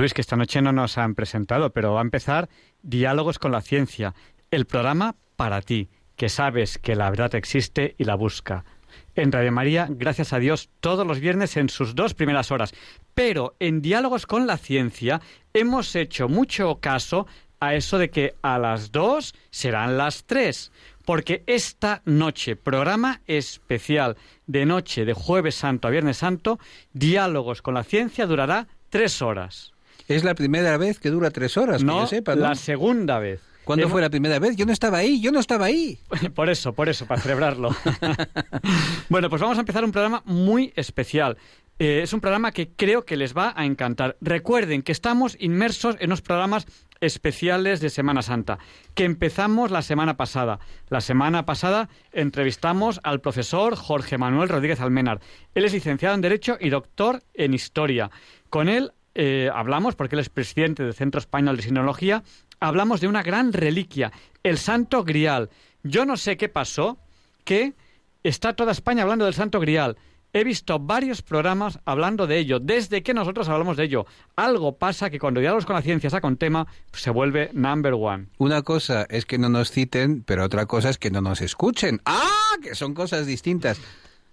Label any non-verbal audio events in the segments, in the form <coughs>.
Luis, que esta noche no nos han presentado, pero va a empezar Diálogos con la Ciencia, el programa para ti, que sabes que la verdad existe y la busca. En Radio María, gracias a Dios, todos los viernes en sus dos primeras horas. Pero en Diálogos con la Ciencia hemos hecho mucho caso a eso de que a las dos serán las tres. Porque esta noche, programa especial de noche de jueves santo a viernes santo, Diálogos con la Ciencia durará tres horas. Es la primera vez que dura tres horas, no, que yo sepa, la segunda vez. ¿Cuándo fue la primera vez? Yo no estaba ahí, yo no estaba ahí. <laughs> Por eso, por eso, para celebrarlo. <laughs> bueno, pues vamos a empezar un programa muy especial. Eh, es un programa que creo que les va a encantar. Recuerden que estamos inmersos en unos programas especiales de Semana Santa, que empezamos la semana pasada. La semana pasada entrevistamos al profesor Jorge Manuel Rodríguez Almenar. Él es licenciado en Derecho y doctor en Historia. Con él eh, hablamos, porque él es presidente del Centro Español de Sinología, hablamos de una gran reliquia, el Santo Grial. Yo no sé qué pasó, que está toda España hablando del Santo Grial. He visto varios programas hablando de ello, desde que nosotros hablamos de ello. Algo pasa que cuando diálogos con la ciencia saca un tema, se vuelve number one. Una cosa es que no nos citen, pero otra cosa es que no nos escuchen. ¡Ah! Que son cosas distintas.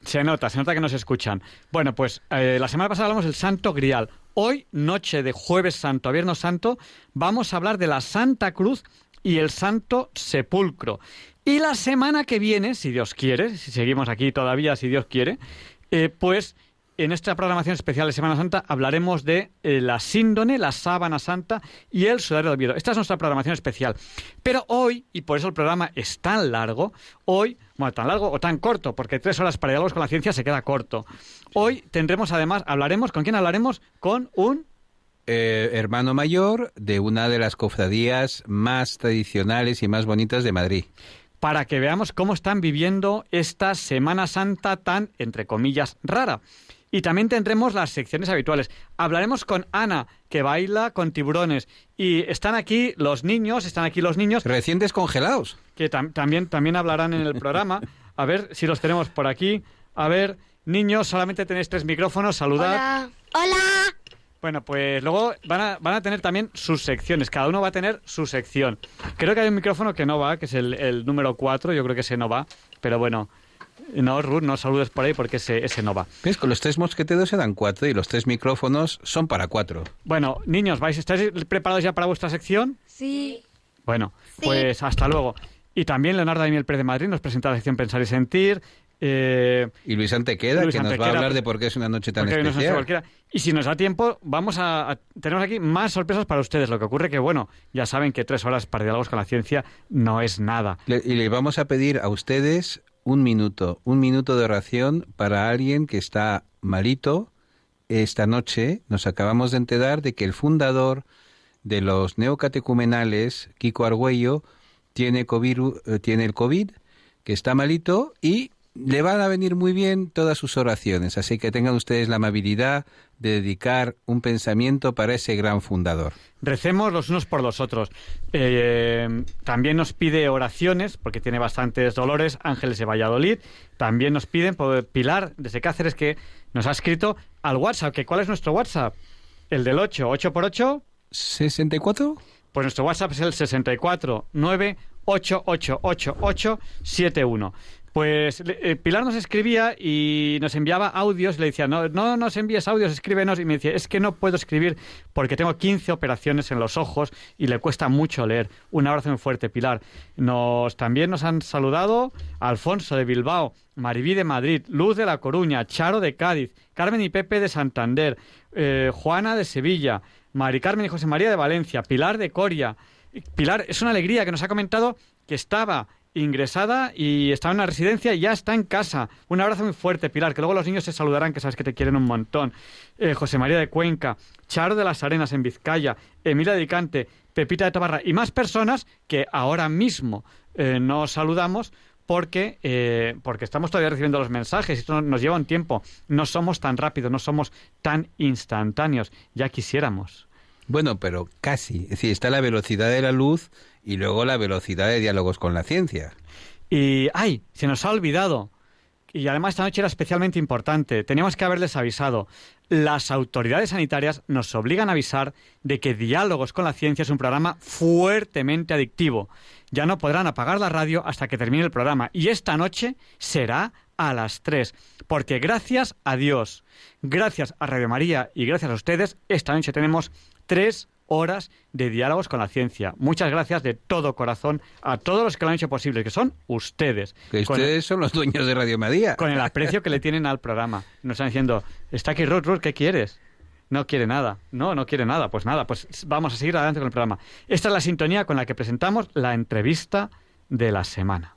Se nota, se nota que nos escuchan. Bueno, pues eh, la semana pasada hablamos del Santo Grial. Hoy, noche de Jueves Santo a Viernes Santo, vamos a hablar de la Santa Cruz y el Santo Sepulcro. Y la semana que viene, si Dios quiere, si seguimos aquí todavía, si Dios quiere, eh, pues en esta programación especial de Semana Santa hablaremos de eh, la síndone, la sábana santa y el sudario de Oviedo. Esta es nuestra programación especial. Pero hoy, y por eso el programa es tan largo, hoy, bueno, tan largo o tan corto, porque tres horas para diálogos con la ciencia se queda corto. Hoy tendremos además, hablaremos, ¿con quién hablaremos? Con un... Eh, hermano mayor de una de las cofradías más tradicionales y más bonitas de Madrid para que veamos cómo están viviendo esta Semana Santa tan, entre comillas, rara. Y también tendremos las secciones habituales. Hablaremos con Ana, que baila con tiburones. Y están aquí los niños, están aquí los niños. Recién descongelados. Que también, también hablarán en el programa. A ver si los tenemos por aquí. A ver, niños, solamente tenéis tres micrófonos. Saludad. Hola. Hola. Bueno, pues luego van a, van a tener también sus secciones. Cada uno va a tener su sección. Creo que hay un micrófono que no va, que es el, el número 4. Yo creo que ese no va. Pero bueno, no, Ruth, no saludes por ahí porque ese, ese no va. Con los tres mosqueteros se dan cuatro y los tres micrófonos son para cuatro. Bueno, niños, ¿vais, ¿estáis preparados ya para vuestra sección? Sí. Bueno, pues hasta luego. Y también Leonardo Daniel Pérez de Madrid nos presenta la sección Pensar y Sentir. Eh, y Luis Antequeda, que nos va a hablar de por qué es una noche tan especial. y si nos da tiempo, vamos a, Tenemos aquí más sorpresas para ustedes. Lo que ocurre que, bueno, ya saben que tres horas para diálogos con la ciencia no es nada. y le vamos a pedir a ustedes un minuto, un minuto de oración para alguien que está malito. Esta noche nos acabamos de enterar de que el fundador de los neocatecumenales, Kiko Argüello, tiene, eh, tiene el COVID, que está malito y le van a venir muy bien todas sus oraciones. Así que tengan ustedes la amabilidad de dedicar un pensamiento para ese gran fundador. Recemos los unos por los otros. Eh, también nos pide oraciones, porque tiene bastantes dolores, Ángeles de Valladolid. También nos piden, por Pilar, desde Cáceres, que nos ha escrito al WhatsApp. Que ¿Cuál es nuestro WhatsApp? El del 8, 8 por 8. ¿64? Pues nuestro WhatsApp es el 64 9 pues eh, Pilar nos escribía y nos enviaba audios, le decía, no, no nos envíes audios, escríbenos. Y me decía, es que no puedo escribir porque tengo 15 operaciones en los ojos y le cuesta mucho leer. Un abrazo muy fuerte, Pilar. Nos, también nos han saludado Alfonso de Bilbao, Maribí de Madrid, Luz de La Coruña, Charo de Cádiz, Carmen y Pepe de Santander, eh, Juana de Sevilla, Mari Carmen y José María de Valencia, Pilar de Coria. Pilar, es una alegría que nos ha comentado que estaba ingresada y estaba en una residencia y ya está en casa. Un abrazo muy fuerte, Pilar, que luego los niños se saludarán, que sabes que te quieren un montón. Eh, José María de Cuenca, Charo de las Arenas en Vizcaya, Emilia de Pepita de Tabarra y más personas que ahora mismo eh, nos saludamos porque, eh, porque estamos todavía recibiendo los mensajes esto nos lleva un tiempo. No somos tan rápidos, no somos tan instantáneos. Ya quisiéramos. Bueno, pero casi. Es decir, está la velocidad de la luz y luego la velocidad de diálogos con la ciencia. Y, ay, se nos ha olvidado. y además esta noche era especialmente importante. Teníamos que haberles avisado. Las autoridades sanitarias nos obligan a avisar de que Diálogos con la Ciencia es un programa fuertemente adictivo. Ya no podrán apagar la radio hasta que termine el programa. Y esta noche será a las 3. Porque gracias a Dios, gracias a Radio María y gracias a ustedes, esta noche tenemos tres horas de diálogos con la ciencia. Muchas gracias de todo corazón a todos los que lo han hecho posible, que son ustedes. Que ustedes son los dueños de Radio María. Con el aprecio que le tienen al programa. Nos están diciendo, está aquí Ruth, Ruth, ¿qué quieres? No quiere nada. No, no quiere nada. Pues nada, pues vamos a seguir adelante con el programa. Esta es la sintonía con la que presentamos la entrevista de la semana.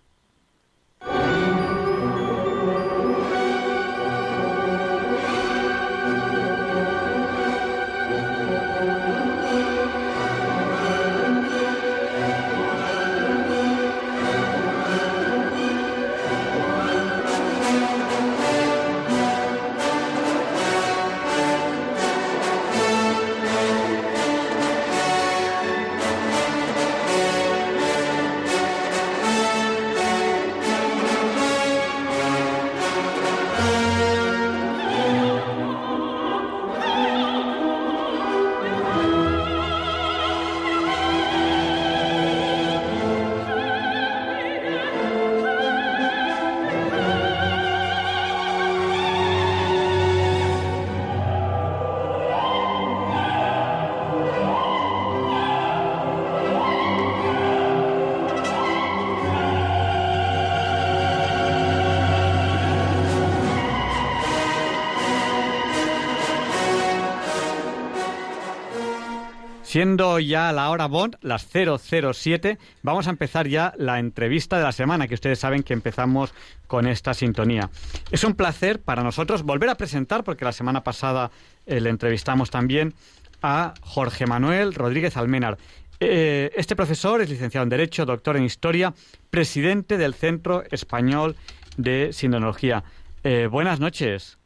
Siendo ya la hora Bond, las 007, vamos a empezar ya la entrevista de la semana, que ustedes saben que empezamos con esta sintonía. Es un placer para nosotros volver a presentar, porque la semana pasada eh, le entrevistamos también a Jorge Manuel Rodríguez Almenar. Eh, este profesor es licenciado en Derecho, doctor en Historia, presidente del Centro Español de Sindonología. Eh, buenas noches.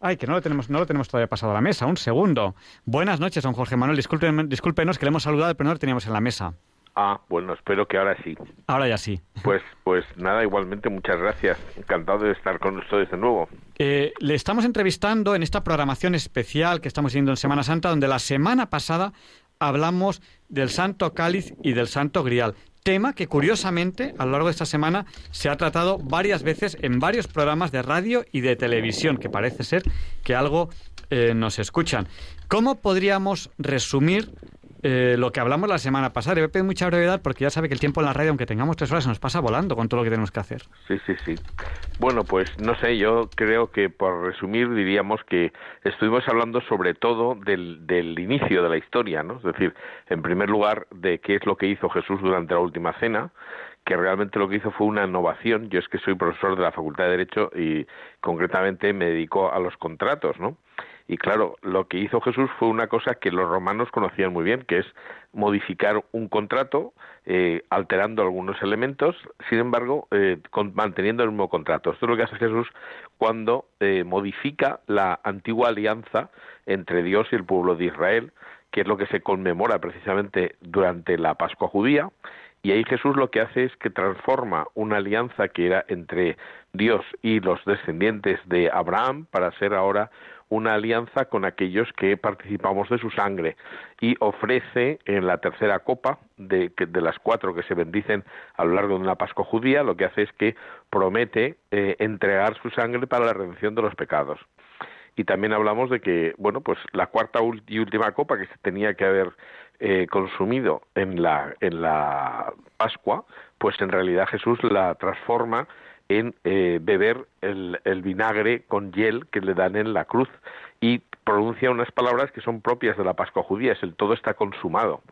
Ay, que no lo tenemos, no lo tenemos todavía pasado a la mesa. Un segundo. Buenas noches, don Jorge Manuel. Discúlpenos, discúlpenos que le hemos saludado, pero no lo teníamos en la mesa. Ah, bueno, espero que ahora sí. Ahora ya sí. <laughs> Pues, pues nada, igualmente muchas gracias. Encantado de estar con ustedes de nuevo. Eh, le estamos entrevistando en esta programación especial que estamos haciendo en Semana Santa, donde la semana pasada hablamos del Santo Cáliz y del Santo Grial tema que curiosamente a lo largo de esta semana se ha tratado varias veces en varios programas de radio y de televisión, que parece ser que algo eh, nos escuchan. ¿Cómo podríamos resumir eh, lo que hablamos la semana pasada. Le voy a pedir mucha brevedad porque ya sabe que el tiempo en la radio, aunque tengamos tres horas, se nos pasa volando con todo lo que tenemos que hacer. Sí, sí, sí. Bueno, pues no sé, yo creo que por resumir diríamos que estuvimos hablando sobre todo del, del inicio de la historia, ¿no? Es decir, en primer lugar, de qué es lo que hizo Jesús durante la última cena, que realmente lo que hizo fue una innovación. Yo es que soy profesor de la Facultad de Derecho y concretamente me dedico a los contratos, ¿no? Y claro, lo que hizo Jesús fue una cosa que los romanos conocían muy bien, que es modificar un contrato eh, alterando algunos elementos, sin embargo, eh, manteniendo el mismo contrato. Esto es lo que hace Jesús cuando eh, modifica la antigua alianza entre Dios y el pueblo de Israel, que es lo que se conmemora precisamente durante la Pascua judía. Y ahí Jesús lo que hace es que transforma una alianza que era entre Dios y los descendientes de Abraham para ser ahora una alianza con aquellos que participamos de su sangre y ofrece en la tercera copa de, de las cuatro que se bendicen a lo largo de una Pascua judía, lo que hace es que promete eh, entregar su sangre para la redención de los pecados. Y también hablamos de que, bueno, pues la cuarta y última copa que se tenía que haber eh, consumido en la, en la Pascua, pues en realidad Jesús la transforma en eh, beber el, vinagre con hiel que le dan en la cruz y pronuncia unas palabras que son propias de la Pascua judía, es el todo está consumado.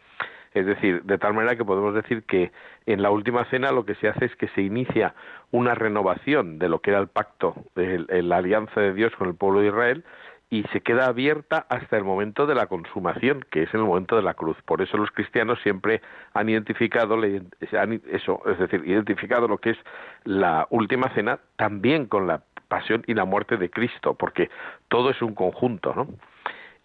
Es decir, de tal manera que podemos decir que en la última cena lo que se hace es que se inicia una renovación de lo que era el pacto, la alianza de Dios con el pueblo de Israel, y se queda abierta hasta el momento de la consumación, que es el momento de la cruz. Por eso los cristianos siempre han identificado eso, es decir, identificado lo que es la última cena también con la pasión y la muerte de Cristo, porque todo es un conjunto, ¿no?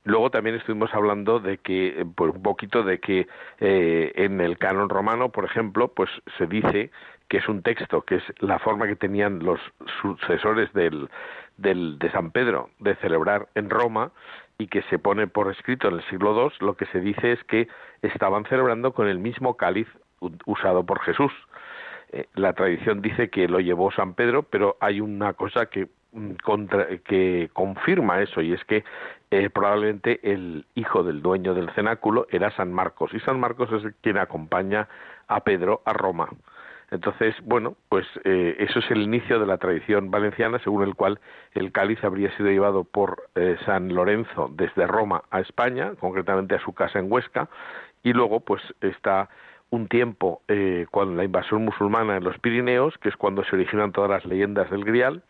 Luego también estuvimos hablando de que, pues un poquito de que eh, en el canon romano, por ejemplo, pues se dice que es un texto, que es la forma que tenían los sucesores del, del, de San Pedro de celebrar en Roma y que se pone por escrito en el siglo II, lo que se dice es que estaban celebrando con el mismo cáliz usado por Jesús. Eh, la tradición dice que lo llevó San Pedro, pero hay una cosa que, mm, que confirma eso y es que eh, probablemente el hijo del dueño del cenáculo era San Marcos y San Marcos es quien acompaña a Pedro a Roma. Entonces, bueno, pues eh, eso es el inicio de la tradición valenciana, según el cual el cáliz habría sido llevado por San Lorenzo desde Roma a España, concretamente a su casa en Huesca, y luego pues está un tiempo eh, con la invasión musulmana en los Pirineos, que es cuando se originan todas las leyendas del Grial,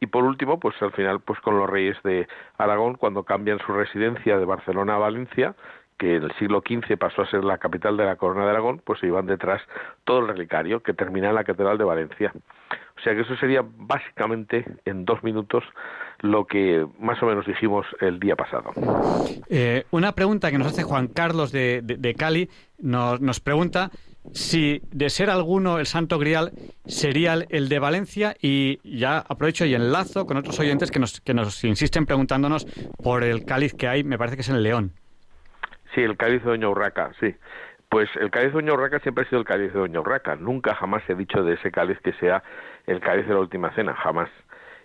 y por último, pues al final, pues con los reyes de Aragón, cuando cambian su residencia de Barcelona a Valencia, que en el siglo XV pasó a ser la capital de la corona de Aragón, pues se iban detrás todo el relicario que termina en la catedral de Valencia. O sea que eso sería básicamente en dos minutos lo que más o menos dijimos el día pasado. Eh, una pregunta que nos hace Juan Carlos de, Cali nos, pregunta si de ser alguno el Santo Grial sería el, de Valencia y ya aprovecho y enlazo con otros oyentes que nos, que nos insisten preguntándonos por el cáliz que hay, me parece que es en León. Sí, el cáliz de Doña Urraca, sí. Pues el cáliz de Doña Urraca siempre ha sido el cáliz de Doña Urraca. Nunca jamás ha dicho de ese cáliz que sea el cáliz de la última cena, jamás.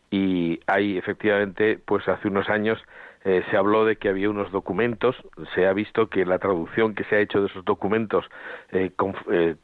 Y hay efectivamente, pues hace unos años eh, se habló de que había unos documentos, se ha visto que la traducción que se ha hecho de esos documentos eh, eh,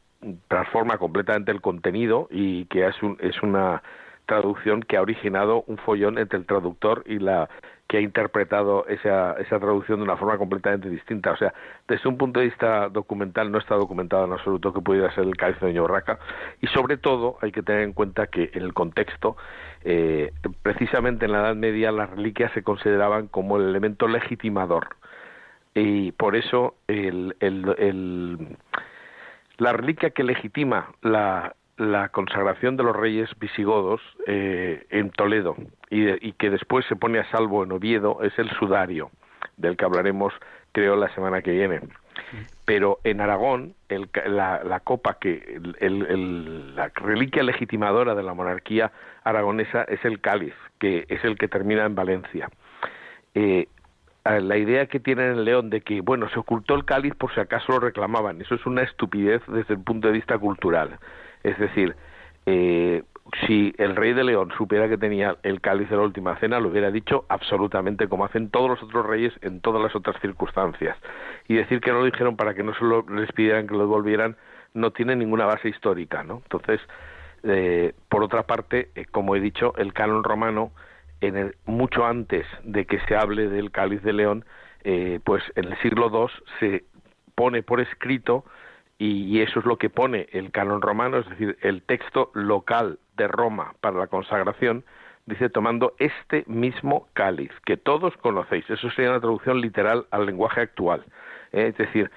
transforma completamente el contenido y que es, un, es una traducción que ha originado un follón entre el traductor y la que ha interpretado esa, esa traducción de una forma completamente distinta. O sea, desde un punto de vista documental no está documentado en absoluto que pudiera ser el cáliz de Urraca y sobre todo hay que tener en cuenta que en el contexto, eh, precisamente en la Edad Media las reliquias se consideraban como el elemento legitimador y por eso el, la reliquia que legitima la, la consagración de los reyes visigodos eh, en Toledo y, que después se pone a salvo en Oviedo es el sudario, del que hablaremos creo la semana que viene. Pero en Aragón, la, copa que la reliquia legitimadora de la monarquía aragonesa es el cáliz, que es el que termina en Valencia. Eh, la idea que tienen en León de que, bueno, se ocultó el cáliz por si acaso lo reclamaban, eso es una estupidez desde el punto de vista cultural. Es decir, eh, si el rey de León supiera que tenía el cáliz de la última cena, lo hubiera dicho absolutamente como hacen todos los otros reyes en todas las otras circunstancias. Y decir que no lo dijeron para que no solo les pidieran que lo devolvieran no tiene ninguna base histórica, ¿no? Entonces, eh, por otra parte, eh, como he dicho, el canon romano, en el, mucho antes de que se hable del cáliz de León, pues en el siglo II se pone por escrito y, eso es lo que pone el canon romano, es decir, el texto local de Roma para la consagración, dice tomando este mismo cáliz que todos conocéis. Eso sería una traducción literal al lenguaje actual. ¿eh? Es decir,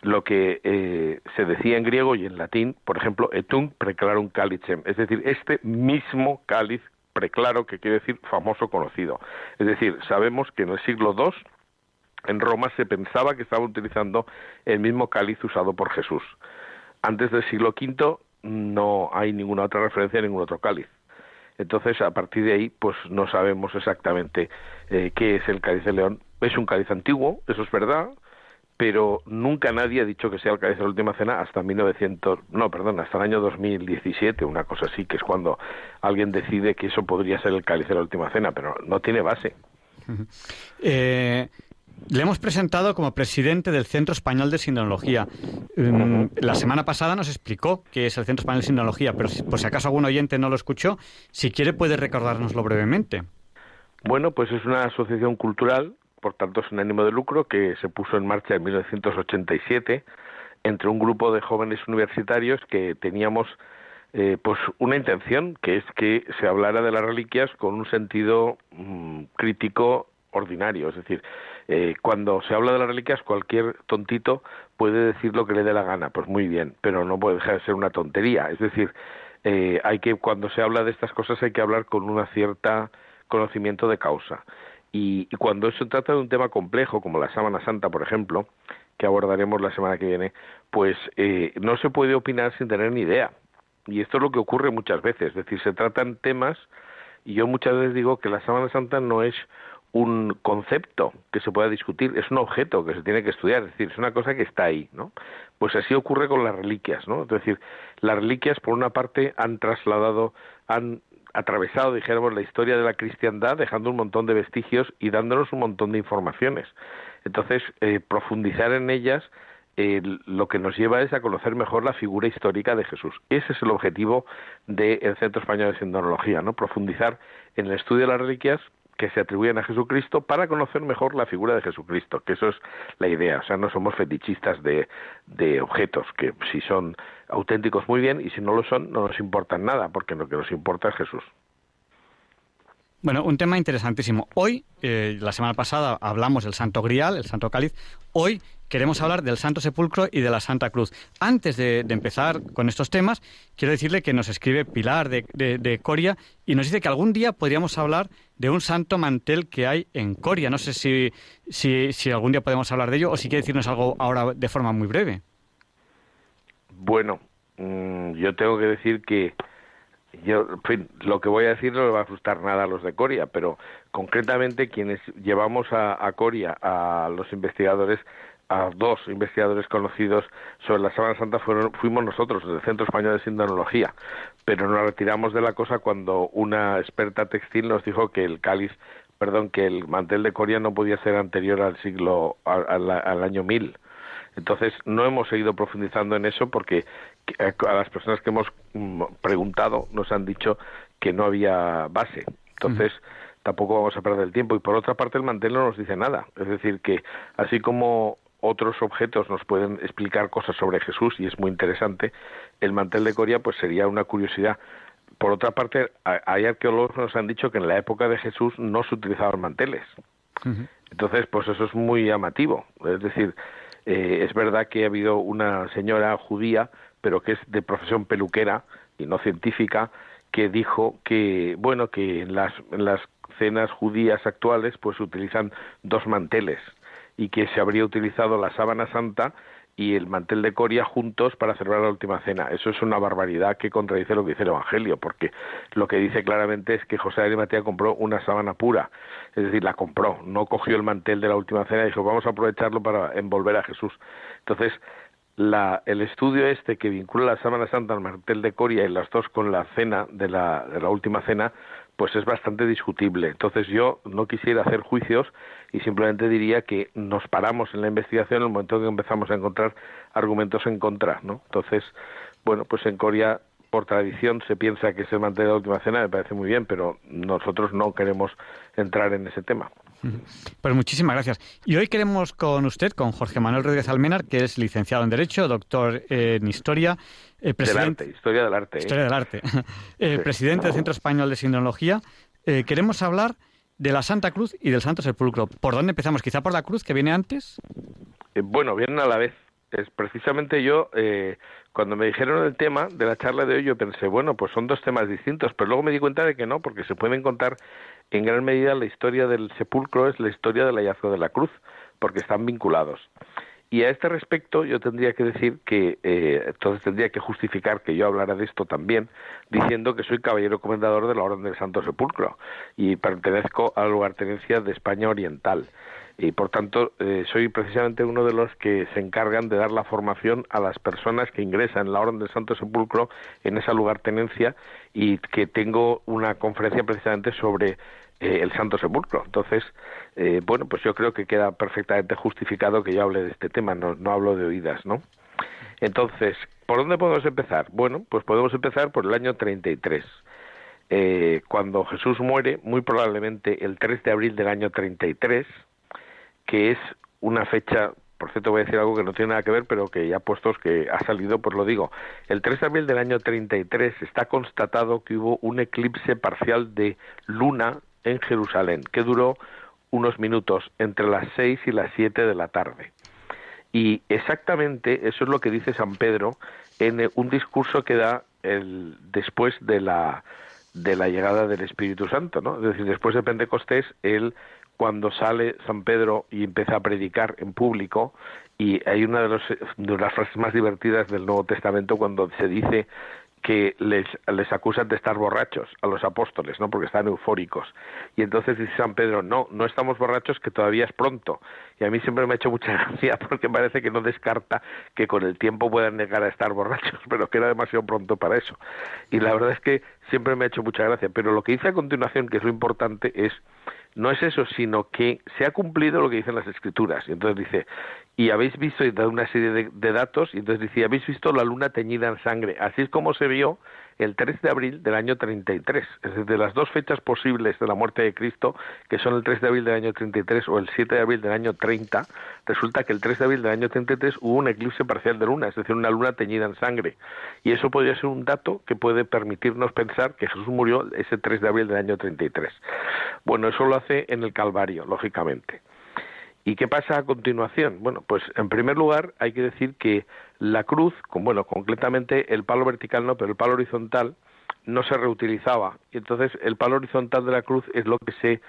lo que eh, se decía en griego y en latín, por ejemplo, etum preclarum calicem, es decir, este mismo cáliz preclaro, que quiere decir famoso conocido. Es decir, sabemos que en el siglo II en Roma se pensaba que estaba utilizando el mismo cáliz usado por Jesús. Antes del siglo V no hay ninguna otra referencia a ningún otro cáliz. Entonces, a partir de ahí, pues no sabemos exactamente eh, qué es el cáliz de león. Es un cáliz antiguo, eso es verdad, pero nunca nadie ha dicho que sea el cáliz de la última cena hasta 1900, no, perdón, hasta el año 2017, una cosa así, que es cuando alguien decide que eso podría ser el cáliz de la última cena, pero no tiene base. <laughs> eh, le hemos presentado como presidente del Centro Español de Sinología. Mm, la semana pasada nos explicó qué es el Centro Español de Sinología, pero por si acaso algún oyente no lo escuchó, si quiere puede recordárnoslo brevemente. Bueno, pues es una asociación cultural, por tanto sin ánimo de lucro, que se puso en marcha en 1987 entre un grupo de jóvenes universitarios que teníamos eh, pues una intención, que es que se hablara de las reliquias con un sentido mm, crítico ordinario, es decir, eh, cuando se habla de las reliquias, cualquier tontito puede decir lo que le dé la gana, pues muy bien, pero no puede dejar de ser una tontería. Es decir, eh, hay que cuando se habla de estas cosas hay que hablar con una cierta conocimiento de causa. Y, cuando se trata de un tema complejo, como la Sábana Santa, por ejemplo, que abordaremos la semana que viene, pues eh, no se puede opinar sin tener ni idea. y esto es lo que ocurre muchas veces, es decir, se tratan temas y yo muchas veces digo que la sábana santa no es un concepto que se pueda discutir, es un objeto que se tiene que estudiar, es decir, es una cosa que está ahí, ¿no? Pues así ocurre con las reliquias, ¿no? Es decir, las reliquias por una parte han trasladado, han atravesado, dijéramos, la historia de la cristiandad, dejando un montón de vestigios y dándonos un montón de informaciones. Entonces, eh, profundizar en ellas eh, lo que nos lleva es a conocer mejor la figura histórica de Jesús. Ese es el objetivo del Centro Español de Sindonología, ¿no? Profundizar en el estudio de las reliquias que se atribuyen a Jesucristo para conocer mejor la figura de Jesucristo, que eso es la idea. O sea, no somos fetichistas de, de objetos, que si son auténticos muy bien y si no lo son no nos importan nada, porque lo que nos importa es Jesús. Bueno, un tema interesantísimo. Hoy, eh, la semana pasada, hablamos del Santo Grial, el Santo Cáliz. Hoy queremos hablar del Santo Sepulcro y de la Santa Cruz. Antes de, empezar con estos temas, quiero decirle que nos escribe Pilar de, Coria y nos dice que algún día podríamos hablar de un santo mantel que hay en Coria. No sé si, si, si algún día podemos hablar de ello o si quiere decirnos algo ahora de forma muy breve. Bueno, mm, yo tengo que decir que yo, en fin, lo que voy a decir no le va a asustar nada a los de Coria, pero concretamente quienes llevamos a, a Coria, a los investigadores, a dos investigadores conocidos sobre la Sábana Santa fueron, fuimos nosotros, del Centro Español de Sindonología, pero nos retiramos de la cosa cuando una experta textil nos dijo que el cáliz, perdón, que el mantel de Coria no podía ser anterior al siglo, al, al año 1000. Entonces, no hemos seguido profundizando en eso porque a las personas que hemos mm, preguntado nos han dicho que no había base. Entonces, tampoco vamos a perder el tiempo. Y por otra parte, el mantel no nos dice nada. Es decir, que así como otros objetos nos pueden explicar cosas sobre Jesús y es muy interesante, el mantel de Coria pues sería una curiosidad. Por otra parte, hay arqueólogos que nos han dicho que en la época de Jesús no se utilizaban manteles. Entonces, pues eso es muy llamativo. Es decir, eh, es verdad que ha habido una señora judía, pero que es de profesión peluquera y no científica, que dijo que, bueno, que en las, las cenas judías actuales pues utilizan dos manteles y que se habría utilizado la sábana santa y el mantel de Coria juntos para celebrar la última cena. Eso es una barbaridad que contradice lo que dice el Evangelio, porque lo que dice claramente es que José de Arimatea compró una sábana pura, es decir, la compró, no cogió el mantel de la última cena y dijo, vamos a aprovecharlo para envolver a Jesús. Entonces, la, el estudio este que vincula la sábana santa al mantel de Coria y las dos con la cena de la, de la última cena, pues es bastante discutible. Entonces yo no quisiera hacer juicios y simplemente diría que nos paramos en la investigación en el momento en que empezamos a encontrar argumentos en contra, ¿no? Entonces, bueno, pues en Corea por tradición se piensa que se mantiene la última cena, me parece muy bien, pero nosotros no queremos entrar en ese tema. Pues muchísimas gracias. Y hoy queremos con usted, con Jorge Manuel Rodríguez Almenar, que es licenciado en Derecho, doctor en Historia, eh, presidente, del arte, Historia del Arte. ¿eh? Historia del Arte. <laughs> Eh, presidente del Centro Español de Sinología. queremos hablar de la Santa Cruz y del Santo Sepulcro. ¿Por dónde empezamos? ¿Quizá por la cruz, que viene antes? bueno, vienen a la vez. Es precisamente yo, cuando me dijeron el tema de la charla de hoy, yo pensé, bueno, pues son dos temas distintos, pero luego me di cuenta de que no, porque se pueden contar en gran medida la historia del sepulcro es la historia del hallazgo de la cruz, porque están vinculados. Y a este respecto yo tendría que decir que, eh, entonces tendría que justificar que yo hablara de esto también, diciendo que soy caballero comendador de la Orden del Santo Sepulcro y pertenezco a la lugartenencia de España Oriental. Y por tanto eh, soy precisamente uno de los que se encargan de dar la formación a las personas que ingresan en la Orden del Santo Sepulcro en esa lugartenencia y que tengo una conferencia precisamente sobre eh, el Santo Sepulcro. Entonces, eh, bueno, pues yo creo que queda perfectamente justificado que yo hable de este tema, no, hablo de oídas, ¿no? Entonces, ¿por dónde podemos empezar? Bueno, pues podemos empezar por el año 33. Eh, cuando Jesús muere, muy probablemente el 3 de abril del año 33, que es una fecha, por cierto voy a decir algo que no tiene nada que ver, pero que ya puestos que ha salido, pues lo digo. El 3 de abril del año 33 está constatado que hubo un eclipse parcial de luna en Jerusalén, que duró unos minutos entre las seis y las siete de la tarde. Y exactamente eso es lo que dice San Pedro en un discurso que da el, después de la, de la llegada del Espíritu Santo, ¿no? Es decir, después de Pentecostés, él cuando sale San Pedro y empieza a predicar en público, y hay una de, los, de las frases más divertidas del Nuevo Testamento cuando se dice que les, les acusan de estar borrachos a los apóstoles, ¿no? Porque están eufóricos. Y entonces dice San Pedro, no, no estamos borrachos, que todavía es pronto. Y a mí siempre me ha hecho mucha <laughs> gracia porque parece que no descarta que con el tiempo puedan llegar a estar borrachos, <laughs> pero que era demasiado pronto para eso. Y la verdad es que siempre me ha hecho mucha gracia. Pero lo que dice a continuación, que es lo importante, es no es eso, sino que se ha cumplido lo que dicen las escrituras. Y entonces dice, y habéis visto, y da una serie de, datos, y entonces dice, habéis visto la luna teñida en sangre. Así es como se vio el 3 de abril del año 33. Es decir, de las dos fechas posibles de la muerte de Cristo, que son el 3 de abril del año 33 o el 7 de abril del año 30, resulta que el 3 de abril del año 33 hubo un eclipse parcial de luna, es decir, una luna teñida en sangre. Y eso podría ser un dato que puede permitirnos pensar que Jesús murió ese 3 de abril del año 33. Bueno, eso lo hace en el Calvario, lógicamente. ¿Y qué pasa a continuación? Bueno, pues en primer lugar hay que decir que la cruz, bueno, concretamente el palo vertical no, pero el palo horizontal no se reutilizaba. Y entonces el palo horizontal de la cruz es lo que se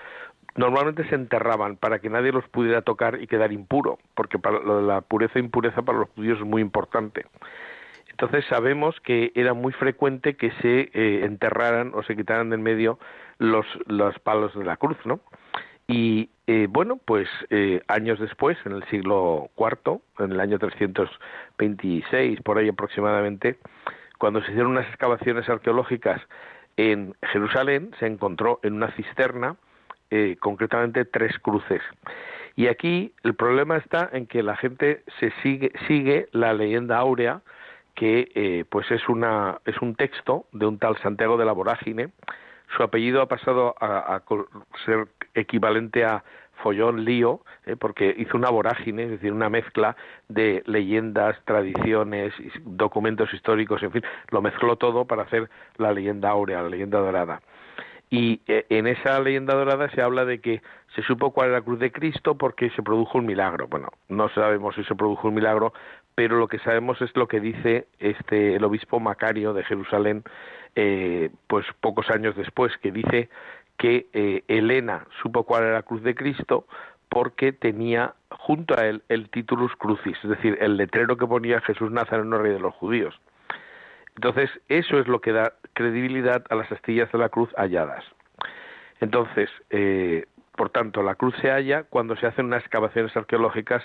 normalmente se enterraban para que nadie los pudiera tocar y quedar impuro, porque para la pureza e impureza para los judíos es muy importante. Entonces sabemos que era muy frecuente que se eh, enterraran o se quitaran del medio los, los palos de la cruz, ¿no? Y eh, bueno, pues eh, años después, en el siglo IV, en el año 326, por ahí aproximadamente, cuando se hicieron unas excavaciones arqueológicas en Jerusalén, se encontró en una cisterna eh, concretamente tres cruces. Y aquí el problema está en que la gente se sigue, sigue la leyenda áurea, que pues es, una, es un texto de un tal Santiago de la Vorágine, su apellido ha pasado a, ser equivalente a follón lío, eh, porque hizo una vorágine, es decir, una mezcla de leyendas, tradiciones, documentos históricos, en fin, lo mezcló todo para hacer la leyenda áurea, la leyenda dorada. Y eh, en esa leyenda dorada se habla de que se supo cuál era la cruz de Cristo porque se produjo un milagro. Bueno, no sabemos si se produjo un milagro, pero lo que sabemos es lo que dice este el obispo Macario de Jerusalén eh, pues pocos años después, que dice que eh, Elena supo cuál era la cruz de Cristo porque tenía junto a él el titulus crucis, es decir, el letrero que ponía Jesús Nazareno, rey de los judíos. Entonces, eso es lo que da credibilidad a las astillas de la cruz halladas. Entonces, eh, por tanto, la cruz se halla cuando se hacen unas excavaciones arqueológicas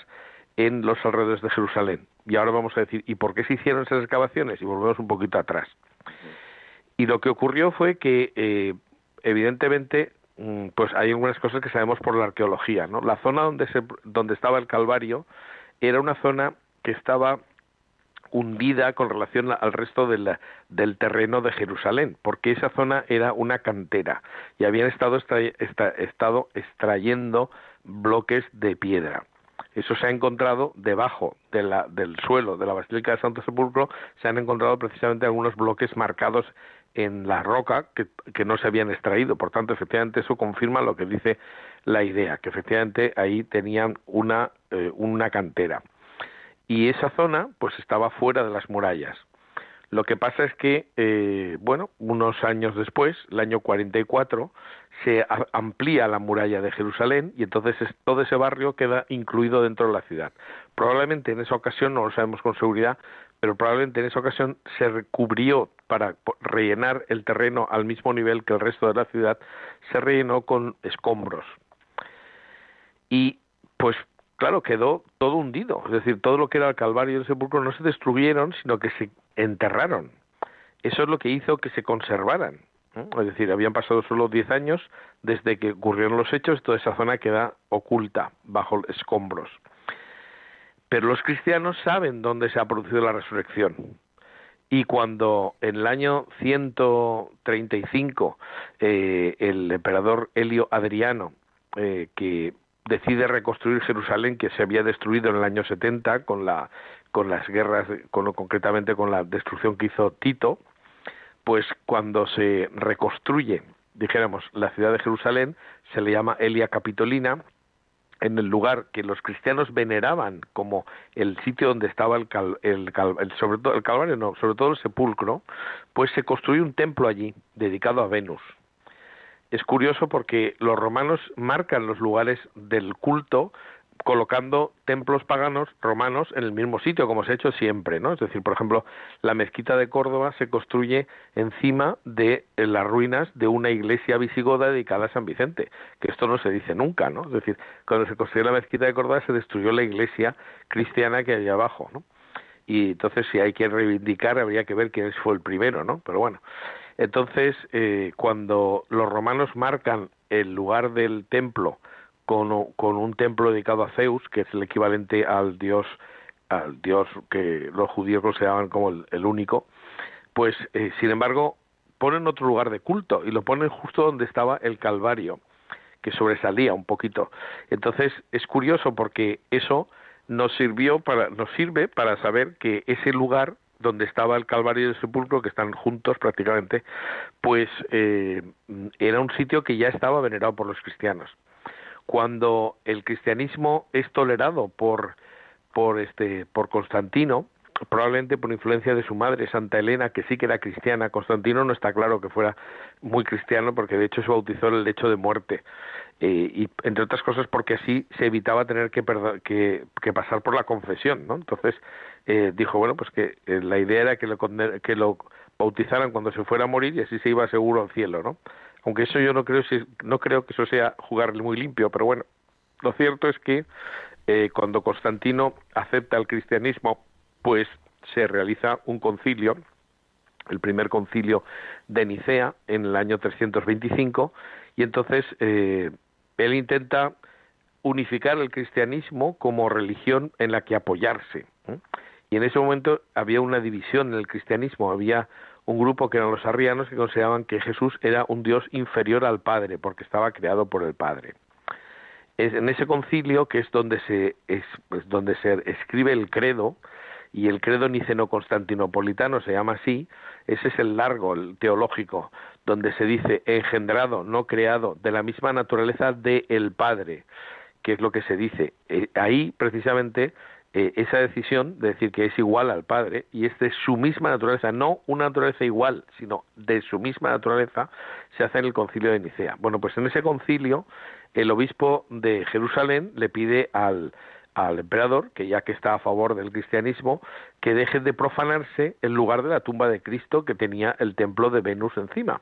en los alrededores de Jerusalén. Y ahora vamos a decir, ¿y por qué se hicieron esas excavaciones? Y volvemos un poquito atrás. Y lo que ocurrió fue que, eh, evidentemente, mm, pues hay algunas cosas que sabemos por la arqueología, ¿no? La zona donde, se, donde estaba el Calvario era una zona que estaba hundida con relación al resto del terreno de Jerusalén, porque esa zona era una cantera y habían estado, estado extrayendo bloques de piedra. Eso se ha encontrado debajo del suelo de la Basílica de Santo Sepulcro, se han encontrado precisamente algunos bloques marcados en la roca que, que, no se habían extraído. Por tanto, efectivamente, eso confirma lo que dice la idea, que efectivamente ahí tenían una, eh, una cantera. Y esa zona, pues estaba fuera de las murallas. Lo que pasa es que, eh, bueno, unos años después, el año 44, se amplía la muralla de Jerusalén y entonces todo ese barrio queda incluido dentro de la ciudad. Probablemente en esa ocasión, no lo sabemos con seguridad, pero probablemente en esa ocasión se recubrió para rellenar el terreno al mismo nivel que el resto de la ciudad, se rellenó con escombros. Y pues claro, quedó todo hundido, es decir, todo lo que era el Calvario y el sepulcro no se destruyeron, sino que se enterraron. Eso es lo que hizo que se conservaran. Es decir, habían pasado solo 10 años desde que ocurrieron los hechos, toda esa zona queda oculta bajo escombros. Pero los cristianos saben dónde se ha producido la resurrección. Y cuando en el año 135 eh, el emperador Helio Adriano, eh, que decide reconstruir Jerusalén, que se había destruido en el año 70 con, la, con las guerras, con, concretamente con la destrucción que hizo Tito, pues cuando se reconstruye, dijéramos, la ciudad de Jerusalén, se le llama Elia Capitolina, en el lugar que los cristianos veneraban como el sitio donde estaba el, el, sobre todo el calvario no sobre todo el sepulcro pues se construyó un templo allí dedicado a Venus. Es curioso porque los romanos marcan los lugares del culto colocando templos paganos romanos en el mismo sitio, como se ha hecho siempre, ¿no? Es decir, por ejemplo, la mezquita de Córdoba se construye encima de las ruinas de una iglesia visigoda dedicada a San Vicente, que esto no se dice nunca, ¿no? Es decir, cuando se construyó la mezquita de Córdoba se destruyó la iglesia cristiana que hay abajo, ¿no? Y entonces, si hay que reivindicar, habría que ver quién fue el primero, ¿no? Pero bueno, entonces, eh, cuando los romanos marcan el lugar del templo con, un templo dedicado a Zeus, que es el equivalente al dios, al dios que los judíos consideraban como el, único, pues eh, sin embargo ponen otro lugar de culto y lo ponen justo donde estaba el Calvario, que sobresalía un poquito. Entonces es curioso porque eso nos sirvió para, nos sirve para saber que ese lugar donde estaba el Calvario y el Sepulcro, que están juntos prácticamente, pues eh, era un sitio que ya estaba venerado por los cristianos cuando el cristianismo es tolerado por por este por Constantino probablemente por influencia de su madre Santa Elena que sí que era cristiana. Constantino no está claro que fuera muy cristiano porque de hecho se bautizó en el lecho de muerte. Eh, y entre otras cosas porque así se evitaba tener que, que, pasar por la confesión no entonces eh, dijo bueno pues que eh, la idea era que lo que lo bautizaran cuando se fuera a morir y así se iba seguro al cielo no aunque eso yo no creo, no creo que eso sea jugarle muy limpio, pero bueno, lo cierto es que eh, cuando Constantino acepta el cristianismo, pues se realiza un concilio, el primer concilio de Nicea en el año 325, y entonces eh, él intenta unificar el cristianismo como religión en la que apoyarse. Y en ese momento había una división en el cristianismo, había un grupo que eran los arrianos que consideraban que Jesús era un Dios inferior al Padre porque estaba creado por el Padre. Es en ese concilio que es donde se es, pues, donde se escribe el credo y el credo niceno-constantinopolitano se llama así, ese es el largo, el teológico, donde se dice engendrado, no creado, de la misma naturaleza de el Padre, que es lo que se dice. Eh, ahí precisamente eh, esa decisión de decir que es igual al Padre y es de su misma naturaleza, no una naturaleza igual, sino de su misma naturaleza, se hace en el concilio de Nicea. Bueno, pues en ese concilio el obispo de Jerusalén le pide al, al emperador, que ya que está a favor del cristianismo, que deje de profanarse el lugar de la tumba de Cristo que tenía el templo de Venus encima.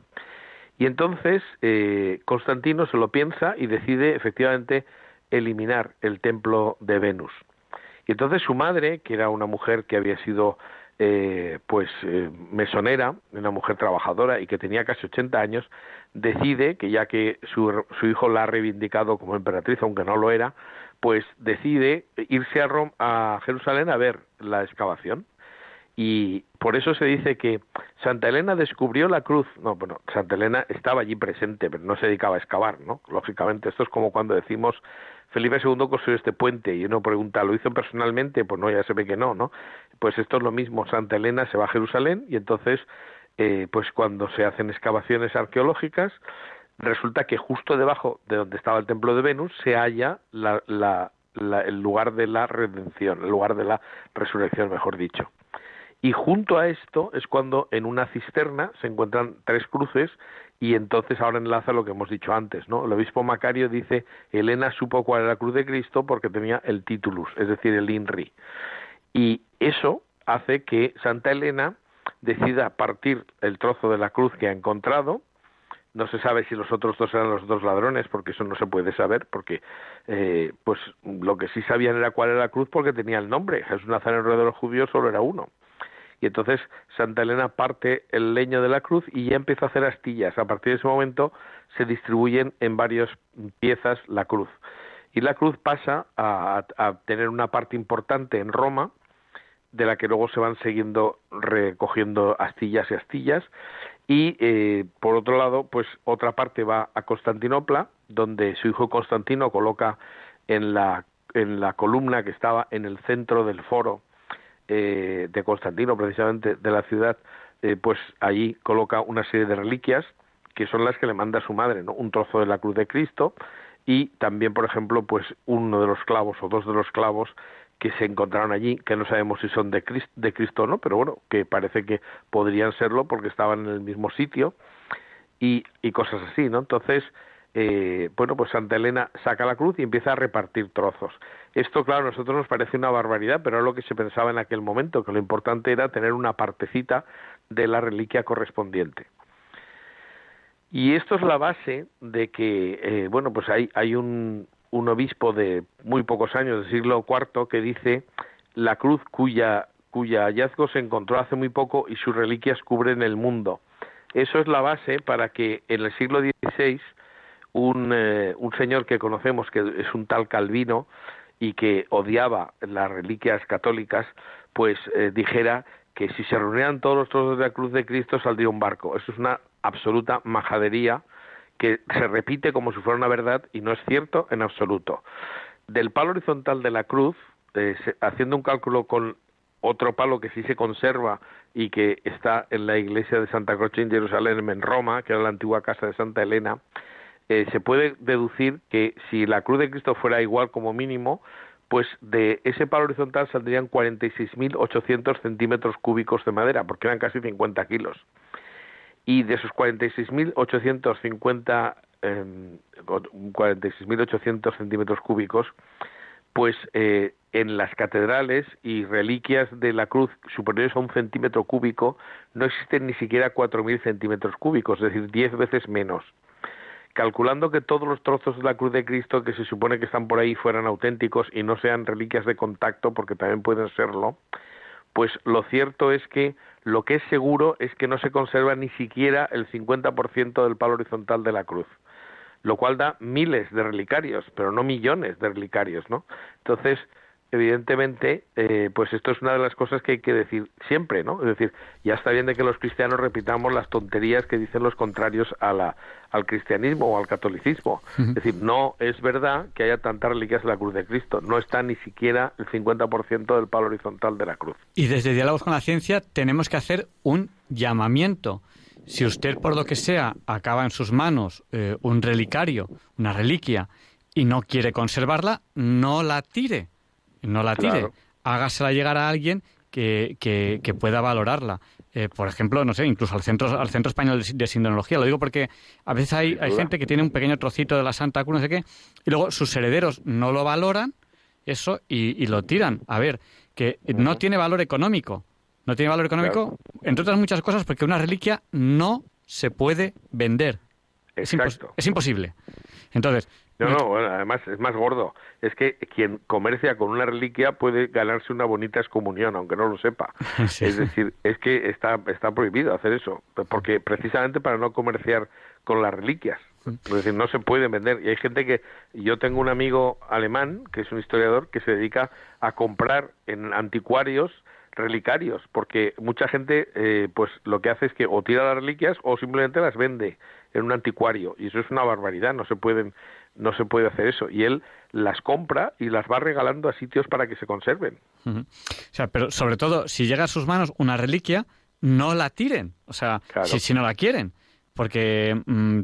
Y entonces eh, Constantino se lo piensa y decide efectivamente eliminar el templo de Venus. Y entonces su madre, que era una mujer que había sido eh, pues eh, mesonera, una mujer trabajadora y que tenía casi 80 años, decide que ya que su, su hijo la ha reivindicado como emperatriz, aunque no lo era, pues decide irse a, a Jerusalén a ver la excavación. Y por eso se dice que Santa Elena descubrió la cruz. No, bueno, Santa Elena estaba allí presente, pero no se dedicaba a excavar, ¿no? Lógicamente, esto es como cuando decimos Felipe II construyó este puente y uno pregunta, ¿lo hizo personalmente? Pues no, ya se ve que no, ¿no? Pues esto es lo mismo, Santa Elena se va a Jerusalén y entonces, eh, pues cuando se hacen excavaciones arqueológicas, resulta que justo debajo de donde estaba el templo de Venus se halla el lugar de la redención, el lugar de la resurrección, mejor dicho. Y junto a esto es cuando en una cisterna se encuentran tres cruces y entonces ahora enlaza lo que hemos dicho antes, ¿no? El obispo Macario dice, Elena supo cuál era la cruz de Cristo porque tenía el titulus, es decir, el INRI. Y eso hace que Santa Elena decida partir el trozo de la cruz que ha encontrado, no se sabe si los otros dos eran los dos ladrones, porque eso no se puede saber, porque eh, pues lo que sí sabían era cuál era la cruz porque tenía el nombre. Jesús Nazareno de los judíos solo era uno y entonces Santa Elena parte el leño de la cruz y ya empieza a hacer astillas. A partir de ese momento se distribuyen en varias piezas la cruz. Y la cruz pasa a, tener una parte importante en Roma, de la que luego se van siguiendo recogiendo astillas y astillas. Y eh, por otro lado, pues otra parte va a Constantinopla, donde su hijo Constantino coloca en la, en la columna que estaba en el centro del foro eh, de Constantino, precisamente de la ciudad, eh, pues allí coloca una serie de reliquias que son las que le manda su madre, ¿no? Un trozo de la cruz de Cristo y también, por ejemplo, pues uno de los clavos o dos de los clavos que se encontraron allí, que no sabemos si son de Cristo, de Cristo o no, pero bueno, que parece que podrían serlo porque estaban en el mismo sitio y, y cosas así, ¿no? Entonces, eh, bueno, pues Santa Elena saca la cruz y empieza a repartir trozos. Esto, claro, a nosotros nos parece una barbaridad, pero es lo que se pensaba en aquel momento, que lo importante era tener una partecita de la reliquia correspondiente. Y esto es la base de que, eh, bueno, pues hay, hay un, obispo de muy pocos años, del siglo IV, que dice la cruz cuya, cuya hallazgo se encontró hace muy poco y sus reliquias cubren el mundo. Eso es la base para que en el siglo XVI un, eh, un señor que conocemos, que es un tal Calvino, y que odiaba las reliquias católicas, pues eh, dijera que si se reunieran todos los trozos de la cruz de Cristo saldría un barco. Eso es una absoluta majadería que se repite como si fuera una verdad y no es cierto en absoluto. Del palo horizontal de la cruz, eh, haciendo un cálculo con otro palo que sí se conserva y que está en la iglesia de Santa Croce en Jerusalén, en Roma, que era la antigua casa de Santa Elena, eh, se puede deducir que si la cruz de Cristo fuera igual como mínimo, pues de ese palo horizontal saldrían 46.800 centímetros cúbicos de madera, porque eran casi 50 kilos. Y de esos 46.850 eh, 46.800 centímetros cúbicos, pues eh, en las catedrales y reliquias de la cruz superiores a un centímetro cúbico no existen ni siquiera 4.000 centímetros cúbicos, es decir, 10 veces menos calculando que todos los trozos de la cruz de Cristo que se supone que están por ahí fueran auténticos y no sean reliquias de contacto, porque también pueden serlo, pues lo cierto es que lo que es seguro es que no se conserva ni siquiera el 50% del palo horizontal de la cruz, lo cual da miles de relicarios, pero no millones de relicarios, ¿no? Entonces, evidentemente, eh, pues esto es una de las cosas que hay que decir siempre, ¿no? Es decir, ya está bien de que los cristianos repitamos las tonterías que dicen los contrarios a la, al cristianismo o al catolicismo. Es decir, no es verdad que haya tantas reliquias en la cruz de Cristo. No está ni siquiera el 50% del palo horizontal de la cruz. Y desde Diálogos con la Ciencia tenemos que hacer un llamamiento. Si usted, por lo que sea, acaba en sus manos eh, un relicario, una reliquia, y no quiere conservarla, no la tire no la tire. Hágasela llegar a alguien que, que, pueda valorarla. Eh, por ejemplo, no sé, incluso al Centro, al centro Español de Sindonología. Lo digo porque a veces hay, hay gente que tiene un pequeño trocito de la Santa Cruz, no sé qué, y luego sus herederos no lo valoran, eso, y, y lo tiran. A ver, que no tiene valor económico. No tiene valor económico, entre otras muchas cosas, porque una reliquia no se puede vender. Es, es, imposible. Entonces, no, no, bueno, además es más gordo. Es que quien comercia con una reliquia puede ganarse una bonita excomunión, aunque no lo sepa. <laughs> Es decir, es que está, está prohibido hacer eso, porque precisamente para no comerciar con las reliquias. Es decir, no se puede vender. Y hay gente que. Yo tengo un amigo alemán, que es un historiador, que se dedica a comprar en anticuarios relicarios, porque mucha gente, eh, pues lo que hace es que o tira las reliquias o simplemente las vende en un anticuario. Y eso es una barbaridad, no se pueden no se puede hacer eso. Y él las compra y las va regalando a sitios para que se conserven. O sea, pero sobre todo, si llega a sus manos una reliquia, no la tiren. O sea, si, si, no la quieren. Porque mm,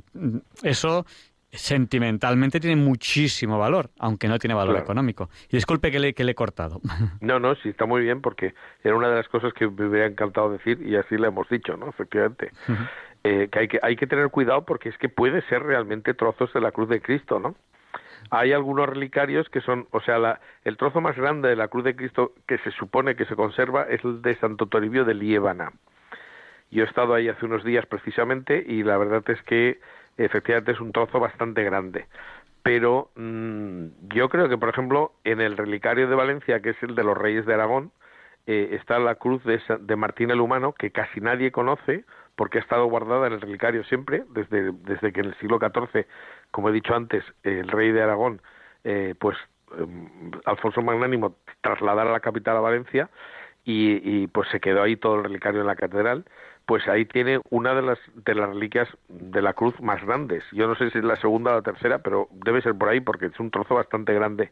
eso sentimentalmente tiene muchísimo valor, aunque no tiene valor económico. Y disculpe que le, que le he cortado. <laughs> No, no, sí, está muy bien porque era una de las cosas que me hubiera encantado decir y así le hemos dicho, ¿no? Efectivamente. Eh, que, hay que hay que tener cuidado porque es que puede ser realmente trozos de la cruz de Cristo, ¿no? Hay algunos relicarios que son, o sea, la, el trozo más grande de la cruz de Cristo que se supone que se conserva es el de Santo Toribio de Liébana. Yo he estado ahí hace unos días precisamente y la verdad es que efectivamente es un trozo bastante grande. Pero mm, yo creo que, por ejemplo, en el relicario de Valencia, que es el de los Reyes de Aragón, eh, está la cruz de, de Martín el Humano, que casi nadie conoce, porque ha estado guardada en el relicario siempre, desde, desde que en el siglo XIV, como he dicho antes, el rey de Aragón, eh, pues em, Alfonso Magnánimo trasladara la capital a Valencia y, pues se quedó ahí todo el relicario en la catedral, pues ahí tiene una de las, de las reliquias de la cruz más grandes. Yo no sé si es la segunda o la tercera, pero debe ser por ahí porque es un trozo bastante grande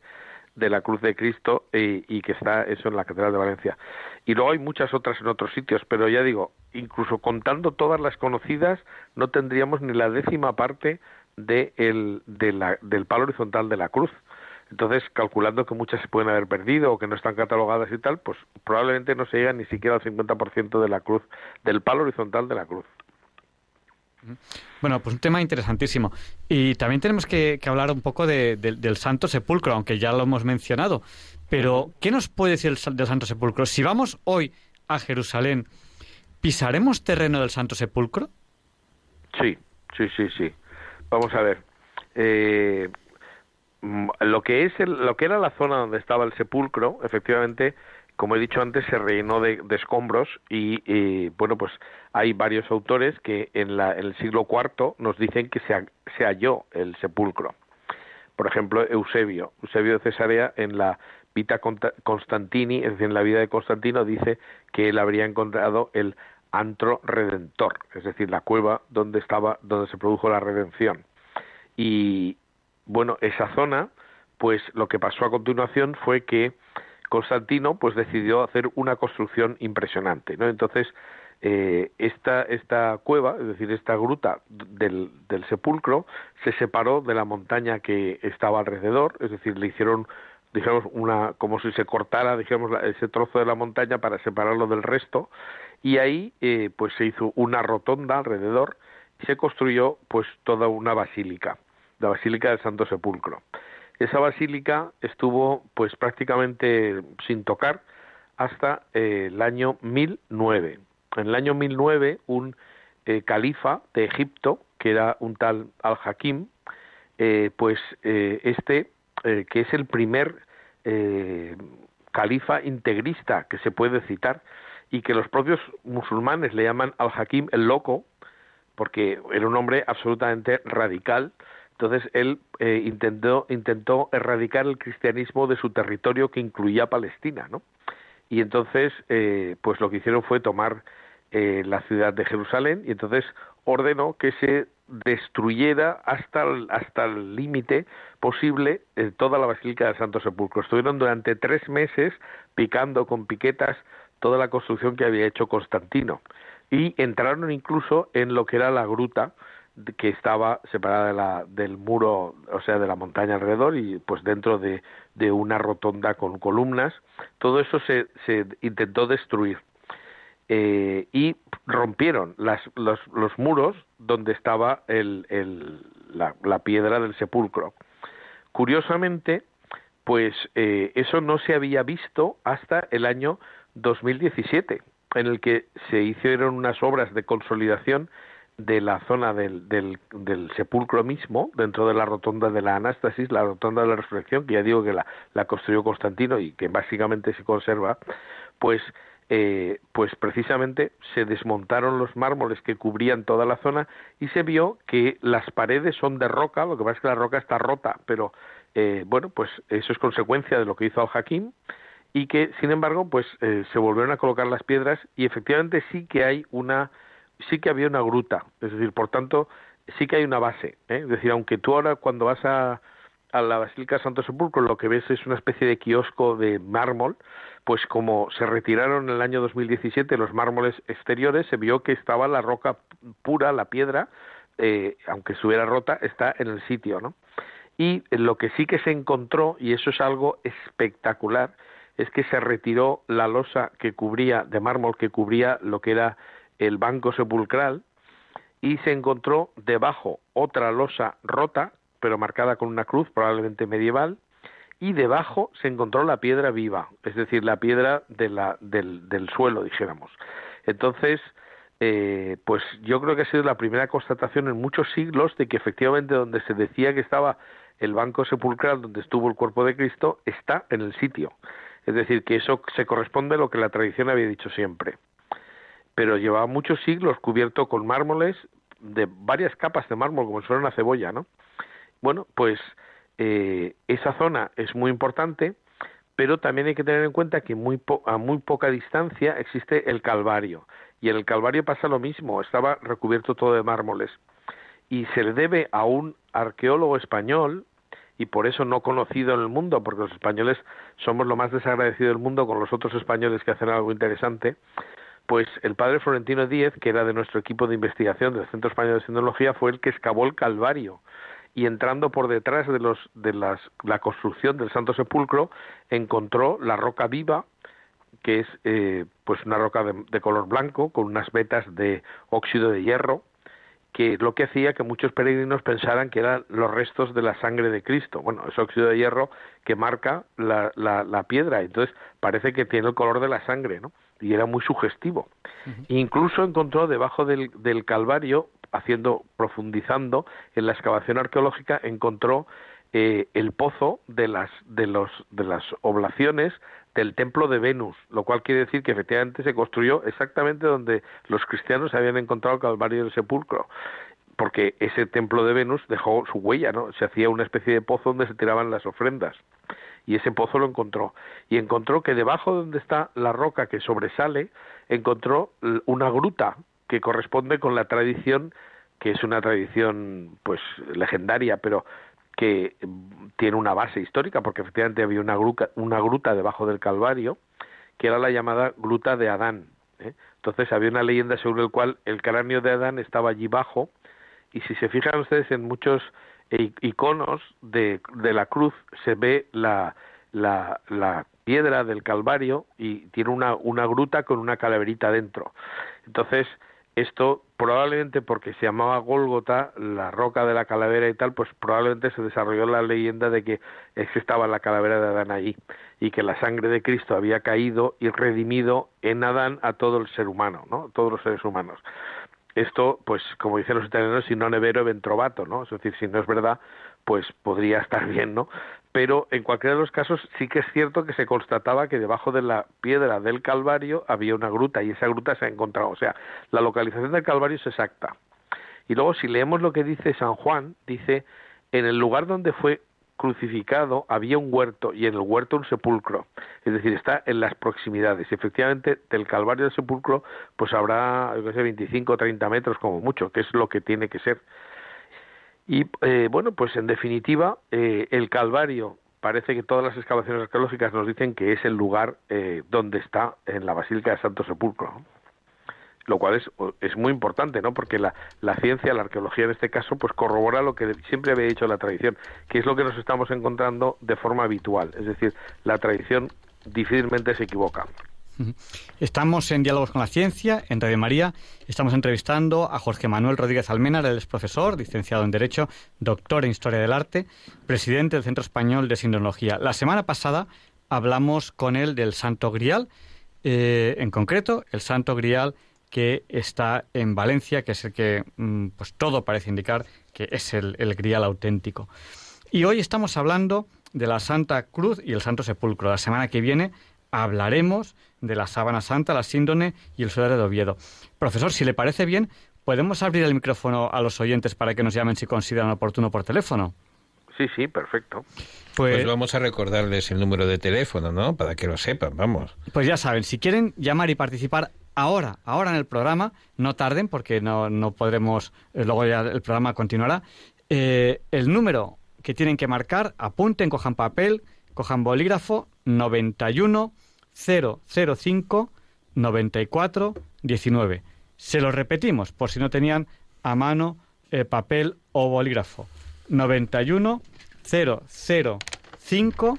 de la cruz de Cristo y, y, que está eso en la Catedral de Valencia. Y luego hay muchas otras en otros sitios, pero ya digo, incluso contando todas las conocidas, no tendríamos ni la décima parte de el, del palo horizontal de la cruz. Entonces, calculando que muchas se pueden haber perdido o que no están catalogadas y tal, pues probablemente no se llega ni siquiera al 50% de la cruz, del palo horizontal de la cruz. Bueno, pues un tema interesantísimo. Y también tenemos que, hablar un poco del Santo Sepulcro, aunque ya lo hemos mencionado. Pero, ¿qué nos puede decir el, del Santo Sepulcro? Si vamos hoy a Jerusalén, ¿pisaremos terreno del Santo Sepulcro? Sí, sí, sí, sí. Vamos a ver. Eh, lo que es lo que era la zona donde estaba el sepulcro, efectivamente, como he dicho antes, se rellenó de, escombros y, bueno, pues hay varios autores que en, el siglo IV nos dicen que se, se, halló el sepulcro. Por ejemplo, Eusebio, Eusebio de Cesarea en la Vita Constantini, es decir, en la vida de Constantino, dice que él habría encontrado el antro redentor, es decir, la cueva donde estaba, donde se produjo la redención. Y bueno, esa zona, pues lo que pasó a continuación fue que Constantino pues decidió hacer una construcción impresionante, ¿no? Entonces, eh, esta, esta cueva, es decir, esta gruta del, del sepulcro, se separó de la montaña que estaba alrededor, es decir, le hicieron digamos una como si se cortara digamos ese trozo de la montaña para separarlo del resto y ahí eh, pues se hizo una rotonda alrededor y se construyó pues toda una basílica, la Basílica del Santo Sepulcro. Esa basílica estuvo pues prácticamente sin tocar hasta eh, el año 1009. En el año 1009 un eh, califa de Egipto, que era un tal Al-Hakim, pues este, que es el primer califa integrista que se puede citar, y que los propios musulmanes le llaman al-Hakim el loco, porque era un hombre absolutamente radical. Entonces él eh, intentó, intentó erradicar el cristianismo de su territorio que incluía Palestina, ¿no? Y entonces, eh, pues lo que hicieron fue tomar eh, la ciudad de Jerusalén y entonces ordenó que se destruyera hasta el, hasta el límite posible toda la Basílica del Santo Sepulcro. Estuvieron durante tres meses picando con piquetas toda la construcción que había hecho Constantino y entraron incluso en lo que era la gruta que estaba separada de la, del muro, o sea, de la montaña alrededor y pues dentro de, una rotonda con columnas. Todo eso se, se intentó destruir eh, y rompieron las, los, los, muros donde estaba el, la, la, piedra del sepulcro. Curiosamente, pues eh, eso no se había visto hasta el año 2017, en el que se hicieron unas obras de consolidación de la zona del, del, sepulcro mismo, dentro de la rotonda de la Anástasis, la rotonda de la resurrección, que ya digo que la, la construyó Constantino y que básicamente se conserva, pues, eh, pues precisamente se desmontaron los mármoles que cubrían toda la zona y se vio que las paredes son de roca, lo que pasa es que la roca está rota, pero eh, bueno, pues eso es consecuencia de lo que hizo Al-Hakim, y que sin embargo pues eh, se volvieron a colocar las piedras y efectivamente sí que hay una sí que había una gruta es decir por tanto sí que hay una base ¿eh? es decir aunque tú ahora cuando vas a a la Basílica de Santo Sepulcro lo que ves es una especie de kiosco de mármol, pues como se retiraron en el año 2017 los mármoles exteriores, se vio que estaba la roca pura, la piedra, eh, aunque estuviera rota, está en el sitio, ¿no? Y lo que sí que se encontró, y eso es algo espectacular, es que se retiró la losa que cubría, de mármol que cubría lo que era el banco sepulcral y se encontró debajo otra losa rota, pero marcada con una cruz, probablemente medieval, y debajo se encontró la piedra viva, es decir, la piedra de la, del, del suelo, dijéramos. Entonces, eh, pues yo creo que ha sido la primera constatación en muchos siglos de que efectivamente donde se decía que estaba el banco sepulcral donde estuvo el cuerpo de Cristo está en el sitio. Es decir, que eso se corresponde a lo que la tradición había dicho siempre. Pero llevaba muchos siglos cubierto con mármoles de varias capas de mármol, como si fuera una cebolla, ¿no? Bueno, pues eh, esa zona es muy importante, pero también hay que tener en cuenta que muy a muy poca distancia existe el Calvario. Y en el Calvario pasa lo mismo, estaba recubierto todo de mármoles. Y se le debe a un arqueólogo español, y por eso no conocido en el mundo, porque los españoles somos lo más desagradecido del mundo con los otros españoles que hacen algo interesante, pues el padre Florentino Díez, que era de nuestro equipo de investigación del Centro Español de Tecnología, fue el que excavó el Calvario y entrando por detrás de los de las, la construcción del Santo Sepulcro encontró la roca viva que es eh, pues una roca de color blanco con unas vetas de óxido de hierro que lo que hacía que muchos peregrinos pensaran que eran los restos de la sangre de Cristo. Bueno, es óxido de hierro que marca la, la, piedra, entonces parece que tiene el color de la sangre, ¿no? Y era muy sugestivo. Incluso encontró debajo del, del Calvario, haciendo, profundizando en la excavación arqueológica, encontró eh, el pozo de las, de, los, de las oblaciones del templo de Venus, lo cual quiere decir que efectivamente se construyó exactamente donde los cristianos habían encontrado el Calvario del Sepulcro, porque ese templo de Venus dejó su huella, ¿no? Se hacía una especie de pozo donde se tiraban las ofrendas y ese pozo lo encontró y encontró que debajo donde está la roca que sobresale encontró una gruta que corresponde con la tradición que es una tradición pues legendaria pero que tiene una base histórica, porque efectivamente había una, gruta, una gruta debajo del Calvario, que era la llamada Gruta de Adán. ¿eh? Entonces había una leyenda sobre el cual el cráneo de Adán estaba allí bajo, y si se fijan ustedes en muchos iconos de, de la cruz, se ve la, la, la piedra del Calvario y tiene una, una gruta con una calaverita dentro. Entonces, esto probablemente porque se llamaba Gólgota, la roca de la calavera y tal, pues probablemente se desarrolló la leyenda de que estaba la calavera de Adán allí y que la sangre de Cristo había caído y redimido en Adán a todo el ser humano, ¿no? Todos los seres humanos. Esto, pues, como dicen los italianos, si no nevero ventrovato, ¿no? Es decir, si no es verdad, pues podría <laughs> estar bien, ¿no? Pero en cualquiera de los casos sí que es cierto que se constataba que debajo de la piedra del Calvario había una gruta y esa gruta se ha encontrado. O sea, la localización del Calvario es exacta. Y luego si leemos lo que dice San Juan, dice, en el lugar donde fue crucificado había un huerto y en el huerto un sepulcro. Es decir, está en las proximidades. Efectivamente, del Calvario al sepulcro, pues habrá, yo sé, 25 o 30 metros como mucho, que es lo que tiene que ser. Y eh, bueno, pues en definitiva, eh, el Calvario parece que todas las excavaciones arqueológicas nos dicen que es el lugar eh, donde está en la Basílica de Santo Sepulcro. Lo cual es, es muy importante, ¿no? Porque la, la ciencia, la arqueología en este caso, pues corrobora lo que siempre había dicho la tradición, que es lo que nos estamos encontrando de forma habitual. Es decir, la tradición difícilmente se equivoca. Estamos en Diálogos con la Ciencia, en Radio María. Estamos entrevistando a Jorge Manuel Rodríguez Almenar, él es profesor, licenciado en Derecho, doctor en Historia del Arte, presidente del Centro Español de Sinología. La semana pasada hablamos con él del Santo Grial, eh, en concreto, el Santo Grial que está en Valencia, que es el que mm, pues todo parece indicar que es el, el Grial auténtico. Y hoy estamos hablando de la Santa Cruz y el Santo Sepulcro. La semana que viene hablaremos de la sábana santa, la síndone y el sudario de Oviedo. Profesor, si le parece bien, ¿podemos abrir el micrófono a los oyentes para que nos llamen si consideran oportuno por teléfono? Sí, sí, perfecto. Pues, pues, vamos a recordarles el número de teléfono, ¿no? Para que lo sepan, vamos. Pues ya saben, si quieren llamar y participar ahora, ahora en el programa, no tarden porque no, no podremos, eh, luego ya el programa continuará. Eh, el número que tienen que marcar, apunten, cojan papel, cojan bolígrafo, 91 005 94 19. Se lo repetimos por si no tenían a mano eh, papel o bolígrafo. 91 005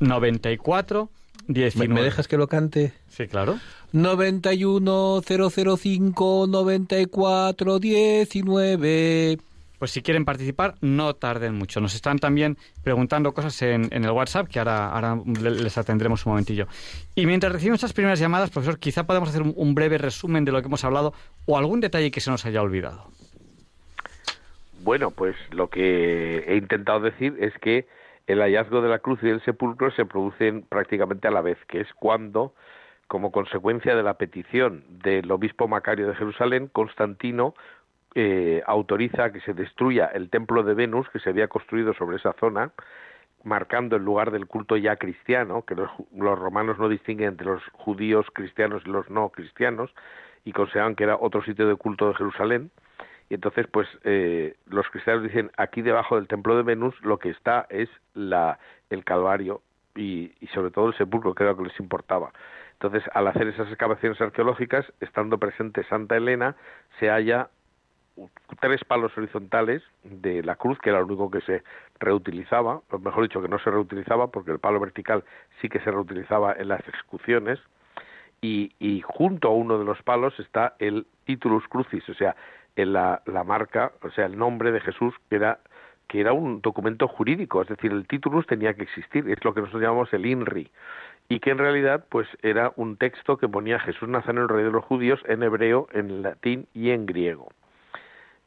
94 19. ¿Me dejas que lo cante? Sí, claro. 91 005 94 19. Pues si quieren participar, no tarden mucho. Nos están también preguntando cosas en, el WhatsApp, que ahora, ahora les atendremos un momentillo. Y mientras recibimos estas primeras llamadas, profesor, quizá podamos hacer un, breve resumen de lo que hemos hablado o algún detalle que se nos haya olvidado. Bueno, pues lo que he intentado decir es que el hallazgo de la cruz y del sepulcro se producen prácticamente a la vez, que es cuando, como consecuencia de la petición del obispo Macario de Jerusalén, Constantino eh, autoriza que se destruya el templo de Venus que se había construido sobre esa zona, marcando el lugar del culto ya cristiano, que los, romanos no distinguen entre los judíos cristianos y los no cristianos, y consideraban que era otro sitio de culto de Jerusalén. Y entonces, pues, eh, los cristianos dicen, aquí debajo del templo de Venus lo que está es la, el Calvario y, y sobre todo el sepulcro, que era lo que les importaba. Entonces, al hacer esas excavaciones arqueológicas, estando presente Santa Elena, se halla tres palos horizontales de la cruz, que era lo único que se reutilizaba, o mejor dicho, que no se reutilizaba, porque el palo vertical sí que se reutilizaba en las ejecuciones, y, junto a uno de los palos está el titulus crucis, o sea, la, la marca, o sea, el nombre de Jesús, que era que era un documento jurídico, es decir, el titulus tenía que existir, es lo que nosotros llamamos el INRI, y que en realidad pues era un texto que ponía Jesús Nazareno, el rey de los judíos, en hebreo, en latín y en griego.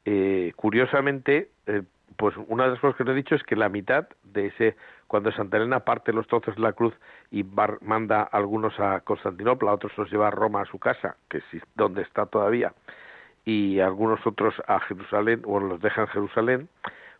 Eh, curiosamente, eh, pues una de las cosas que os he dicho es que la mitad de ese, cuando Santa Elena parte los trozos de la cruz y manda algunos a Constantinopla, otros los lleva a Roma a su casa, que es donde está todavía, y algunos otros a Jerusalén, o los deja en Jerusalén,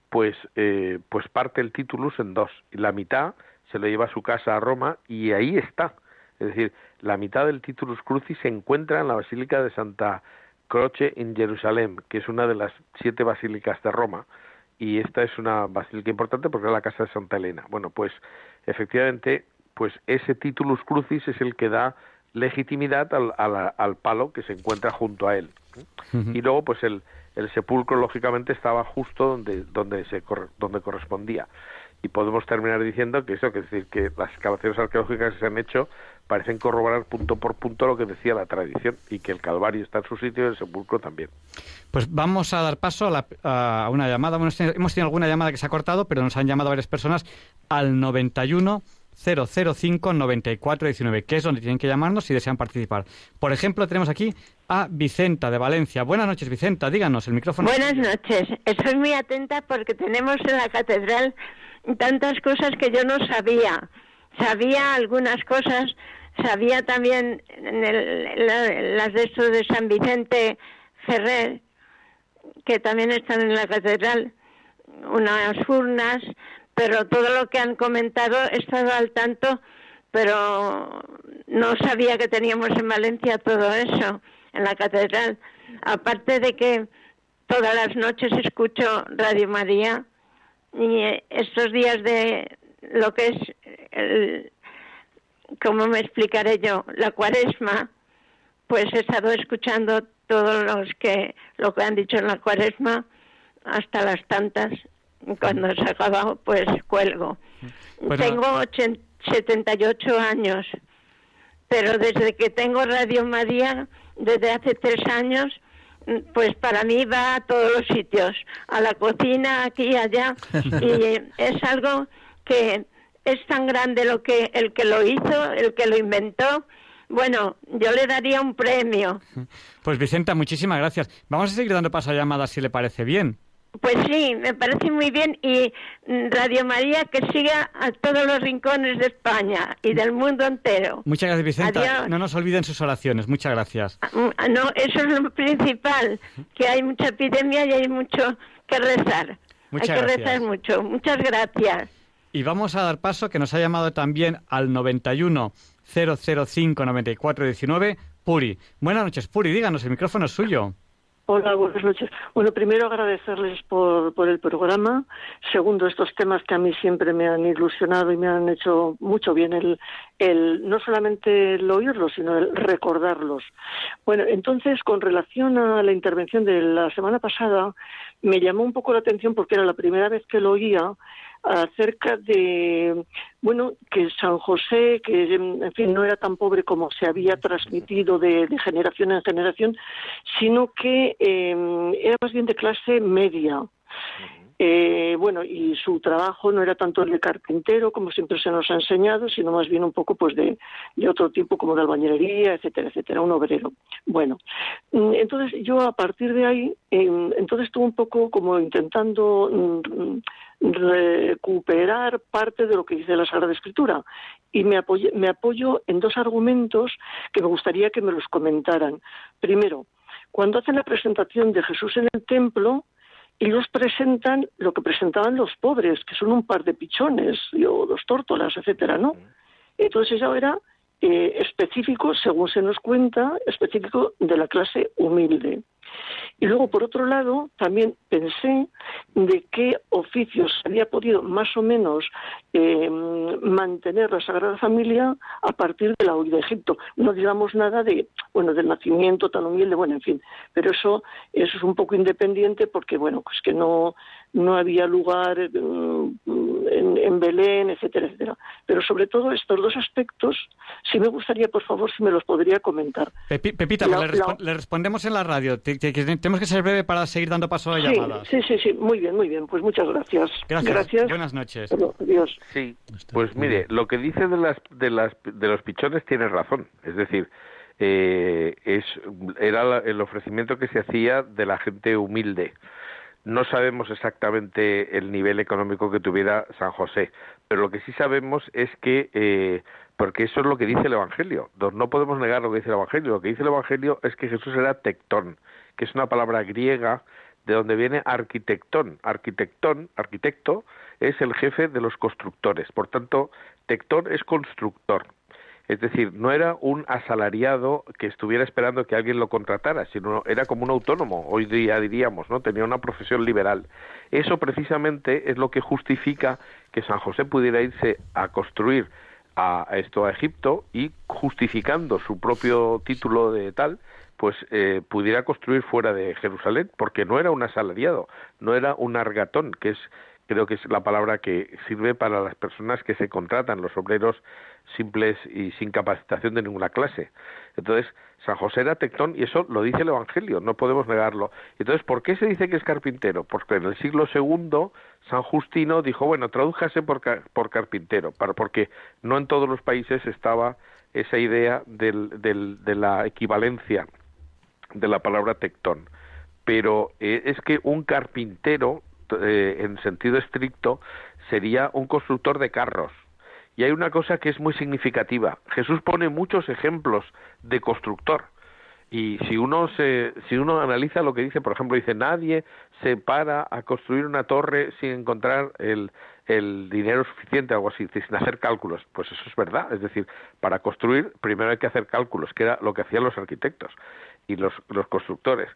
pues, eh, pues parte el titulus en dos. La mitad se lo lleva a su casa a Roma y ahí está. Es decir, la mitad del titulus crucis se encuentra en la Basílica de Santa Croce en Jerusalén, que es una de las siete basílicas de Roma, y esta es una basílica importante porque es la casa de Santa Elena. Bueno, pues efectivamente, pues ese titulus crucis es el que da legitimidad al, al, palo que se encuentra junto a él. Y luego, pues el, el sepulcro lógicamente estaba justo donde donde se donde correspondía y podemos terminar diciendo que eso que es decir que las excavaciones arqueológicas que se han hecho parecen corroborar punto por punto lo que decía la tradición y que el Calvario está en su sitio y el sepulcro también. Pues vamos a dar paso a, una llamada. hemos tenido alguna llamada que se ha cortado, pero nos han llamado varias personas al 91 005 9419, que es donde tienen que llamarnos si desean participar. Por ejemplo, tenemos aquí a Vicenta de Valencia. Buenas noches, Vicenta, díganos, el micrófono. Buenas noches, estoy muy atenta porque tenemos en la catedral tantas cosas que yo no sabía. Sabía algunas cosas, sabía también en las de estos de San Vicente Ferrer, que también están en la catedral, unas urnas, pero todo lo que han comentado he estado al tanto, pero no sabía que teníamos en Valencia todo eso, en la catedral. Aparte de que todas las noches escucho Radio María y estos días de lo que es, el, ¿cómo me explicaré yo? La cuaresma, pues he estado escuchando todos los que, lo que han dicho en la cuaresma hasta las tantas cuando se acaba, pues cuelgo. Tengo 78 años, pero desde que tengo Radio María, desde hace tres años, pues para mí va a todos los sitios, a la cocina, aquí y allá, <laughs> y es algo que es tan grande lo que el que lo hizo, el que lo inventó. Bueno, yo le daría un premio. Pues Vicenta, muchísimas gracias. Vamos a seguir dando paso a llamadas si le parece bien. Pues sí, me parece muy bien y mm, Radio María que siga a todos los rincones de España y del mundo entero. Muchas gracias, Vicenta. No nos olviden sus oraciones. Muchas gracias. Ah, mm, ah, no, eso es lo principal, que hay mucha epidemia y hay mucho que rezar. hay que rezar mucho. Muchas gracias. Y vamos a dar paso que nos ha llamado también al 91 005 9419 Puri. Buenas noches, Puri. Díganos, el micrófono es suyo. Hola, buenas noches. Bueno, primero agradecerles por, por el programa. Segundo, estos temas que a mí siempre me han ilusionado y me han hecho mucho bien el, el no solamente el oírlos, sino el recordarlos. Bueno, entonces, con relación a la intervención de la semana pasada, me llamó un poco la atención porque era la primera vez que lo oía acerca de, bueno, que San José, que en fin no era tan pobre como se había transmitido de, generación en generación, sino que eh, era más bien de clase media. Eh, bueno, y su trabajo no era tanto el de carpintero, como siempre se nos ha enseñado, sino más bien un poco pues de, otro tipo, como de albañilería, etcétera, etcétera, un obrero. Bueno, mm, entonces yo a partir de ahí, entonces estuve un poco como intentando mm, recuperar parte de lo que dice la Sagrada Escritura y me me apoyo en dos argumentos que me gustaría que me los comentaran. Primero, cuando hacen la presentación de Jesús en el templo, ellos presentan lo que presentaban los pobres, que son un par de pichones o dos tórtolas, etcétera, ¿no? Entonces eso era eh, específico, según se nos cuenta, específico de la clase humilde. Y luego, por otro lado, también pensé de qué oficios había podido más o menos eh, mantener la Sagrada Familia a partir de la huida de Egipto. No digamos nada de, bueno, del nacimiento tan humilde, bueno, en fin, pero eso, eso es un poco independiente porque, bueno, pues que no, no había lugar, mm, en, Belén, etcétera, etcétera. Pero sobre todo estos dos aspectos, sí me gustaría, por favor, si me los podría comentar. Pepita, le, respondemos en la radio. Tenemos que ser breve para seguir dando paso a la llamada. Sí, sí, sí, muy bien, muy bien. Pues muchas gracias. Gracias. Buenas noches. adiós. Sí, pues mire, lo que dice de, las, de, las, de los pichones tiene razón. Es decir, eh, es, era el ofrecimiento que se hacía de la gente humilde. No sabemos exactamente el nivel económico que tuviera San José, pero lo que sí sabemos es que, eh, porque eso es lo que dice el Evangelio, no podemos negar lo que dice el Evangelio, lo que dice el Evangelio es que Jesús era tectón, que es una palabra griega de donde viene arquitectón. Arquitectón, arquitecto, es el jefe de los constructores. Por tanto, tectón es constructor. Es decir, no era un asalariado que estuviera esperando que alguien lo contratara, sino era como un autónomo, hoy día diríamos, ¿no? Tenía una profesión liberal. Eso precisamente es lo que justifica que San José pudiera irse a construir a, esto a Egipto y justificando su propio título de tal, pues eh, pudiera construir fuera de Jerusalén, porque no era un asalariado, no era un argatón, que es creo que es la palabra que sirve para las personas que se contratan, los obreros simples y sin capacitación de ninguna clase. Entonces, San José era tectón y eso lo dice el Evangelio, no podemos negarlo. Entonces, ¿por qué se dice que es carpintero? Porque en el siglo II San Justino dijo, bueno, tradújase por, por carpintero, porque no en todos los países estaba esa idea del, del, de la equivalencia de la palabra tectón. Pero eh, es que un carpintero eh, en sentido estricto, sería un constructor de carros. Y hay una cosa que es muy significativa. Jesús pone muchos ejemplos de constructor. Y si uno se, si uno analiza lo que dice, por ejemplo, dice nadie se para a construir una torre sin encontrar el, el dinero suficiente, algo así, sin hacer cálculos. Pues eso es verdad. Es decir, para construir primero hay que hacer cálculos, que era lo que hacían los arquitectos y los, los constructores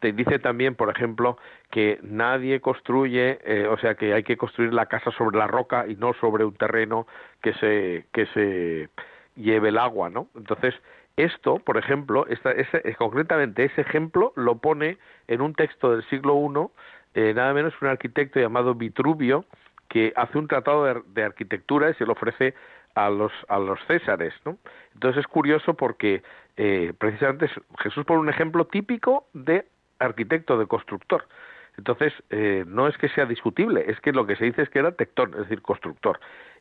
te dice también, por ejemplo, que nadie construye, eh, o sea, que hay que construir la casa sobre la roca y no sobre un terreno que se, que se lleve el agua, ¿no? Entonces, esto, por ejemplo, esta, ese, eh, concretamente ese ejemplo lo pone en un texto del siglo I, eh, nada menos un arquitecto llamado Vitruvio, que hace un tratado de, arquitectura y se lo ofrece a los, a los césares, ¿no? Entonces es curioso porque eh, precisamente Jesús pone un ejemplo típico de arquitecto, de constructor. Entonces, eh, no es que sea discutible, es que lo que se dice es que era tectón, es decir, constructor.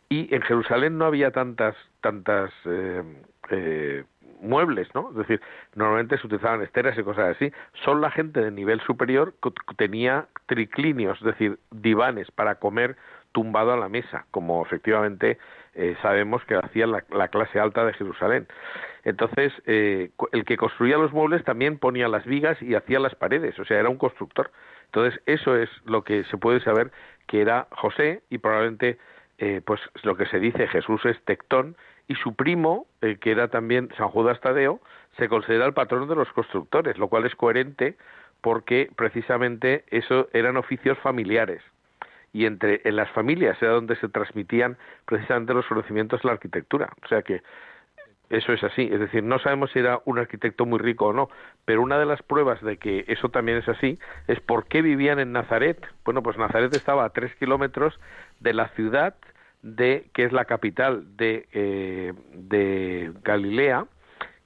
Y en Jerusalén no había tantas, tantas eh, eh, muebles, ¿no? Es decir, normalmente se utilizaban esteras y cosas así. Son la gente de nivel superior tenía triclinios, es decir, divanes para comer tumbado a la mesa, como efectivamente sabemos que hacía la, la clase alta de Jerusalén. Entonces, eh, el que construía los muebles también ponía las vigas y hacía las paredes, o sea, era un constructor. Entonces, eso es lo que se puede saber que era José y probablemente, eh, pues lo que se dice Jesús es Tectón y su primo, eh, que era también San Judas Tadeo, se considera el patrón de los constructores, lo cual es coherente porque precisamente eso eran oficios familiares y entre en las familias era donde se transmitían precisamente los conocimientos de la arquitectura. O sea que eso es así, es decir, no sabemos si era un arquitecto muy rico o no, pero una de las pruebas de que eso también es así es por qué vivían en Nazaret. Bueno, pues Nazaret estaba a tres kilómetros de la ciudad de que es la capital de, eh, de Galilea,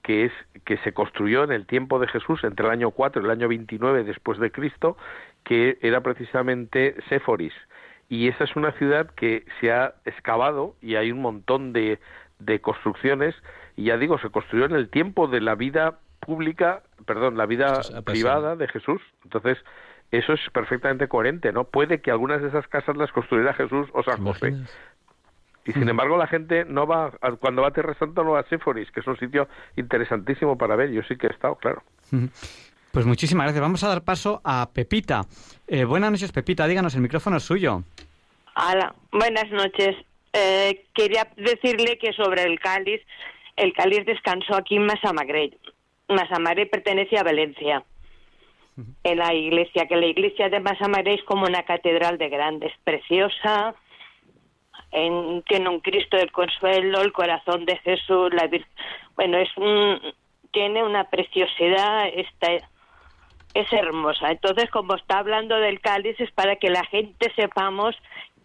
que es que se construyó en el tiempo de Jesús entre el año 4 y el año 29 después de Cristo, que era precisamente Séforis. Y esa es una ciudad que se ha excavado y hay un montón de, de construcciones y ya digo, se construyó en el tiempo de la vida pública, perdón, la vida privada de Jesús. Entonces, eso es perfectamente coherente, ¿no? Puede que algunas de esas casas las construyera Jesús o San José. Y sin embargo la gente no va, cuando va a Tierra Santa no va a Séforis, que es un sitio interesantísimo para ver. Yo sí que he estado, claro. Pues muchísimas gracias. Vamos a dar paso a Pepita. Eh, buenas noches, Pepita. Díganos, el micrófono es suyo. Hola, buenas noches. Eh, quería decirle que sobre el cáliz, el cáliz descansó aquí en Masamagrey. Masamagrey pertenece a Valencia, en la iglesia, que la iglesia de Masamagrey es como una catedral de grandes, preciosa, tiene un Cristo del Consuelo, el corazón de Jesús, la bueno, es tiene una preciosidad, esta, es hermosa. Entonces, como está hablando del cáliz, es para que la gente sepamos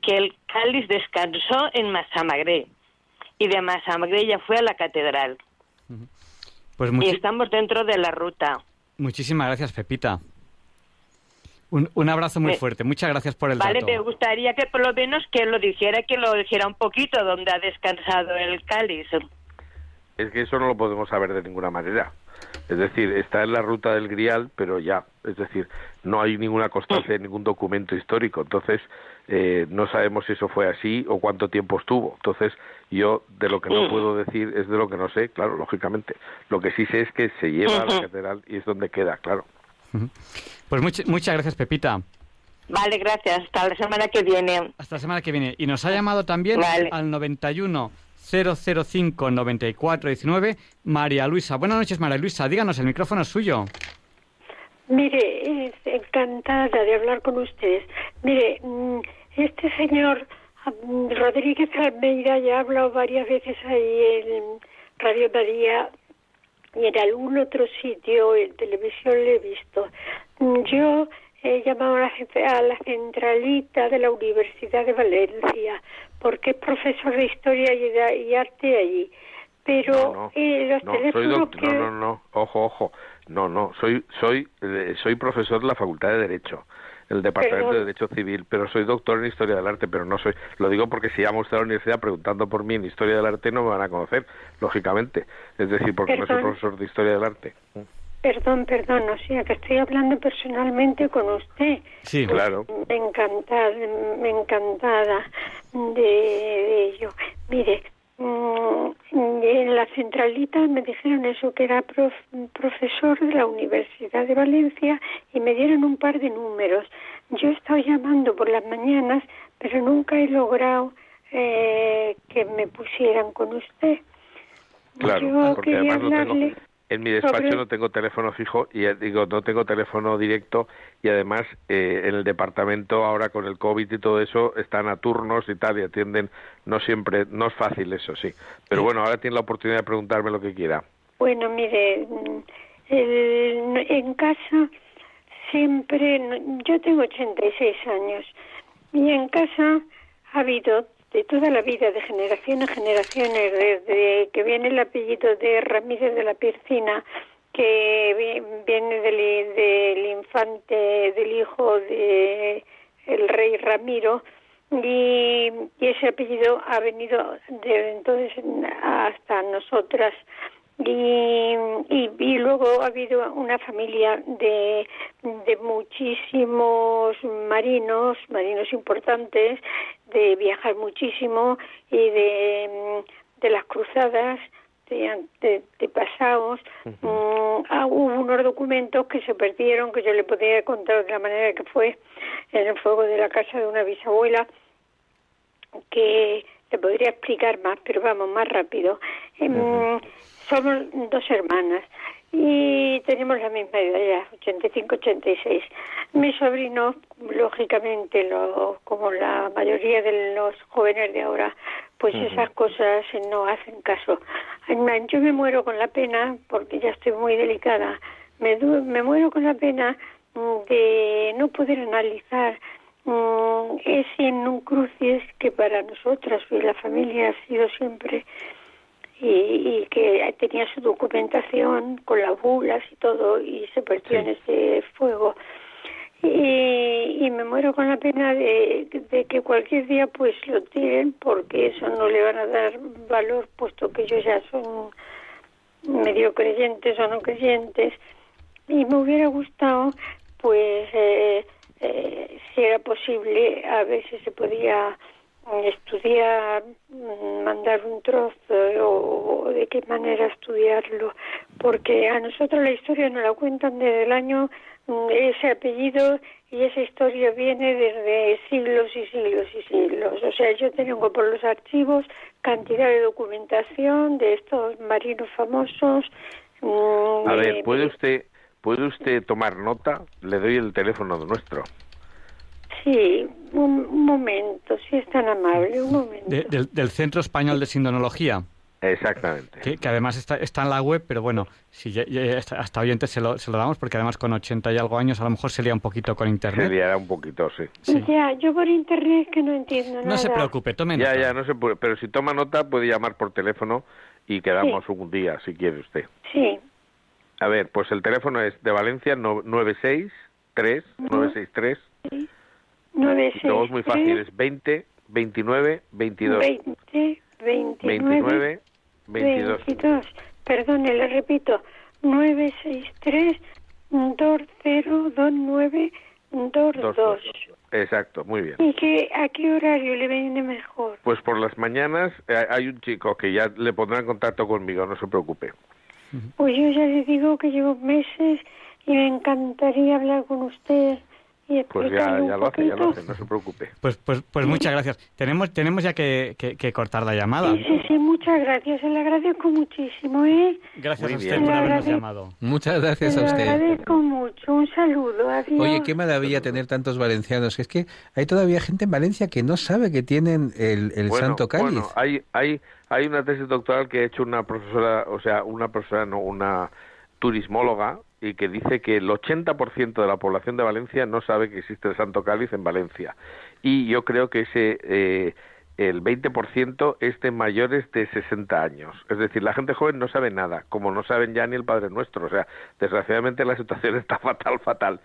que el cáliz descansó en Masamagré y de Masamagré ya fue a la catedral. Pues y estamos dentro de la ruta. Muchísimas gracias, Pepita. Un, un abrazo muy fuerte. Muchas gracias por el Vale, dato. me gustaría que por lo menos que lo dijera, que lo dijera un poquito donde ha descansado el cáliz. Es que eso no lo podemos saber de ninguna manera. Es decir, está en la ruta del Grial, pero ya, es decir, no hay ninguna constancia de ningún documento histórico. Entonces, eh, no sabemos si eso fue así o cuánto tiempo estuvo. Entonces, yo de lo que no Mm. puedo decir es de lo que no sé, claro, lógicamente. Lo que sí sé es que se lleva a la catedral y es donde queda, claro. Pues much- muchas gracias, Pepita. Vale, gracias. Hasta la semana que viene. Hasta la semana que viene. Y nos ha llamado también Vale. al 91 005 94 19 María Luisa. Buenas noches, María Luisa. Díganos, el micrófono es suyo. Mire, encantada de hablar con ustedes. Mire, mm, este señor mm, Rodríguez Almeida ya ha hablado varias veces ahí en Radio María y en algún otro sitio en televisión le he visto. Mm, Yo he llamado a la, cent- a la centralita de la Universidad de Valencia porque es profesor de historia y, y arte allí. Pero No, no, eh, los no, teléfonos que... no, no, no, ojo, ojo, no, no, soy, soy, eh, soy profesor de la Facultad de Derecho, el Departamento Perdón. de Derecho Civil, pero soy doctor en Historia del Arte, pero no soy, lo digo porque si llamo usted a la universidad preguntando por mí en Historia del Arte no me van a conocer, lógicamente, es decir, porque no soy profesor de Historia del Arte. Perdón, perdón, o sea que estoy hablando personalmente con usted. Sí, Claro. Me encantada, me encantada de, ello. Mire, mm, en la centralita me dijeron eso, que era prof- profesor de la Universidad de Valencia y me dieron un par de números. Yo he estado llamando por las mañanas, pero nunca he logrado eh, que me pusieran con usted. Claro, Yo porque quería además no tengo, hablarle en mi despacho no tengo teléfono fijo y eh, digo, no tengo teléfono directo y además eh, en el departamento ahora con el COVID y todo eso están a turnos y tal y atienden, no siempre, no es fácil eso sí, pero bueno, ahora tiene la oportunidad de preguntarme lo que quiera. Bueno, mire, mm, el- en casa siempre, yo tengo 86 años y en casa ha habido de toda la vida, de generación en generaciones, desde que viene el apellido de Ramírez de la Pircina, que vi- viene del, del infante, del hijo de el rey Ramiro, y, y ese apellido ha venido desde entonces hasta nosotras y, y, y luego ha habido una familia de, de muchísimos marinos, marinos importantes, de viajar muchísimo y de, de las cruzadas, de, de, de pasados. Mm, ah, hubo unos documentos que se perdieron, que yo le podía contar de la manera que fue en el fuego de la casa de una bisabuela, que te podría explicar más, pero vamos, más rápido. Em, Somos dos hermanas y tenemos la misma edad, ya, 85-86. Mi sobrino, lógicamente, lo, como la mayoría de los jóvenes de ahora, pues esas cosas no hacen caso. Yo me muero con la pena, porque ya estoy muy delicada, me, du- me muero con la pena mm, de no poder analizar mm, ese un crucis que para nosotras y la familia ha sido siempre y, y que tenía su documentación con las bulas y todo y se perdió en ese fuego. Y, y me muero con la pena de, de que cualquier día pues lo tiren porque eso no le van a dar valor puesto que ellos ya son medio creyentes o no creyentes. Y me hubiera gustado pues eh, eh, si era posible a ver si se podía estudiar mm, mandar un trozo o, o de qué manera estudiarlo porque a nosotros la historia nos la cuentan desde el año mm, ese apellido y esa historia viene desde siglos y siglos y siglos. O sea, yo tengo por los archivos cantidad de documentación de estos marinos famosos. mm, A ver, ¿puede usted, ¿puede usted tomar nota? Le doy el teléfono nuestro. Sí, un, un momento, si es tan amable, un momento. De- del, del Centro Español de Sindonología. Exactamente. Que, que además está, está en la web, pero bueno, si ya- ya hasta, hasta oyentes se lo, se lo damos, porque además con 80 y algo años a lo mejor se lía un poquito con Se internet. liará un poquito, sí. Sí. Ya, yo por internet que no entiendo nada. No se preocupe, tome Ya, nota. ya, no se puede. Pero si toma nota, puede llamar por teléfono y quedamos un día, si quiere usted. Sí, A ver, pues el teléfono es de Valencia, no- 963 963 9, y luego es muy fácil, es 20 29 22 20, 29, 29 22. 22. Perdone, le repito. 963 2029 22. Exacto, muy bien. ¿Y qué, a qué horario le viene mejor? Pues por las mañanas eh, hay un chico que ya le pondrá en contacto conmigo, no se preocupe. Pues yo ya le digo que llevo meses y me encantaría hablar con usted y Pues ya, ya lo hace, ya lo hace, no se preocupe. Pues, pues, pues muchas gracias. Tenemos, tenemos ya que, que- que cortar la llamada. Sí, sí, sí, muchas gracias. Se le agradezco muchísimo, ¿eh? Gracias Muy a usted bien. por habernos llamado. Muchas gracias a usted. agradezco mucho. Un saludo. Adiós. Oye, qué maravilla tener tantos valencianos. Es que hay todavía gente en Valencia que no sabe que tienen el, el bueno, Santo Cáliz. Bueno, hay, hay, hay una tesis doctoral que ha hecho una profesora, o sea, una profesora, no, una turismóloga, y que dice que el 80% de la población de Valencia no sabe que existe el Santo Cáliz en Valencia. Y yo creo que ese eh, el 20% es de mayores de 60 años. Es decir, la gente joven no sabe nada, como no saben ya ni el Padre Nuestro. O sea, desgraciadamente la situación <laughs> está fatal, fatal.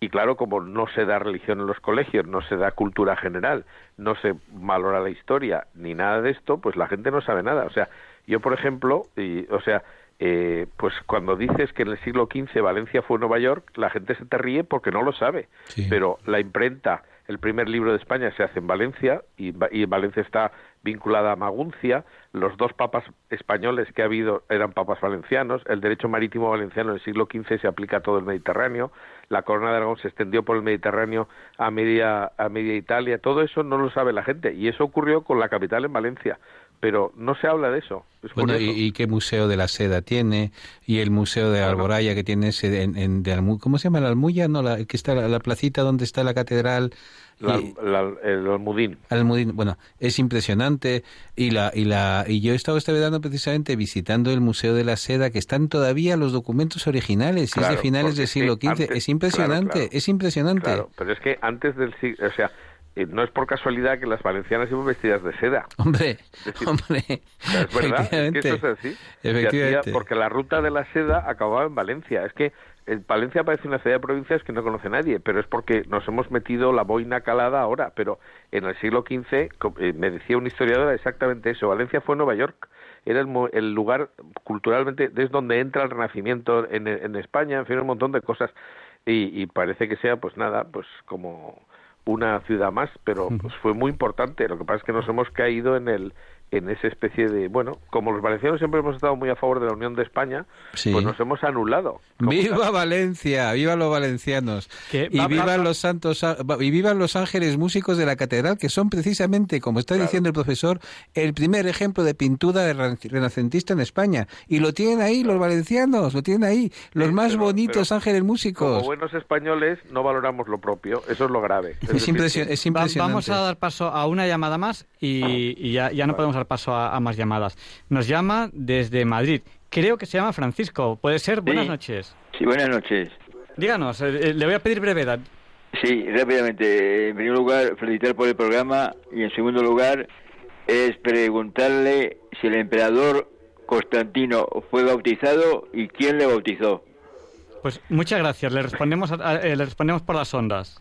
Y claro, como no se da religión en los colegios, no se da cultura general, no se valora la historia, ni nada de esto, pues la gente no sabe nada. O sea, yo, por ejemplo, y, o sea, eh, pues cuando dices que en el siglo XV Valencia fue Nueva York, la gente se te ríe porque no lo sabe. Sí. Pero la imprenta, el primer libro de España se hace en Valencia y, y Valencia está vinculada a Maguncia. Los dos papas españoles que ha habido eran papas valencianos. El derecho marítimo valenciano en el siglo XV se aplica a todo el Mediterráneo. La corona de Aragón se extendió por el Mediterráneo a media, a media Italia. Todo eso no lo sabe la gente y eso ocurrió con la capital en Valencia. Pero no se habla de eso. Es Bueno, y, qué museo de la seda tiene, y el museo de Bueno. Alboraya que tiene ese en, en- de Almu- ¿cómo se llama? La Almuya, no, la, que está la, la placita donde está la catedral. La- y- la- el Almudín. Almudín, bueno, es impresionante y la y la y yo he estado este verano precisamente visitando el Museo de la Seda que están todavía los documentos originales, y es Claro, de finales del siglo XV, es impresionante, claro, claro. es impresionante. Claro, pero es que antes del siglo, o sea, eh, no es por casualidad que las valencianas iban vestidas de seda. Hombre, decir, hombre, <laughs> Es verdad, es que efectivamente, eso es así. Efectivamente. hacía- porque la ruta de la seda acababa en Valencia. Es que eh, Valencia parece una ciudad de provincias que no conoce nadie, pero es porque nos hemos metido la boina calada ahora. Pero en el siglo XV, eh, me decía un historiador exactamente eso. Valencia fue Nueva York. Era el, el lugar culturalmente, es donde entra el Renacimiento en, en España, en fin, un montón de cosas. Y, y parece que sea, pues nada, pues como una ciudad más, pero pues fue muy importante. Lo que pasa es que nos hemos caído en el en esa especie de, bueno, como los valencianos siempre hemos estado muy a favor de la Unión de España, Sí. pues nos hemos anulado. Como ¡Viva tal. Valencia! ¡Viva los valencianos! Que y va- vivan va- los santos y vivan los ángeles músicos de la catedral, que son precisamente, como está Claro. diciendo el profesor, el primer ejemplo de pintura renacentista en España. Y lo tienen ahí los valencianos, lo tienen ahí, los Sí, más pero- bonitos pero ángeles Como músicos. buenos españoles no valoramos lo propio, eso es lo grave. Es, decir, impresio- que- es Va- impresionante. vamos a dar paso a una llamada más y, y ya, ya no podemos dar paso a, a más llamadas. Nos llama desde Madrid. Creo que se llama Francisco. ¿Puede ser? Buenas noches. Sí, buenas noches. Díganos, eh, eh, le voy a pedir brevedad. Sí, rápidamente. En primer lugar, felicitar por el programa y en segundo lugar es preguntarle si el emperador Constantino fue bautizado y quién le bautizó. Pues muchas gracias. Le respondemos, a- a- eh, le respondemos por las ondas.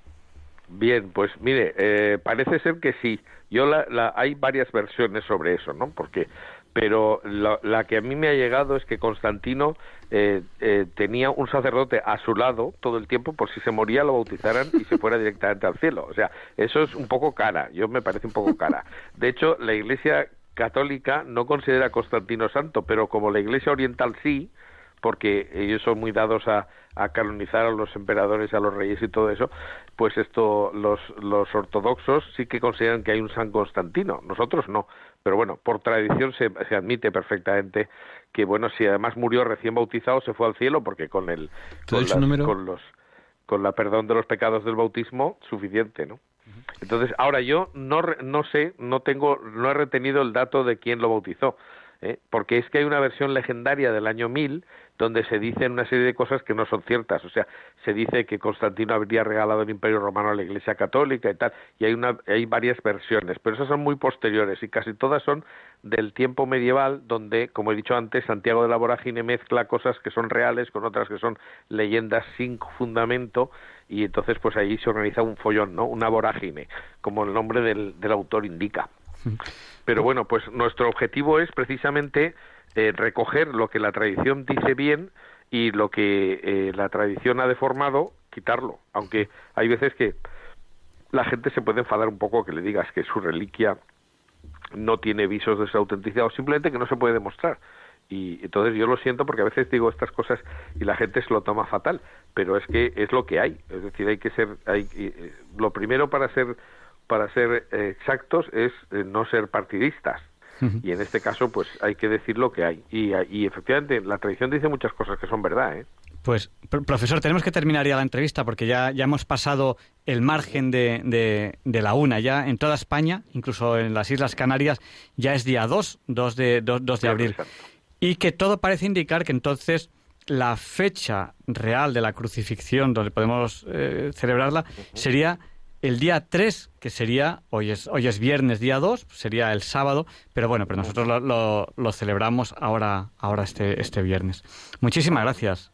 Bien, pues mire, eh, parece ser que sí. Yo la, la- hay varias versiones sobre eso, ¿no? Porque, pero la, la que a mí me ha llegado es que Constantino eh, eh, tenía un sacerdote a su lado todo el tiempo por si se moría lo bautizaran y se fuera directamente al cielo. O sea, eso es un poco cara. Yo me parece un poco cara. De hecho, la Iglesia católica no considera a Constantino santo, pero como la Iglesia oriental sí, porque ellos son muy dados a, a canonizar a los emperadores, a los reyes y todo eso, pues esto los, los ortodoxos sí que consideran que hay un San Constantino, nosotros no, pero bueno, por tradición se, se admite perfectamente que bueno, si además murió recién bautizado se fue al cielo porque con el ¿Todo con, su número? con los con la perdón de los pecados del bautismo suficiente, ¿no? Entonces, ahora yo no no sé, no tengo no he retenido el dato de quién lo bautizó. ¿eh? porque es que hay una versión legendaria del año 1000 donde se dicen una serie de cosas que no son ciertas. O sea, se dice que Constantino habría regalado el Imperio Romano a la Iglesia Católica y tal, y hay, una, hay varias versiones, pero esas son muy posteriores y casi todas son del tiempo medieval, donde, como he dicho antes, Santiago de la Vorágine mezcla cosas que son reales con otras que son leyendas sin fundamento, y entonces pues ahí se organiza un follón, ¿no? Una vorágine, como el nombre del, del autor indica. Pero bueno, pues nuestro objetivo es precisamente eh, recoger lo que la tradición dice bien y lo que eh, la tradición ha deformado, quitarlo. Aunque hay veces que la gente se puede enfadar un poco que le digas que su reliquia no tiene visos de su autenticidad o simplemente que no se puede demostrar. Y entonces yo lo siento porque a veces digo estas cosas y la gente se lo toma fatal, pero es que es lo que hay. Es decir, hay que ser, hay, eh, lo primero para ser para ser exactos es no ser partidistas y en este caso, pues hay que decir lo que hay. Y, efectivamente, la tradición dice muchas cosas que son verdad, ¿eh? Pues, profesor, tenemos que terminar ya la entrevista porque ya, ya hemos pasado el margen de, de, la una. Ya en toda España, incluso en las Islas Canarias, ya es día 2, 2 de, 2, de abril. Y que todo parece indicar que entonces la fecha real de la crucifixión, donde podemos eh, celebrarla, sería el día 3, que sería, hoy es, hoy es viernes, día 2, sería el sábado, pero bueno, pero nosotros lo, lo, celebramos ahora, ahora este, este viernes. Muchísimas gracias.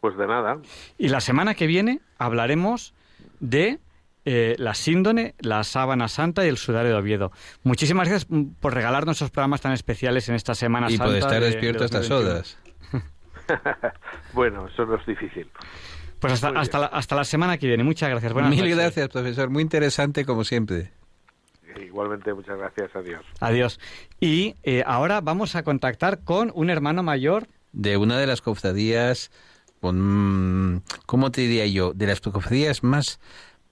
Pues de nada. Y la semana que viene hablaremos de eh, la síndone, la sábana santa y el sudario de Oviedo. Muchísimas gracias por regalarnos esos programas tan especiales en esta Semana y Santa. Y por estar despierto a estas horas. bueno, eso no es difícil. Pues hasta, hasta, la, hasta la semana que viene. Muchas gracias. Buenas Mil gracias, profesor. Muy interesante, como siempre. Igualmente, muchas gracias. Adiós. Adiós. Y eh, ahora vamos a contactar con un hermano mayor. De una de las cofradías, con, ¿cómo te diría yo? De las cofradías más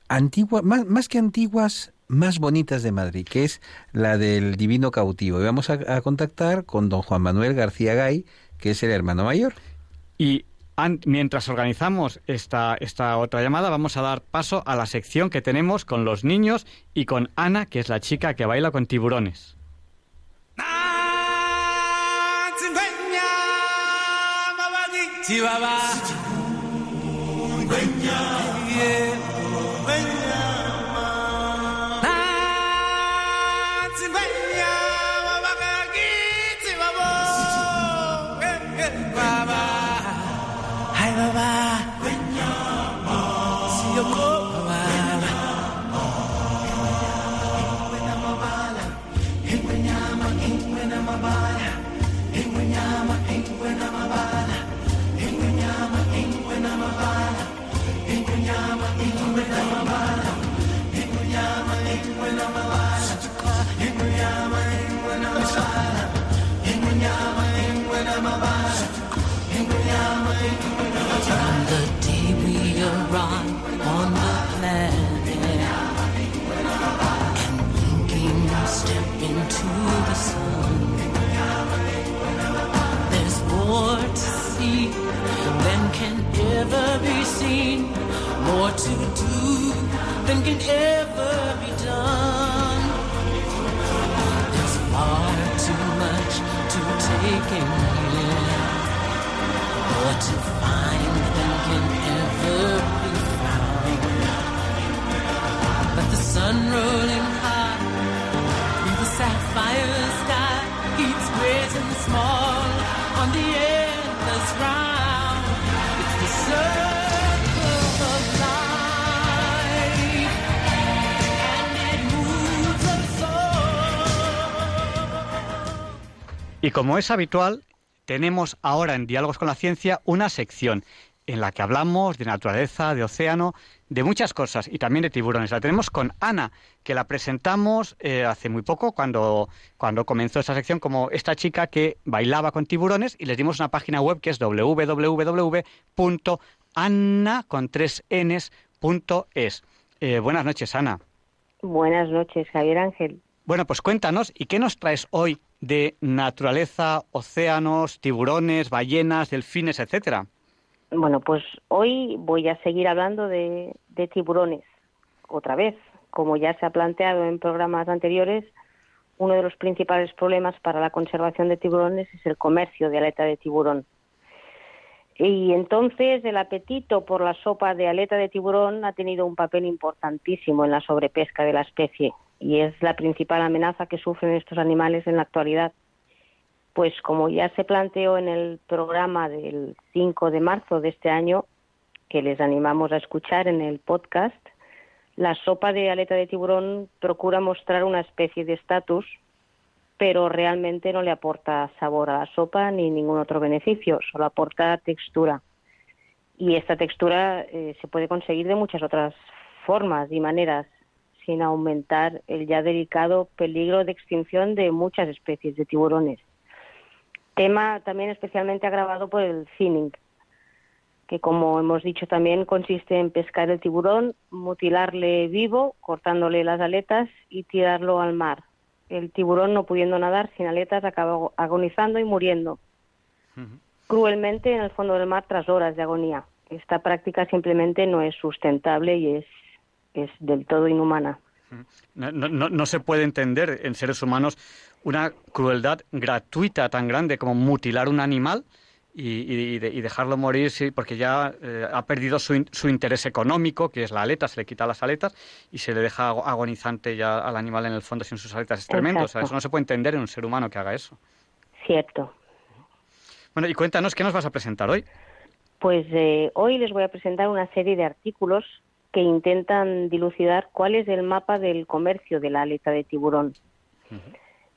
antiguas, más, más que antiguas, más bonitas de Madrid, que es la del Divino Cautivo. Y vamos a, a contactar con don Juan Manuel García Gay, que es el hermano mayor. Y mientras organizamos esta, esta otra llamada, vamos a dar paso a la sección que tenemos con los niños y con Ana, que es la chica que baila con tiburones. Ever seen, more to do than can ever be done. There's far too much to take in here, more to find than can ever be found. But the sun rolling high through the sapphire sky keeps great and small Y como es habitual, tenemos ahora en Diálogos con la Ciencia una sección en la que hablamos de naturaleza, de océano, de muchas cosas y también de tiburones. La tenemos con Ana, que la presentamos eh, hace muy poco, cuando, cuando comenzó esta sección, como esta chica que bailaba con tiburones y les dimos una página web que es www.anna con tres eh, buenas noches, Ana. Buenas noches, Javier Ángel. Bueno, pues cuéntanos, ¿y qué nos traes hoy de naturaleza, océanos, tiburones, ballenas, delfines, etcétera? Bueno, pues hoy voy a seguir hablando de, tiburones, otra vez. Como ya se ha planteado en programas anteriores, uno de los principales problemas para la conservación de tiburones es el comercio de aleta de tiburón. Y entonces el apetito por la sopa de aleta de tiburón ha tenido un papel importantísimo en la sobrepesca de la especie y es la principal amenaza que sufren estos animales en la actualidad. Pues como ya se planteó en el programa del 5 de marzo de este año, que les animamos a escuchar en el podcast, la sopa de aleta de tiburón procura mostrar una especie de estatus, pero realmente no le aporta sabor a la sopa ni ningún otro beneficio, solo aporta textura. Y esta textura eh, se puede conseguir de muchas otras formas y maneras, sin aumentar el ya delicado peligro de extinción de muchas especies de tiburones. Tema también especialmente agravado por el finning, que como hemos dicho también consiste en pescar el tiburón, mutilarle vivo, cortándole las aletas y tirarlo al mar. El tiburón, no pudiendo nadar sin aletas, acaba agonizando y muriendo cruelmente en el fondo del mar tras horas de agonía. Esta práctica simplemente no es sustentable y es, es del todo inhumana. No, no, no, se puede entender en seres humanos una crueldad gratuita tan grande como mutilar un animal y, dejarlo morir sí, porque ya eh, ha perdido su, su, interés económico, que es la aleta, se le quita las aletas y se le deja agonizante ya al animal en el fondo sin sus aletas. Es tremendo, o sea, eso no se puede entender en un ser humano que haga eso. Cierto. Bueno, y cuéntanos, ¿qué nos vas a presentar hoy? Pues eh, hoy les voy a presentar una serie de artículos que intentan dilucidar cuál es el mapa del comercio de la aleta de tiburón.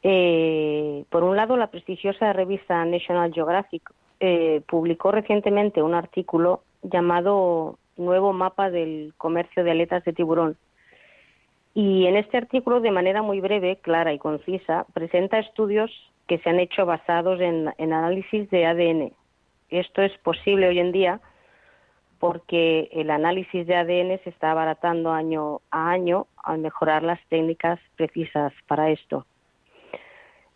eh, por un lado, la prestigiosa revista National Geographic eh, publicó recientemente un artículo llamado Nuevo Mapa del Comercio de Aletas de Tiburón. Y en este artículo, de manera muy breve, clara y concisa, presenta estudios que se han hecho basados en, en análisis de ADN. Esto es posible hoy en día porque el análisis de ADN se está abaratando año a año al mejorar las técnicas precisas para esto.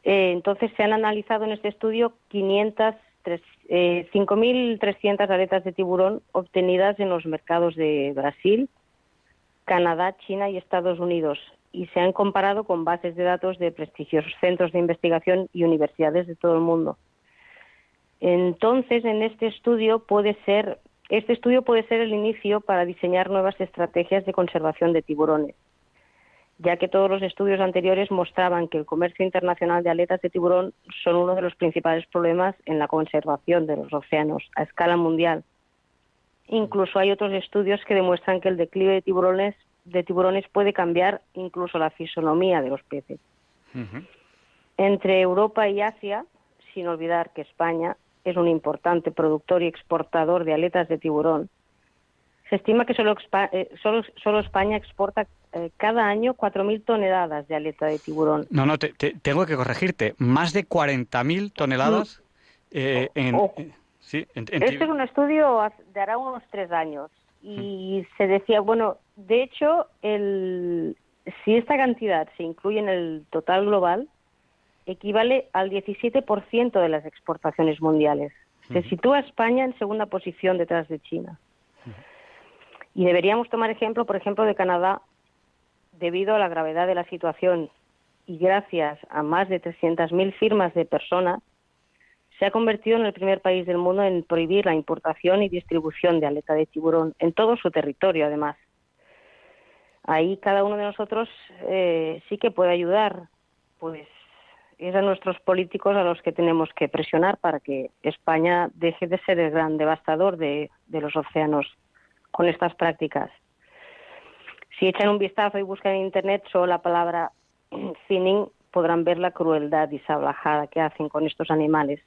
Eh, entonces se han analizado en este estudio 500 eh, 5.300 aletas de tiburón obtenidas en los mercados de Brasil, Canadá, China y Estados Unidos y se han comparado con bases de datos de prestigiosos centros de investigación y universidades de todo el mundo. Entonces, en este estudio puede ser este estudio puede ser el inicio para diseñar nuevas estrategias de conservación de tiburones ya que todos los estudios anteriores mostraban que el comercio internacional de aletas de tiburón son uno de los principales problemas en la conservación de los océanos a escala mundial. Incluso hay otros estudios que demuestran que el declive de tiburones, de tiburones puede cambiar incluso la fisonomía de los peces. Entre Europa y Asia, sin olvidar que España es un importante productor y exportador de aletas de tiburón, se estima que solo, eh, solo, España exporta eh, cada año 4.000 toneladas de aleta de tiburón. No, no, tengo que corregirte. Más de 40.000 toneladas eh, en, oh. sí, Este es un estudio de hará unos tres años. Y se decía, bueno, de hecho, el, si esta cantidad se incluye en el total global, equivale al 17% de las exportaciones mundiales. Se sitúa España en segunda posición detrás de China. Y deberíamos tomar ejemplo, por ejemplo, de Canadá, debido a la gravedad de la situación y gracias a más de 300.000 firmas de personas, se ha convertido en el primer país del mundo en prohibir la importación y distribución de aleta de tiburón en todo su territorio, además. Ahí cada uno de nosotros eh, sí que puede ayudar, pues es a nuestros políticos a los que tenemos que presionar para que España deje de ser el gran devastador de los océanos con estas prácticas. Si echan un vistazo y buscan en Internet solo la palabra <clears throat> finning, podrán ver la crueldad y sablajada que hacen con estos animales,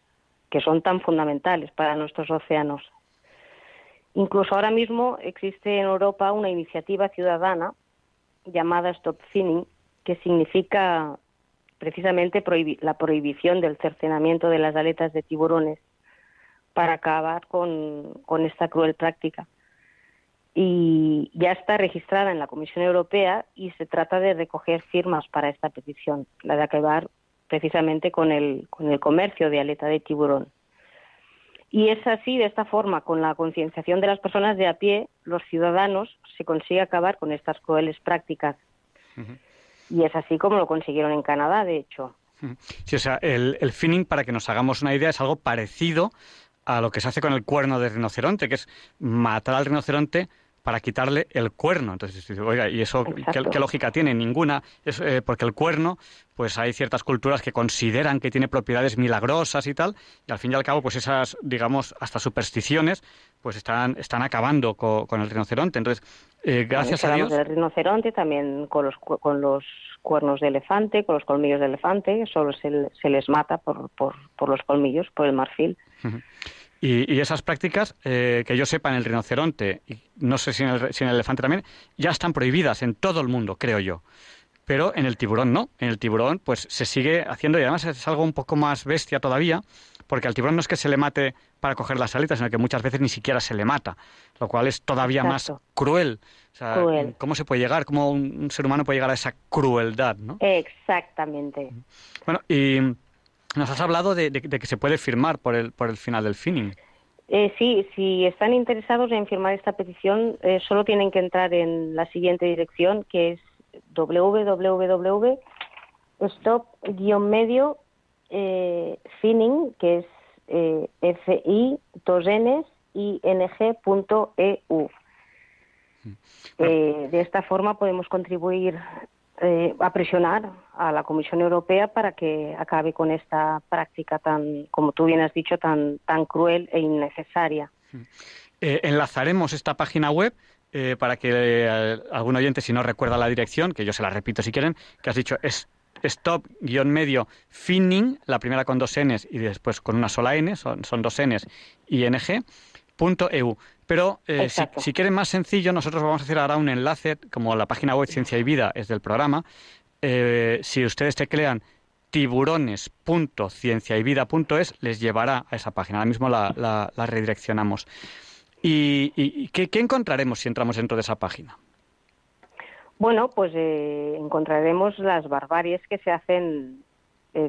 que son tan fundamentales para nuestros océanos. Incluso ahora mismo existe en Europa una iniciativa ciudadana llamada Stop Finning, que significa precisamente la prohibición del cercenamiento de las aletas de tiburones para acabar con esta cruel práctica y ya está registrada en la Comisión Europea y se trata de recoger firmas para esta petición, la de acabar precisamente con el, con el comercio de aleta de tiburón. Y es así, de esta forma, con la concienciación de las personas de a pie, los ciudadanos, se consigue acabar con estas crueles prácticas. Y es así como lo consiguieron en Canadá, de hecho. Sí, o sea, el, el finning, para que nos hagamos una idea, es algo parecido a lo que se hace con el cuerno de rinoceronte, que es matar al rinoceronte para quitarle el cuerno. Entonces, oiga, ¿y eso qué, lógica tiene? Ninguna, es, eh, porque el cuerno, pues hay ciertas culturas que consideran que tiene propiedades milagrosas y tal, y al fin y al cabo, pues esas, digamos, hasta supersticiones, pues están, están acabando con, el rinoceronte. Entonces, eh, gracias a Dios... del rinoceronte, también con los, con los cuernos de elefante, con los colmillos de elefante, solo se, se les mata por, por, por los colmillos, por el marfil. Y, esas prácticas, eh, que yo sepa, en el rinoceronte, y no sé si en, el, si en el elefante también, ya están prohibidas en todo el mundo, creo yo. Pero en el tiburón no. En el tiburón, pues se sigue haciendo y además es algo un poco más bestia todavía, porque al tiburón no es que se le mate para coger las aletas, sino que muchas veces ni siquiera se le mata, lo cual es todavía más cruel. O sea, ¿cómo se puede llegar? ¿Cómo un, ser humano puede llegar a esa crueldad? ¿no? Exactamente. Bueno, y nos has hablado de, que se puede firmar por el, por el final del finning. Eh, sí, si están interesados en firmar esta petición, eh, solo tienen que entrar en la siguiente dirección, que es www.stop-medio eh, finning, que es eh, fi dos ns ing.eu. Mm. Eh, de esta forma podemos contribuir eh, a presionar a la Comisión Europea para que acabe con esta práctica tan, como tú bien has dicho, tan, tan cruel e innecesaria. Eh, enlazaremos esta página web eh, para que algún oyente, si no recuerda la dirección, que yo se la repito si quieren, que has dicho es stop-medio finning, la primera con dos Ns y después con una sola N, son, dos Ns, EU. Pero eh, si, quieren más sencillo, nosotros vamos a hacer ahora un enlace, como la página web Ciencia y Vida es del programa. Eh, si ustedes teclean tiburones.cienciayvida.es, les llevará a esa página. Ahora mismo la, redireccionamos. ¿Y, qué, encontraremos si entramos dentro de esa página? Bueno, pues eh, encontraremos las barbaries que se hacen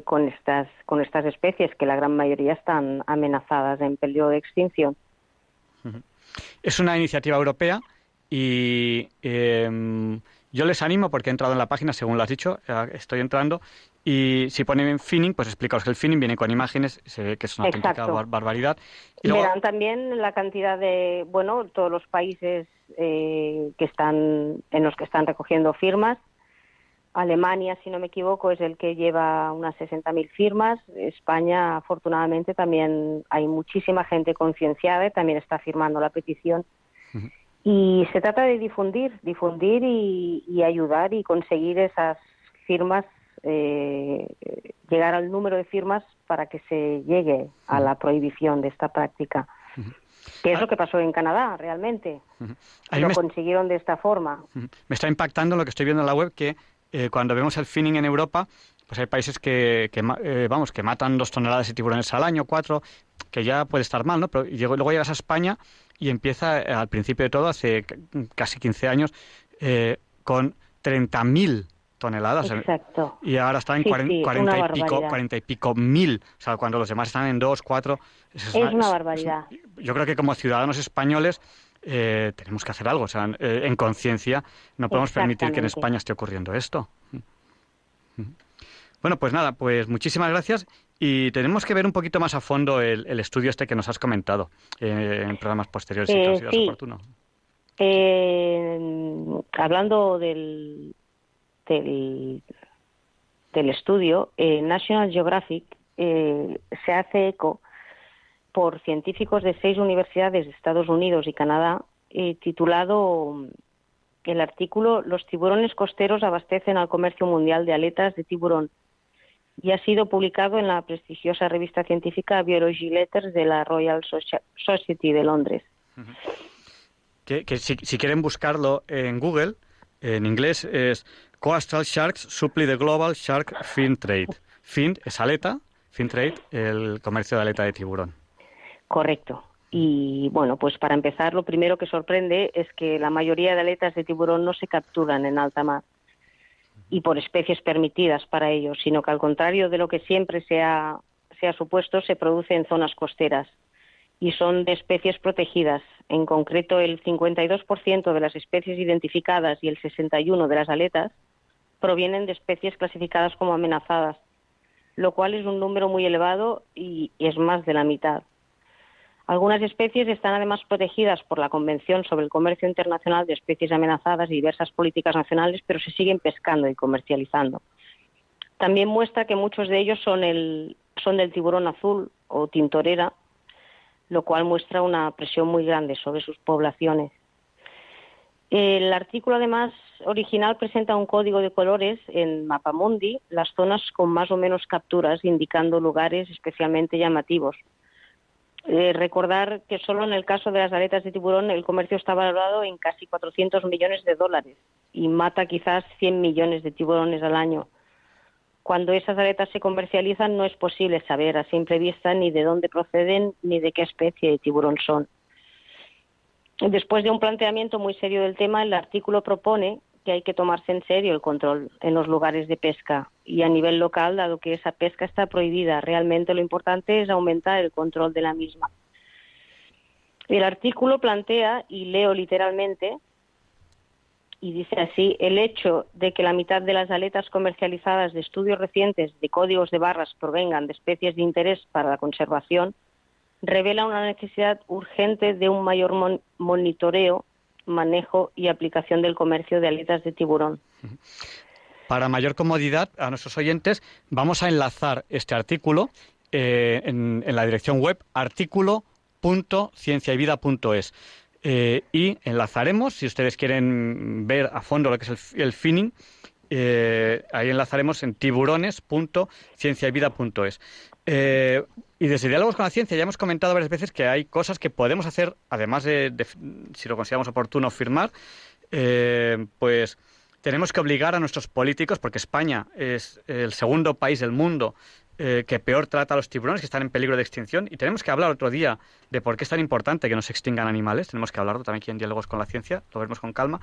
con estas con estas especies, que la gran mayoría están amenazadas en peligro de extinción. Es una iniciativa europea y em, yo les animo porque he entrado en la página, según lo has dicho, eh, estoy entrando y si ponen finning, pues explicaos que el finning viene con imágenes, se ve que es una auténtica barbaridad. Y Verán también la cantidad de, bueno, todos los países eh, que están en los que están recogiendo firmas Alemania, si no me equivoco, es el que lleva unas 60.000 firmas. España, afortunadamente, también hay muchísima gente concienciada y también está firmando la petición. Y se trata de difundir, difundir y, ayudar y conseguir esas firmas, eh, llegar al número de firmas para que se llegue a la prohibición de esta práctica. Que es lo que pasó en Canadá, realmente. Lo consiguieron de esta forma. Me está impactando lo que estoy viendo en la web, que eh, cuando vemos el finning en Europa, pues hay países que, eh, vamos, que matan dos toneladas de tiburones al año, cuatro, que ya puede estar mal, ¿no? Pero luego llegas a España y empieza, eh, al principio de todo, hace casi 15 años, con 30.000 toneladas. Exacto. Y ahora está en 40, y pico, 40 y pico mil. O sea, cuando los demás están en dos, cuatro. Es, una, barbaridad. yo creo que como ciudadanos españoles eh, tenemos que hacer algo. O sea, eh, en conciencia no podemos permitir que en España esté ocurriendo esto. Bueno, pues nada, pues muchísimas gracias y tenemos que ver un poquito más a fondo el, estudio este que nos has comentado eh, en programas posteriores, si sí. oportuno. hablando del, del, del estudio, National Geographic se hace eco por científicos de seis universidades de Estados Unidos y Canadá, eh, titulado mm, el artículo Los tiburones costeros abastecen al comercio mundial de aletas de tiburón y ha sido publicado en la prestigiosa revista científica Biology Letters de la Royal Society de Londres. Que, si, quieren buscarlo en Google, en inglés es Coastal Sharks Supply the Global Shark Fin Trade. Fin es aleta, fin trade, el comercio de aleta de tiburón. Correcto. Y bueno, pues para empezar, lo primero que sorprende es que la mayoría de aletas de tiburón no se capturan en alta mar y por especies permitidas para ellos, sino que al contrario de lo que siempre se ha, supuesto, se produce en zonas costeras y son de especies protegidas. En concreto, el 52% de las especies identificadas y el 61% de las aletas provienen de especies clasificadas como amenazadas, lo cual es un número muy elevado y es más de la mitad. Algunas especies están además protegidas por la Convención sobre el Comercio Internacional de Especies Amenazadas y diversas políticas nacionales, pero se siguen pescando y comercializando. También muestra que muchos de ellos son, el, son del tiburón azul o tintorera, lo cual muestra una presión muy grande sobre sus poblaciones. El artículo, además, original presenta un código de colores en Mapamundi, las zonas con más o menos capturas, indicando lugares especialmente llamativos. Eh, recordar que solo en el caso de las aletas de tiburón el comercio está valorado en casi 400 millones de dólares y mata quizás 100 millones de tiburones al año. Cuando esas aletas se comercializan no es posible saber a simple vista ni de dónde proceden ni de qué especie de tiburón son. Después de un planteamiento muy serio del tema, el artículo propone que hay que tomarse en serio el control en los lugares de pesca y a nivel local, dado que esa pesca está prohibida. Realmente lo importante es aumentar el control de la misma. El artículo plantea, y leo literalmente, y dice así, el hecho de que la mitad de las aletas comercializadas de estudios recientes de códigos de barras provengan de especies de interés para la conservación revela una necesidad urgente de un mayor monitoreo, manejo y aplicación del comercio de aletas de tiburón. Para mayor comodidad a nuestros oyentes, vamos a enlazar este artículo eh, en, la dirección web artículo.cienciayvida.es. Eh, y enlazaremos, si ustedes quieren ver a fondo lo que es el, finning, eh, ahí enlazaremos en tiburones.cienciayvida.es. Eh, y desde Diálogos con la Ciencia ya hemos comentado varias veces que hay cosas que podemos hacer, además de, si lo consideramos oportuno, firmar, eh, pues tenemos que obligar a nuestros políticos, porque España es el segundo país del mundo eh, que peor trata a los tiburones, que están en peligro de extinción, y tenemos que hablar otro día de por qué es tan importante que no se extingan animales, tenemos que hablarlo también aquí en Diálogos con la Ciencia, lo veremos con calma,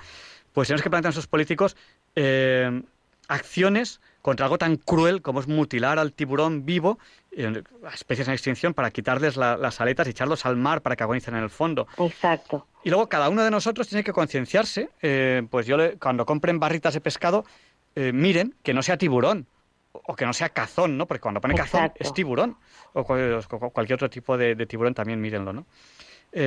pues tenemos que plantear a nuestros políticos eh, acciones contra algo tan cruel como es mutilar al tiburón vivo, eh, a especies en extinción, para quitarles las aletas y echarlos al mar para que agonicen en el fondo. Exacto. Y luego cada uno de nosotros tiene que concienciarse, eh, pues yo cuando compren barritas de pescado, miren que no sea tiburón o que no sea cazón, ¿no? Porque cuando pone cazón es tiburón o cualquier otro tipo de, tiburón también mírenlo, ¿no?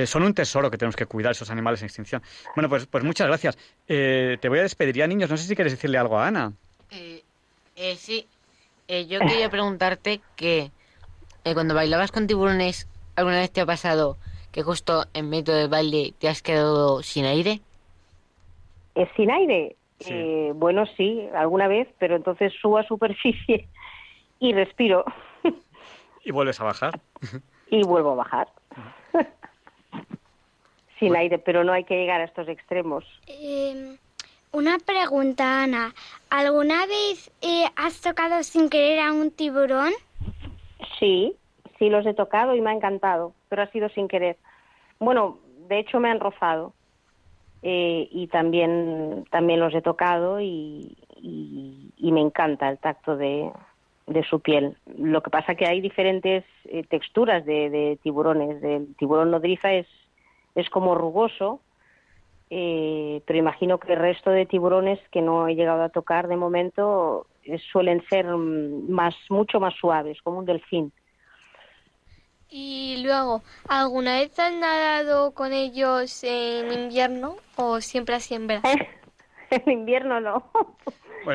son un tesoro que tenemos que cuidar esos animales en extinción. Bueno, pues, pues muchas gracias. te voy a despedir ya, niños. No sé si quieres decirle algo a Ana. Eh, sí, eh, yo quería preguntarte que eh, cuando bailabas con tiburones, ¿alguna vez te ha pasado que justo en medio del baile te has quedado sin aire? ¿Es sin aire? Bueno, sí, alguna vez, pero entonces subo a superficie <laughs> y respiro. ¿Y vuelves a bajar? y vuelvo a bajar. <laughs> sin aire, pero no hay que llegar a estos extremos. Em, una pregunta, Ana. ¿Alguna vez eh, has tocado sin querer a un tiburón? Sí, sí los he tocado y me ha encantado, pero ha sido sin querer. Bueno, de hecho me han rozado eh, y también, también los he tocado y, me encanta el tacto de, su piel. Lo que pasa que hay diferentes eh, texturas de, de, tiburones. El tiburón nodriza es, es como rugoso eh, pero imagino que el resto de tiburones que no he llegado a tocar de momento eh, suelen ser mm, más mucho más suaves, como un delfín. Y luego, ¿alguna vez has nadado con ellos en invierno o siempre así en verano? en invierno no.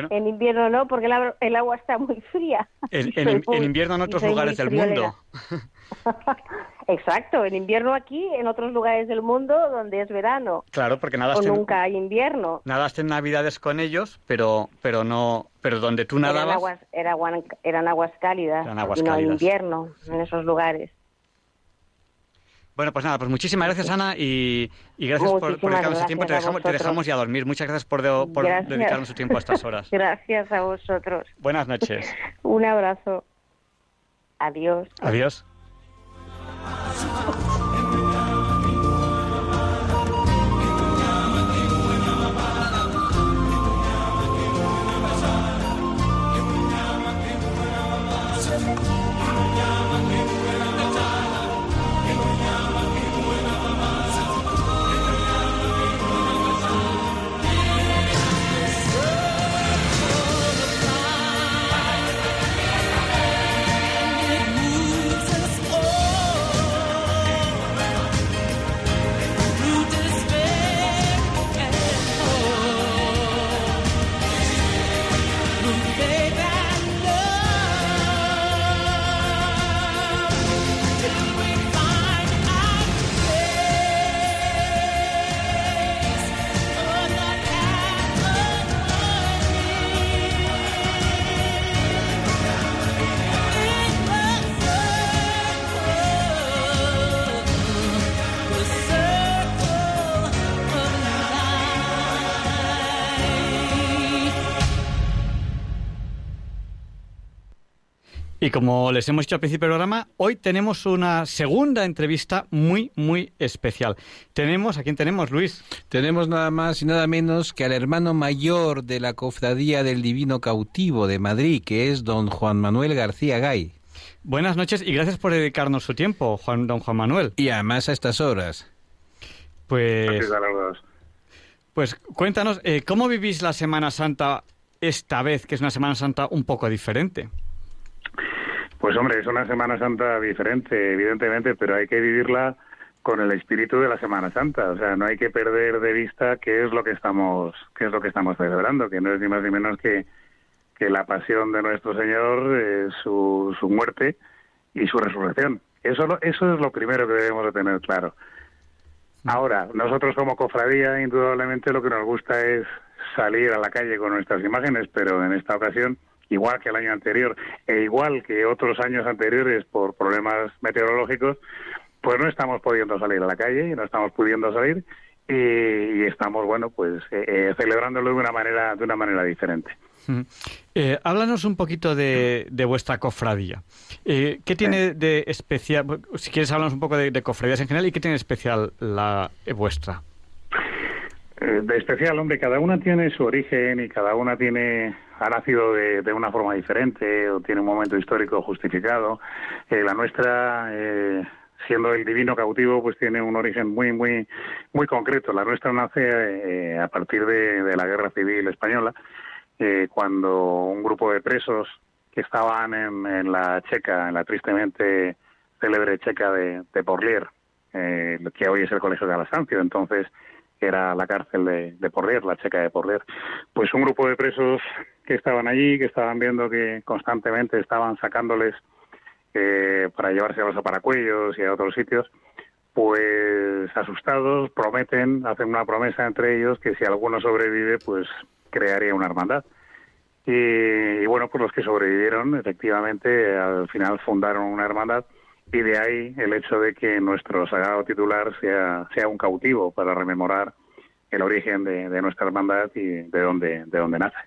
En invierno no, porque el, agua está muy fría. <laughs> En, invierno en otros lugares del mundo. <laughs> Exacto, en invierno aquí, en otros lugares del mundo donde es verano. Claro, porque nada o nunca hay invierno. Nadaste en Navidades con ellos, pero pero no, pero donde tú nadabas eran aguas, eran aguas cálidas, y no invierno en esos lugares. Bueno, pues nada, pues muchísimas gracias Ana y, gracias por, dedicarnos su tiempo. Te dejamos, te dejamos, ya dormir. Muchas gracias por, por dedicarnos su tiempo a estas horas. <laughs> gracias a vosotros. Buenas noches. <laughs> Un abrazo. Adiós. Adiós. Y como les hemos dicho al principio del programa, hoy tenemos una segunda entrevista muy, muy especial. Tenemos, ¿a quién tenemos, Luis? Tenemos nada más y nada menos que al hermano mayor de la Cofradía del Divino Cautivo de Madrid, que es don Juan Manuel García Gay. Buenas noches y gracias por dedicarnos su tiempo, Juan, don Juan Manuel. Y además a estas horas. Pues, pues cuéntanos, eh, ¿cómo vivís la Semana Santa esta vez, que es una Semana Santa un poco diferente? Pues hombre, es una Semana Santa diferente, evidentemente, pero hay que vivirla con el espíritu de la Semana Santa. O sea, no hay que perder de vista qué es lo que estamos, qué es lo que estamos celebrando, que no es ni más ni menos que, que la pasión de nuestro Señor, eh, su, su muerte y su resurrección. Eso, eso es lo primero que debemos de tener claro. Ahora, nosotros como cofradía, indudablemente lo que nos gusta es salir a la calle con nuestras imágenes, pero en esta ocasión, igual que el año anterior e igual que otros años anteriores por problemas meteorológicos, pues no estamos pudiendo salir a la calle y no estamos pudiendo salir y, estamos, bueno, pues eh, eh, celebrándolo de una manera, de una manera diferente. Eh, háblanos un poquito de, de vuestra cofradía. Eh, ¿Qué tiene de especial? Si quieres, háblanos un poco de, de cofradías en general y qué tiene de especial la eh, vuestra. Eh, de especial, hombre, cada una tiene su origen y cada una tiene ha nacido de, de una forma diferente o tiene un momento histórico justificado. Eh, la nuestra, eh, siendo el divino cautivo, pues tiene un origen muy, muy, muy concreto. La nuestra nace eh, a partir de, la Guerra Civil Española, eh, cuando un grupo de presos que estaban en, en la Checa, en la tristemente célebre Checa de, de Porlier, eh, que hoy es el Colegio de Alasancio, entonces era la cárcel de, de Porlier, la Checa de Porlier. Pues un grupo de presos que estaban allí, que estaban viendo que constantemente estaban sacándoles eh, para llevárselos a Paracuellos y a otros sitios, pues asustados prometen, hacen una promesa entre ellos que si alguno sobrevive, pues crearía una hermandad. Y, y bueno, pues los que sobrevivieron, efectivamente, al final fundaron una hermandad y de ahí el hecho de que nuestro sagrado titular sea, sea un cautivo para rememorar el origen de, de nuestra hermandad y de dónde, de dónde nace.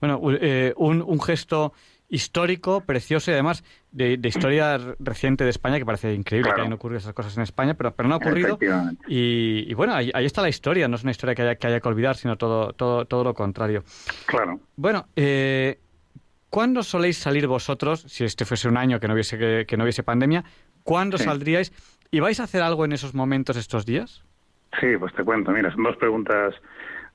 Bueno, eh, un, un gesto histórico, precioso y además de, de historia reciente de España, que parece increíble Claro. que hayan ocurrido esas cosas en España, pero, pero no ha ocurrido. Y, y bueno, ahí, ahí está la historia, no es una historia que haya que, haya que olvidar, sino todo, todo, todo lo contrario. Claro. Bueno, eh, ¿cuándo soléis salir vosotros, si este fuese un año que no hubiese, que, que no hubiese pandemia, cuándo Sí. saldríais? ¿Y vais a hacer algo en esos momentos estos días? Sí, pues te cuento. Mira, son dos preguntas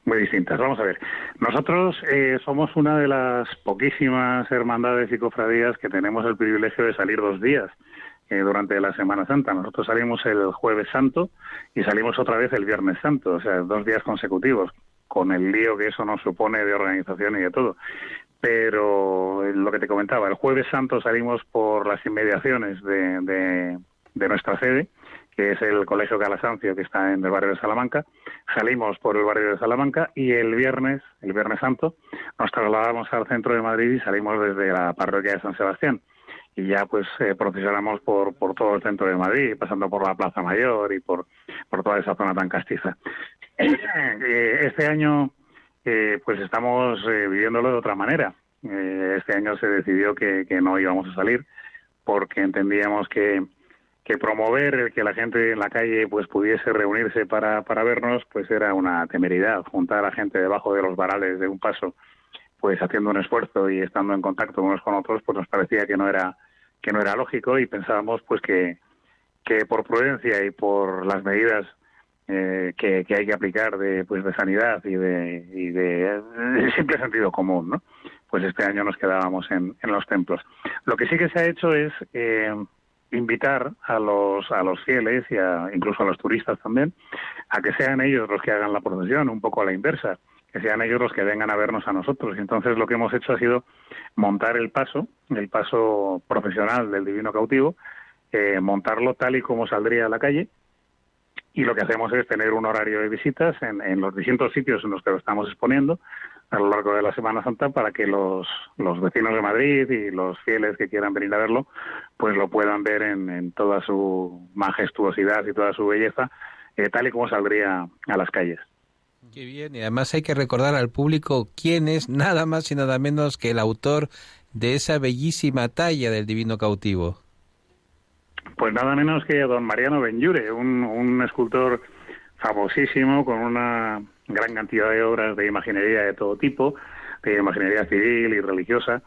muy distintas. Vamos a ver. Nosotros eh, somos una de las poquísimas hermandades y cofradías que tenemos el privilegio de salir dos días eh, durante la Semana Santa. Nosotros salimos el jueves santo y salimos otra vez el viernes santo, o sea, dos días consecutivos, con el lío que eso nos supone de organización y de todo. Pero lo que te comentaba, el jueves santo salimos por las inmediaciones de, de- nuestra sede, que es el Colegio Calasancio, que está en el barrio de Salamanca. Salimos por el barrio de Salamanca y el viernes, el viernes santo, nos trasladamos al centro de Madrid y salimos desde la parroquia de San Sebastián. Y ya pues eh, procesionamos por, todo el centro de Madrid, pasando por la Plaza Mayor y por, por toda esa zona tan castiza. <clears throat> Eh, Este año eh, pues estamos eh, viviéndolo de otra manera. Eh, este año se decidió que, que no íbamos a salir porque entendíamos que, promover el que la gente en la calle pues pudiese reunirse para, para vernos pues era una temeridad. Juntar a la gente debajo de los varales de un paso pues haciendo un esfuerzo y estando en contacto unos con otros pues nos parecía que no era que no era lógico y pensábamos pues que, que por prudencia y por las medidas eh, que, que hay que aplicar de pues de sanidad y de, y de, <laughs> simple sentido común no pues este año nos quedábamos en, en los templos lo que sí que se ha hecho es eh, invitar a los a los fieles y a, incluso a los turistas también a que sean ellos los que hagan la procesión un poco a la inversa que sean ellos los que vengan a vernos a nosotros. Y entonces lo que hemos hecho ha sido montar el paso, el paso profesional del Divino Cautivo, eh, montarlo tal y como saldría a la calle. Y lo que hacemos es tener un horario de visitas en, los distintos sitios en los que lo estamos exponiendo a lo largo de la Semana Santa para que los, los vecinos de Madrid y los fieles que quieran venir a verlo, pues lo puedan ver en, en toda su majestuosidad y toda su belleza, eh, tal y como saldría a las calles. Qué bien, y además hay que recordar al público quién es nada más y nada menos que el autor de esa bellísima talla del Divino Cautivo. Pues nada menos que don Mariano Benlliure, un, un escultor famosísimo con una gran cantidad de obras de imaginería de todo tipo, de imaginería civil y religiosa,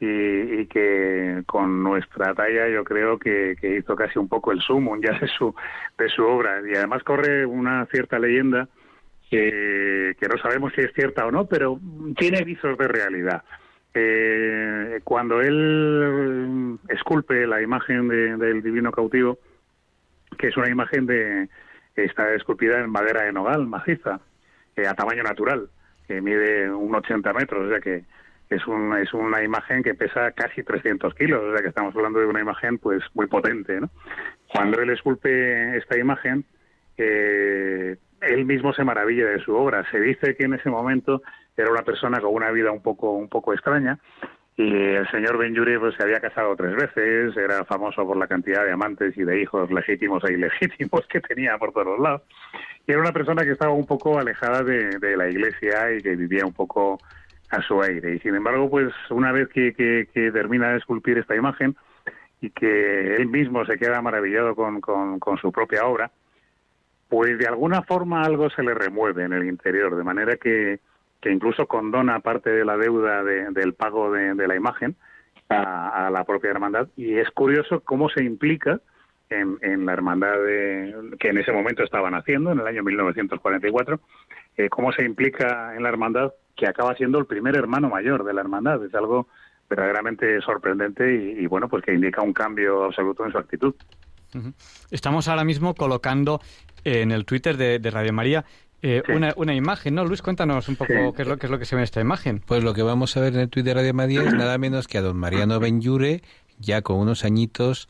y, que con nuestra talla yo creo que, hizo casi un poco el sumum ya de su, de su obra. Y además corre una cierta leyenda que, que no sabemos si es cierta o no, pero tiene visos de realidad. Eh, cuando él esculpe la imagen de- del divino cautivo, que es una imagen de está esculpida en madera de nogal maciza, eh, a tamaño natural, que mide un 80 metros, o sea que es, un, es una imagen que pesa casi 300 kilos, o sea que estamos hablando de una imagen pues muy potente. ¿no? Cuando él esculpe esta imagen, eh, él mismo se maravilla de su obra. Se dice que en ese momento era una persona con una vida un poco, un poco extraña y el señor Benjuri pues, se había casado tres veces, era famoso por la cantidad de amantes y de hijos legítimos e ilegítimos que tenía por todos lados. Y era una persona que estaba un poco alejada de, de la iglesia y que vivía un poco a su aire. Y sin embargo, pues una vez que, que, termina de esculpir esta imagen y que él mismo se queda maravillado con, con su propia obra, pues de alguna forma algo se le remueve en el interior, de manera que, que incluso condona parte de la deuda de- del pago de, de la imagen a, a la propia hermandad. Y es curioso cómo se implica en, en la hermandad de- que en ese momento estaban haciendo, en el año 1944, eh, cómo se implica en la hermandad que acaba siendo el primer hermano mayor de la hermandad. Es algo verdaderamente sorprendente y, bueno, pues que indica un cambio absoluto en su actitud. Estamos ahora mismo colocando en el Twitter de Radio María eh, una, una imagen, ¿no? Luis, cuéntanos un poco Sí. qué, es lo, qué es lo que se ve en esta imagen. Pues lo que vamos a ver en el Twitter de Radio María es nada menos que a don Mariano Benlliure, ya con unos añitos,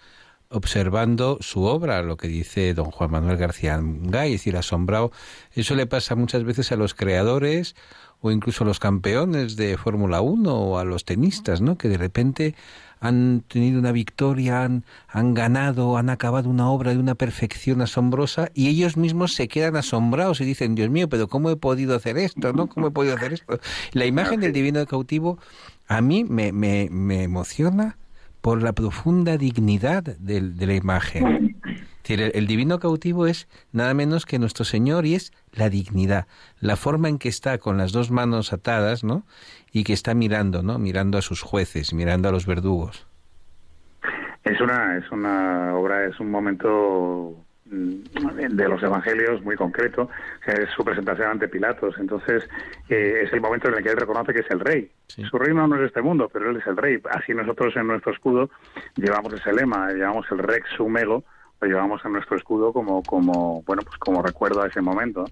observando su obra, lo que dice don Juan Manuel García Gay, es decir, asombrado. Eso le pasa muchas veces a los creadores o incluso a los campeones de Fórmula 1 o a los tenistas, ¿no? Que de repente han tenido una victoria, han, han ganado, han acabado una obra de una perfección asombrosa y ellos mismos se quedan asombrados y dicen, Dios mío, pero ¿cómo he podido hacer esto? ¿no? ¿Cómo he podido hacer esto? La imagen del divino cautivo a mí me, me, me emociona por la profunda dignidad del- de la imagen. Decir, el, el divino cautivo es nada menos que nuestro Señor y es la dignidad, la forma en que está con las dos manos atadas, ¿no? Y que está mirando, ¿no? Mirando a sus jueces, mirando a los verdugos. Es una, es una obra, es un momento mm, de los evangelios muy concreto, es su presentación ante Pilatos, entonces eh, es el momento en el que él reconoce que es el rey. Su reino no es este mundo, pero él es el rey. Así nosotros en nuestro escudo llevamos ese lema, llevamos el rex sumego, llevamos en nuestro escudo como, como, bueno, pues como recuerdo a ese momento.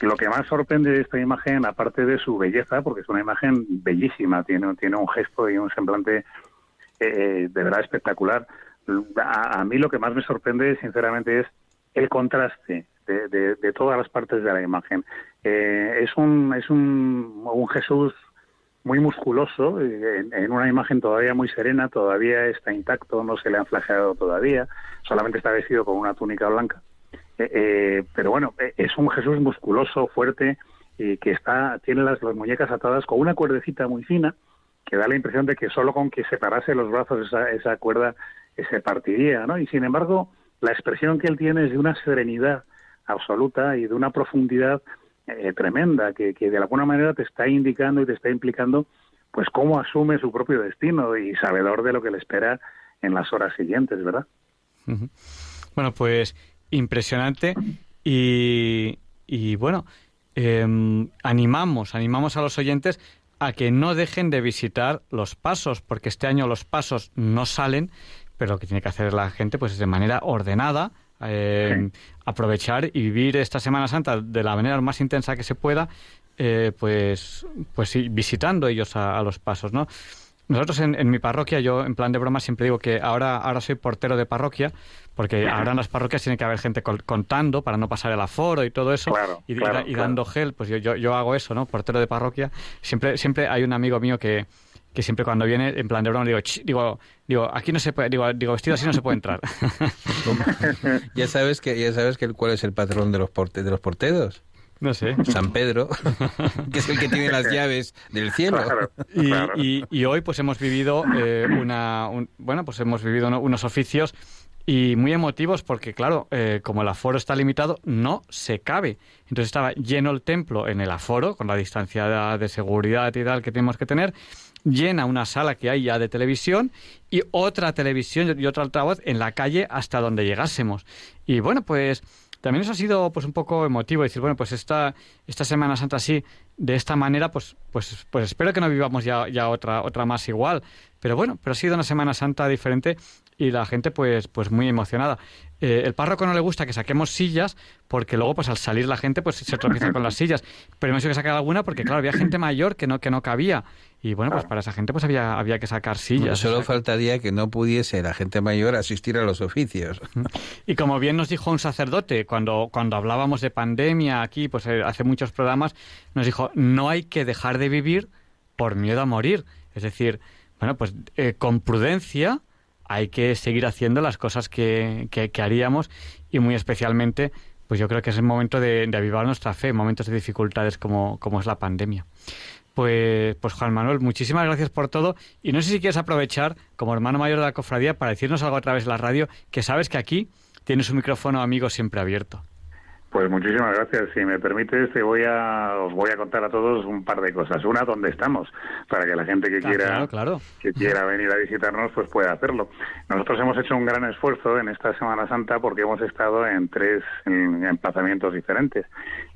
Y lo que más sorprende de esta imagen, aparte de su belleza, porque es una imagen bellísima, tiene, tiene un gesto y un semblante eh, de verdad espectacular. A, a mí lo que más me sorprende, sinceramente, es el contraste de todas las partes de la imagen. Eh, es un, es un, un Jesús muy musculoso, en, una imagen todavía muy serena, todavía está intacto, no se le han flageado todavía, solamente está vestido con una túnica blanca. Eh, eh, pero bueno, eh, es un Jesús musculoso, fuerte, y que está, tiene las, las muñecas atadas con una cuerdecita muy fina, que da la impresión de que solo con que separase los brazos esa, esa cuerda se partiría, ¿no? Y sin embargo, la expresión que él tiene es de una serenidad absoluta y de una profundidad eh, tremenda que, que de alguna manera te está indicando y te está implicando pues cómo asume su propio destino y sabedor de lo que le espera en las horas siguientes, ¿verdad? Bueno, pues impresionante y, y bueno, em, animamos, animamos a los oyentes a que no dejen de visitar los pasos, porque este año los pasos no salen, pero lo que tiene que hacer la gente pues es de manera ordenada, em, aprovechar y vivir esta Semana Santa de la manera más intensa que se pueda eh, pues, pues sí, visitando ellos a, a los pasos, ¿no? Nosotros en, en mi parroquia, yo en plan de broma siempre digo que ahora, ahora soy portero de parroquia, porque ahora en las parroquias tiene que haber gente contando para no pasar el aforo y todo eso, Claro, y, y claro, da- y claro. dando gel, pues yo, yo, yo hago eso, ¿no? Portero de parroquia. Siempre, siempre hay un amigo mío que, que siempre cuando viene, en plan de broma, digo, "Ch", digo, digo, aquí no se puede, digo, digo, vestido así no se puede entrar. <laughs> ya sabes que ya sabes que el- cuál es el patrón de los porte, de los porteros. No sé. San Pedro, <laughs> que es el que tiene las llaves del cielo. Y, y- y hoy pues hemos vivido eh, una un- bueno pues hemos vivido uno- unos oficios y muy emotivos porque claro eh, como el aforo está limitado no se cabe entonces estaba lleno el templo en el aforo con la distancia de, de seguridad y tal que tenemos que tener llena una sala que hay ya de televisión y otra televisión y otro altavoz en la calle hasta donde llegásemos. Y bueno pues también eso ha sido pues un poco emotivo decir bueno pues esta esta Semana Santa así de esta manera pues pues pues espero que no vivamos ya ya otra otra más igual. Pero bueno pero ha sido una Semana Santa diferente y la gente pues pues muy emocionada Eh, el párroco no le gusta que saquemos sillas porque luego pues al salir la gente pues se tropieza con las sillas pero hemos hecho que sacar alguna porque claro había gente mayor que no que no cabía y bueno pues para esa gente pues había había que sacar sillas Solo O sea, faltaría que no pudiese la gente mayor asistir a los oficios. Y como bien nos dijo un sacerdote cuando, cuando hablábamos de pandemia aquí, pues eh, hace muchos programas, nos dijo, no hay que dejar de vivir por miedo a morir. Es decir, bueno, pues eh, con prudencia hay que seguir haciendo las cosas que, que, que haríamos y muy especialmente, pues yo creo que es el momento de, de avivar nuestra fe en momentos de dificultades como, como es la pandemia. Pues, pues Juan Manuel, muchísimas gracias por todo. Y no sé si quieres aprovechar, como hermano mayor de la cofradía, para decirnos algo a través de la radio, que sabes que aquí tienes un micrófono amigo siempre abierto. Pues muchísimas gracias. Si me permites, te voy a, os voy a contar a todos un par de cosas. Una, dónde estamos, para que la gente que quiera claro, claro. que quiera <laughs> venir a visitarnos, pues pueda hacerlo. Nosotros hemos hecho un gran esfuerzo en esta Semana Santa porque hemos estado en tres en- emplazamientos diferentes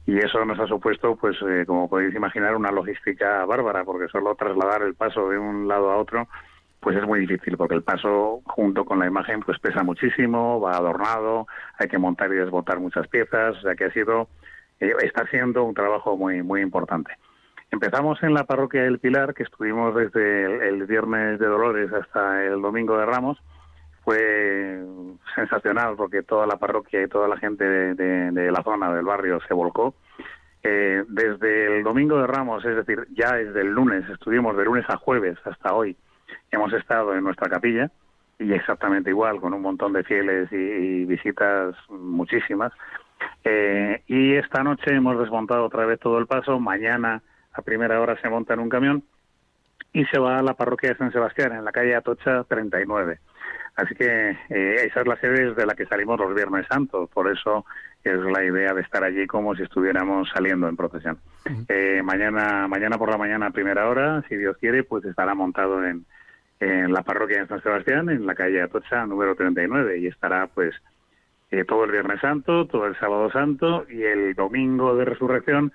y eso nos ha supuesto, pues eh, como podéis imaginar, una logística bárbara porque solo trasladar el paso de un lado a otro pues es muy difícil porque el paso junto con la imagen pues pesa muchísimo, va adornado, hay que montar y desmontar muchas piezas, o sea que ha sido eh, está siendo un trabajo muy muy importante. Empezamos en la parroquia del Pilar, que estuvimos desde el, el viernes de Dolores hasta el domingo de Ramos. Fue sensacional porque toda la parroquia y toda la gente de, la zona del barrio se volcó. Eh, desde el domingo de Ramos, es decir, ya desde el lunes, estuvimos de lunes a jueves hasta hoy, hemos estado en nuestra capilla y exactamente igual, con un montón de fieles y, y visitas muchísimas. Eh, y esta noche hemos desmontado otra vez todo el paso. Mañana a primera hora se monta en un camión y se va a la parroquia de San Sebastián, en la calle Atocha 39. Así que eh, esa es la sede desde la que salimos los Viernes Santos. Por eso es la idea de estar allí como si estuviéramos saliendo en procesión. Eh, mañana, mañana por la mañana a primera hora, si Dios quiere, pues estará montado en, en la parroquia de San Sebastián, en la calle Atocha número 39, y estará pues eh, todo el Viernes Santo, todo el Sábado Santo y el Domingo de Resurrección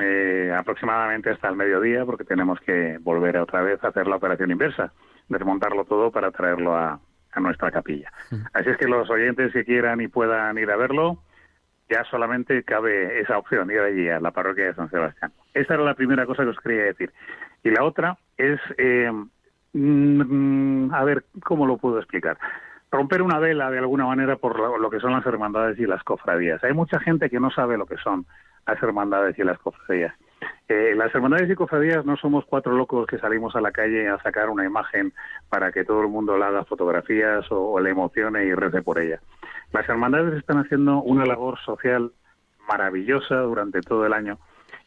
eh, aproximadamente hasta el mediodía, porque tenemos que volver otra vez a hacer la operación inversa, desmontarlo todo para traerlo a, a nuestra capilla. Así es que los oyentes que quieran y puedan ir a verlo, ya solamente cabe esa opción, ir allí a la parroquia de San Sebastián. Esa era la primera cosa que os quería decir. Y la otra es, eh, mm, a ver, ¿cómo lo puedo explicar? Romper una vela de alguna manera por lo, que son las hermandades y las cofradías. Hay mucha gente que no sabe lo que son las hermandades y las cofradías. Eh, las hermandades y cofradías no somos cuatro locos que salimos a la calle a sacar una imagen para que todo el mundo le haga fotografías o, o le emocione y rece por ella. Las hermandades están haciendo una labor social maravillosa durante todo el año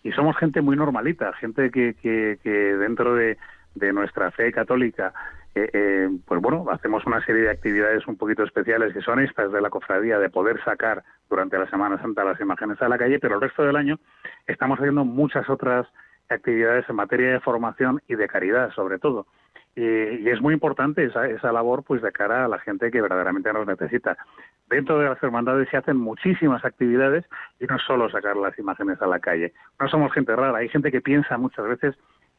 y somos gente muy normalita, gente que dentro de, de nuestra fe católica, eh, eh, pues bueno, hacemos una serie de actividades un poquito especiales que son estas de la cofradía, de poder sacar durante la Semana Santa las imágenes a la calle, pero el resto del año estamos haciendo muchas otras actividades en materia de formación y de caridad, sobre todo. Y, y es muy importante esa, esa labor pues de cara a la gente que verdaderamente nos necesita. Dentro de las hermandades se hacen muchísimas actividades y no solo sacar las imágenes a la calle. No somos gente rara, hay gente que piensa muchas veces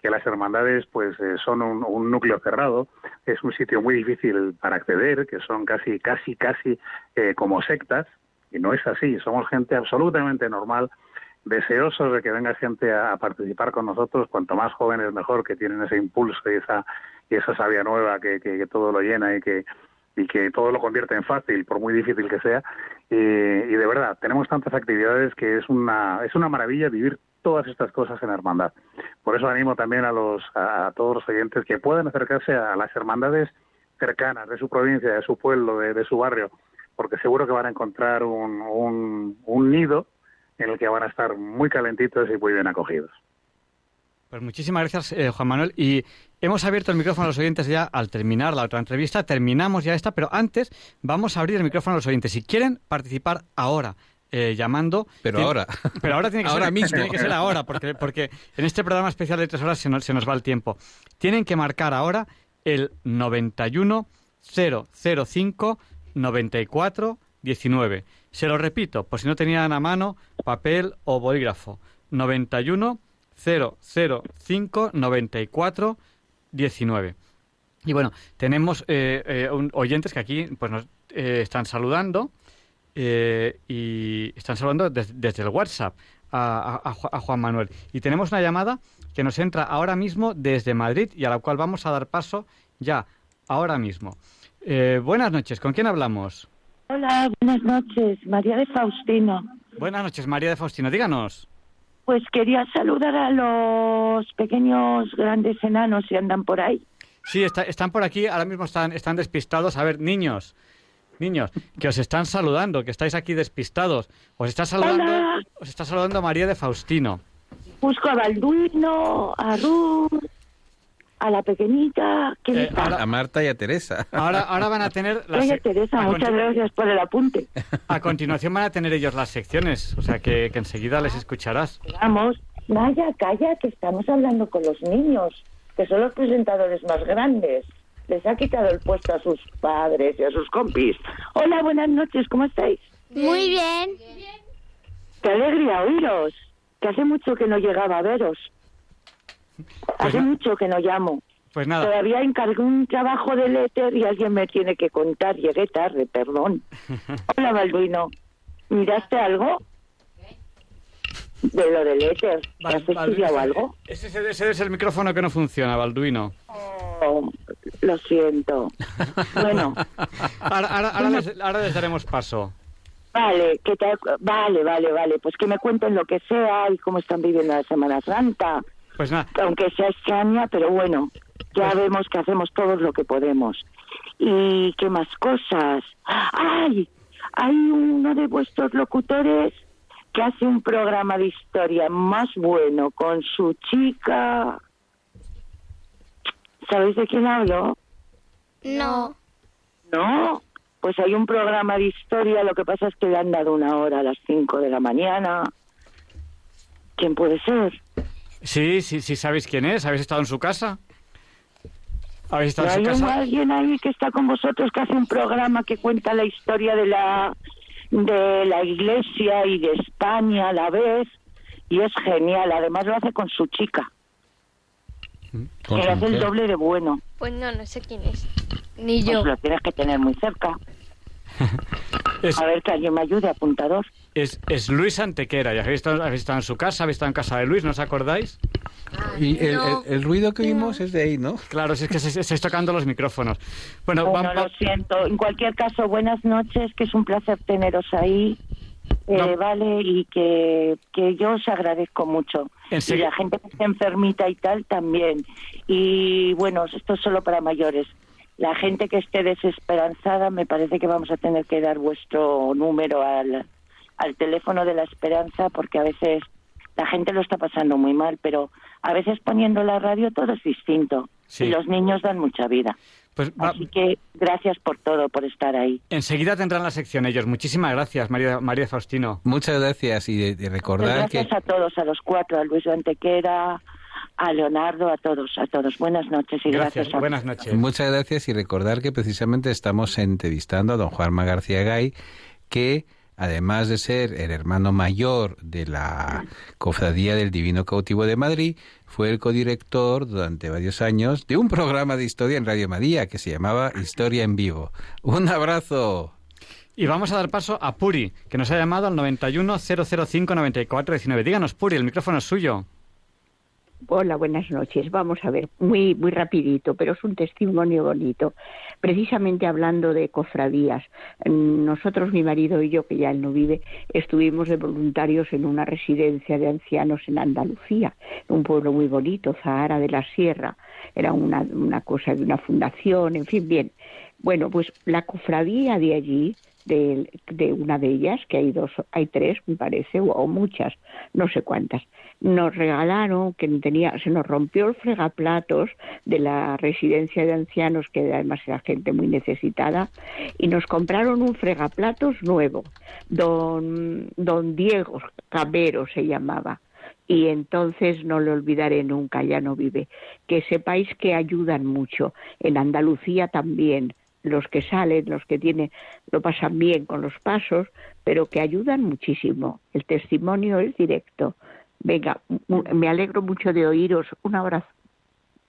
que las hermandades pues eh, son un, núcleo cerrado, es un sitio muy difícil para acceder, que son casi, casi, casi eh, como sectas, y no es así, somos gente absolutamente normal deseosos de que venga gente a, participar con nosotros, cuanto más jóvenes mejor, que tienen ese impulso y esa, y esa savia nueva que, que, todo lo llena y que, y que todo lo convierte en fácil, por muy difícil que sea. Y de verdad, tenemos tantas actividades que es una, es una maravilla vivir todas estas cosas en hermandad. Por eso animo también a, los, a, todos los oyentes que puedan acercarse a las hermandades cercanas de su provincia, de su pueblo, de, su barrio, porque seguro que van a encontrar un nido en el que van a estar muy calentitos y muy bien acogidos. Pues muchísimas gracias, eh, Juan Manuel. Y hemos abierto el micrófono a los oyentes ya al terminar la otra entrevista. Terminamos ya esta, pero antes vamos a abrir el micrófono a los oyentes. Si quieren participar ahora, eh, llamando. Pero Tien- ahora. <laughs> Pero ahora tiene que Ahora ser, mismo. Tiene que ser ahora, porque, porque en este programa especial de tres horas se nos, se nos va el tiempo. Tienen que marcar ahora el 91 005 94 19. Se lo repito, por si no tenían a mano papel o bolígrafo. 91 005 94 19. Y bueno, tenemos eh, eh, un- oyentes que aquí pues nos eh, están saludando eh, y están saludando des- desde el WhatsApp a Juan Manuel. Y tenemos una llamada que nos entra ahora mismo desde Madrid y a la cual vamos a dar paso ya, ahora mismo. Eh, buenas noches, ¿con quién hablamos? Hola, buenas noches, María de Faustino. Buenas noches, María de Faustino, díganos. Pues quería saludar a los pequeños grandes enanos si andan por ahí. Sí, está- están por aquí, ahora mismo están, están despistados. A ver, niños, niños, que os están saludando, que estáis aquí despistados. Os está saludando, Hola. os está saludando María de Faustino. Busco a Balduino, a Ruth, a la pequeñita. ¿Quién Eh, está? A Marta y a Teresa. Ahora, ahora van a tener las Oye, Teresa, muchas gracias por el apunte. A continuación van a tener ellos las secciones, o sea que, que enseguida les escucharás. Vamos, Vaya, calla, que estamos hablando con los niños, que son los presentadores más grandes. Les ha quitado el puesto a sus padres y a sus compis. Hola, buenas noches, ¿cómo estáis? Muy bien. Qué alegría oíros, que hace mucho que no llegaba a veros. Hace mucho que no llamo. Pues nada. Todavía encargué un trabajo del éter y alguien me tiene que contar. Llegué tarde, perdón. <laughs> Hola, Balduino. ¿Miraste algo? De lo del éter. ¿Has estudiado algo? Ese, ese- ese es el micrófono que no funciona, Balduino. Oh, lo siento. <laughs> Bueno, Ahora, ahora- ahora les, ahora les daremos paso. vale, que te- vale, vale, vale. Pues que me cuenten lo que sea y cómo están viviendo la Semana Santa. Pues nada. Aunque sea extraña, pero bueno, ya vemos que hacemos todo lo que podemos. ¿Y qué más cosas? ¡Ay! Hay uno de vuestros locutores que hace un programa de historia más bueno con su chica. ¿Sabéis de quién hablo? No. No, pues hay un programa de historia, lo que pasa es que le han dado una hora a las 5 de la mañana. ¿Quién puede ser? Sí, sí, sí, ¿sabéis quién es? ¿Habéis estado en su casa? ¿Habéis estado ¿No en su hay casa? alguien ahí que está con vosotros que hace un programa que cuenta la historia de la de la iglesia y de España a la vez y es genial, además lo hace con su chica, Con que su hace el doble de bueno. Pues no, no sé quién es. Ni Pues yo. lo tienes que tener muy cerca. <laughs> Es, A ver que alguien me ayude, apuntador. es, es Luis Antequera. ¿Ya habéis estado, habéis estado en su casa? ¿Habéis estado en casa de Luis? ¿No os acordáis? Y el, No. el- el ruido que oímos es de ahí, ¿no? Claro, si es que se, se- estáis tocando los micrófonos. Bueno, Bueno, va- lo siento. En cualquier caso, buenas noches, que es un placer teneros ahí. Eh, No. Vale, y que, que yo os agradezco mucho. En Y la gente que está enfermita y tal también. Y bueno, esto es solo para mayores. La gente que esté desesperanzada, me parece que vamos a tener que dar vuestro número al, al teléfono de la esperanza, porque a veces la gente lo está pasando muy mal, pero a veces poniendo la radio todo es distinto. Sí. Y los niños dan mucha vida. pues va- Así que gracias por todo, por estar ahí. enseguida tendrán la sección ellos. Muchísimas gracias, María, María Faustino. Muchas gracias y de recordar que gracias a todos, a los cuatro, a Luis Antequera, a Leonardo, a todos, a todos. Buenas noches y gracias, Gracias, a buenas noches. Muchas gracias y recordar que precisamente estamos entrevistando a don Juanma García Gay, que además de ser el hermano mayor de la Cofradía del Divino Cautivo de Madrid, fue el codirector durante varios años de un programa de historia en Radio María que se llamaba Historia en Vivo. Un abrazo. Y vamos a dar paso a Puri, que nos ha llamado al 91-005-9419. Díganos, Puri, el micrófono es suyo. Hola, buenas noches. Vamos a ver, muy muy rapidito, pero es un testimonio bonito. Precisamente hablando de cofradías, nosotros, mi marido y yo, que ya él no vive, estuvimos de voluntarios en una residencia de ancianos en Andalucía, un pueblo muy bonito, Zahara de la Sierra. Era una, una cosa de una fundación, en fin, bien. Bueno, pues la cofradía de allí, de, de una de ellas, que hay dos, hay tres, me parece, o, o muchas, no sé cuántas, nos regalaron, que tenía, se nos rompió el fregaplatos de la residencia de ancianos, que además era gente muy necesitada, y nos compraron un fregaplatos nuevo, don, don Diego Cabero se llamaba. Y entonces no lo olvidaré nunca, ya no vive. Que sepáis que ayudan mucho. En Andalucía también, los que salen, los que tienen, lo pasan bien con los pasos, pero que ayudan muchísimo. El testimonio es directo. Venga, mu- me alegro mucho de oíros. Un abrazo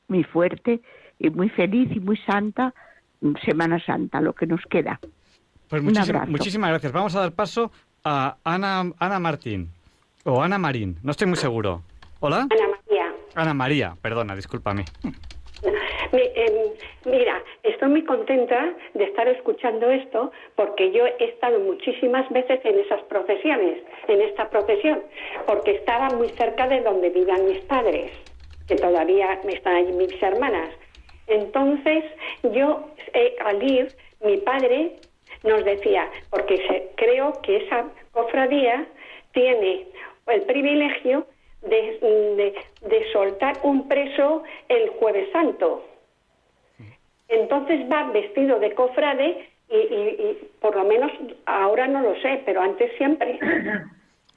muy fuerte y muy feliz y muy santa mm, Semana Santa, lo que nos queda. Pues Un abrazo. muchísimas gracias. Vamos a dar paso a Ana, Ana Martín. O Ana Marín, no estoy muy seguro. ¿Hola? Ana María. Ana María, perdona, discúlpame. Mi- em, mira, estoy muy contenta de estar escuchando esto porque yo he estado muchísimas veces en esas profesiones, en esta profesión, porque estaba muy cerca de donde vivían mis padres, que todavía están allí mis hermanas. Entonces, yo eh, al ir, mi padre nos decía, porque se- creo que esa cofradía tiene el privilegio de, de- de soltar un preso el jueves santo. Entonces va vestido de cofrade y, y- y por lo menos ahora no lo sé, pero antes siempre. <coughs>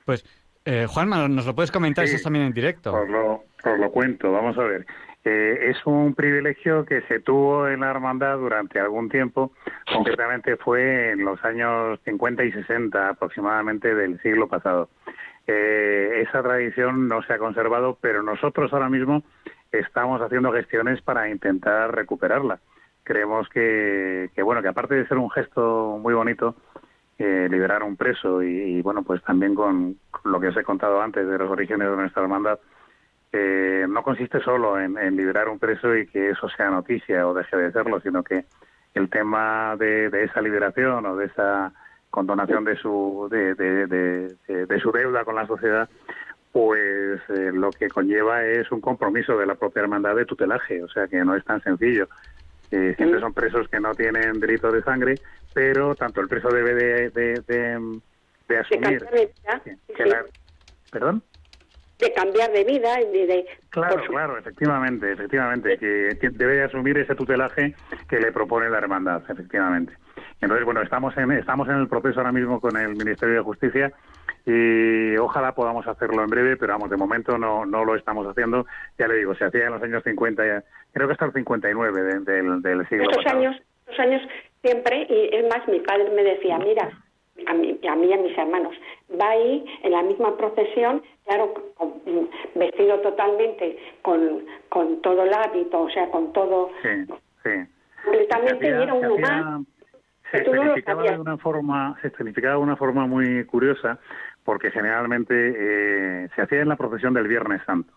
Pues, eh, Juanma, ¿nos lo puedes comentar? Sí. Estás también en directo. Os lo, os lo cuento, vamos a ver. Eh, es un privilegio que se tuvo en la hermandad durante algún tiempo, concretamente fue en los años 50 y 60 aproximadamente del siglo pasado. Eh, esa tradición no se ha conservado, pero nosotros ahora mismo estamos haciendo gestiones para intentar recuperarla. Creemos que, que bueno, que aparte de ser un gesto muy bonito, eh, liberar un preso y, bueno, pues también con, con lo que os he contado antes de los orígenes de nuestra hermandad, eh, no consiste solo en, en liberar un preso y que eso sea noticia o deje de serlo, sino que el tema de, de esa liberación o de esa condonación de su de, de- de- su deuda con la sociedad pues eh, lo que conlleva es un compromiso de la propia hermandad de tutelaje o sea que no es tan sencillo Eh, siempre son presos que no tienen delito de sangre pero tanto el preso debe de, de, de- de asumir que sí. la- perdón de cambiar de vida y de, de- Claro, claro, efectivamente, efectivamente, que, que debe de asumir ese tutelaje que le propone la hermandad, efectivamente. Entonces, bueno, estamos en estamos en el proceso ahora mismo con el Ministerio de Justicia y ojalá podamos hacerlo en breve, pero vamos, de momento no no lo estamos haciendo. Ya le digo, se hacía en los años 50, ya- creo que hasta el 59 de- del, del siglo estos pasado. años, estos años siempre, y es más, mi padre me decía, mira, a mí, a mí y a mis hermanos, va ahí en la misma procesión, claro, con- vestido totalmente con, con todo el hábito, o sea, con todo Sí, sí. completamente, era hacía- más. Se sabías. de una forma se escenificaba de una forma muy curiosa porque generalmente eh, se hacía en la procesión del Viernes Santo.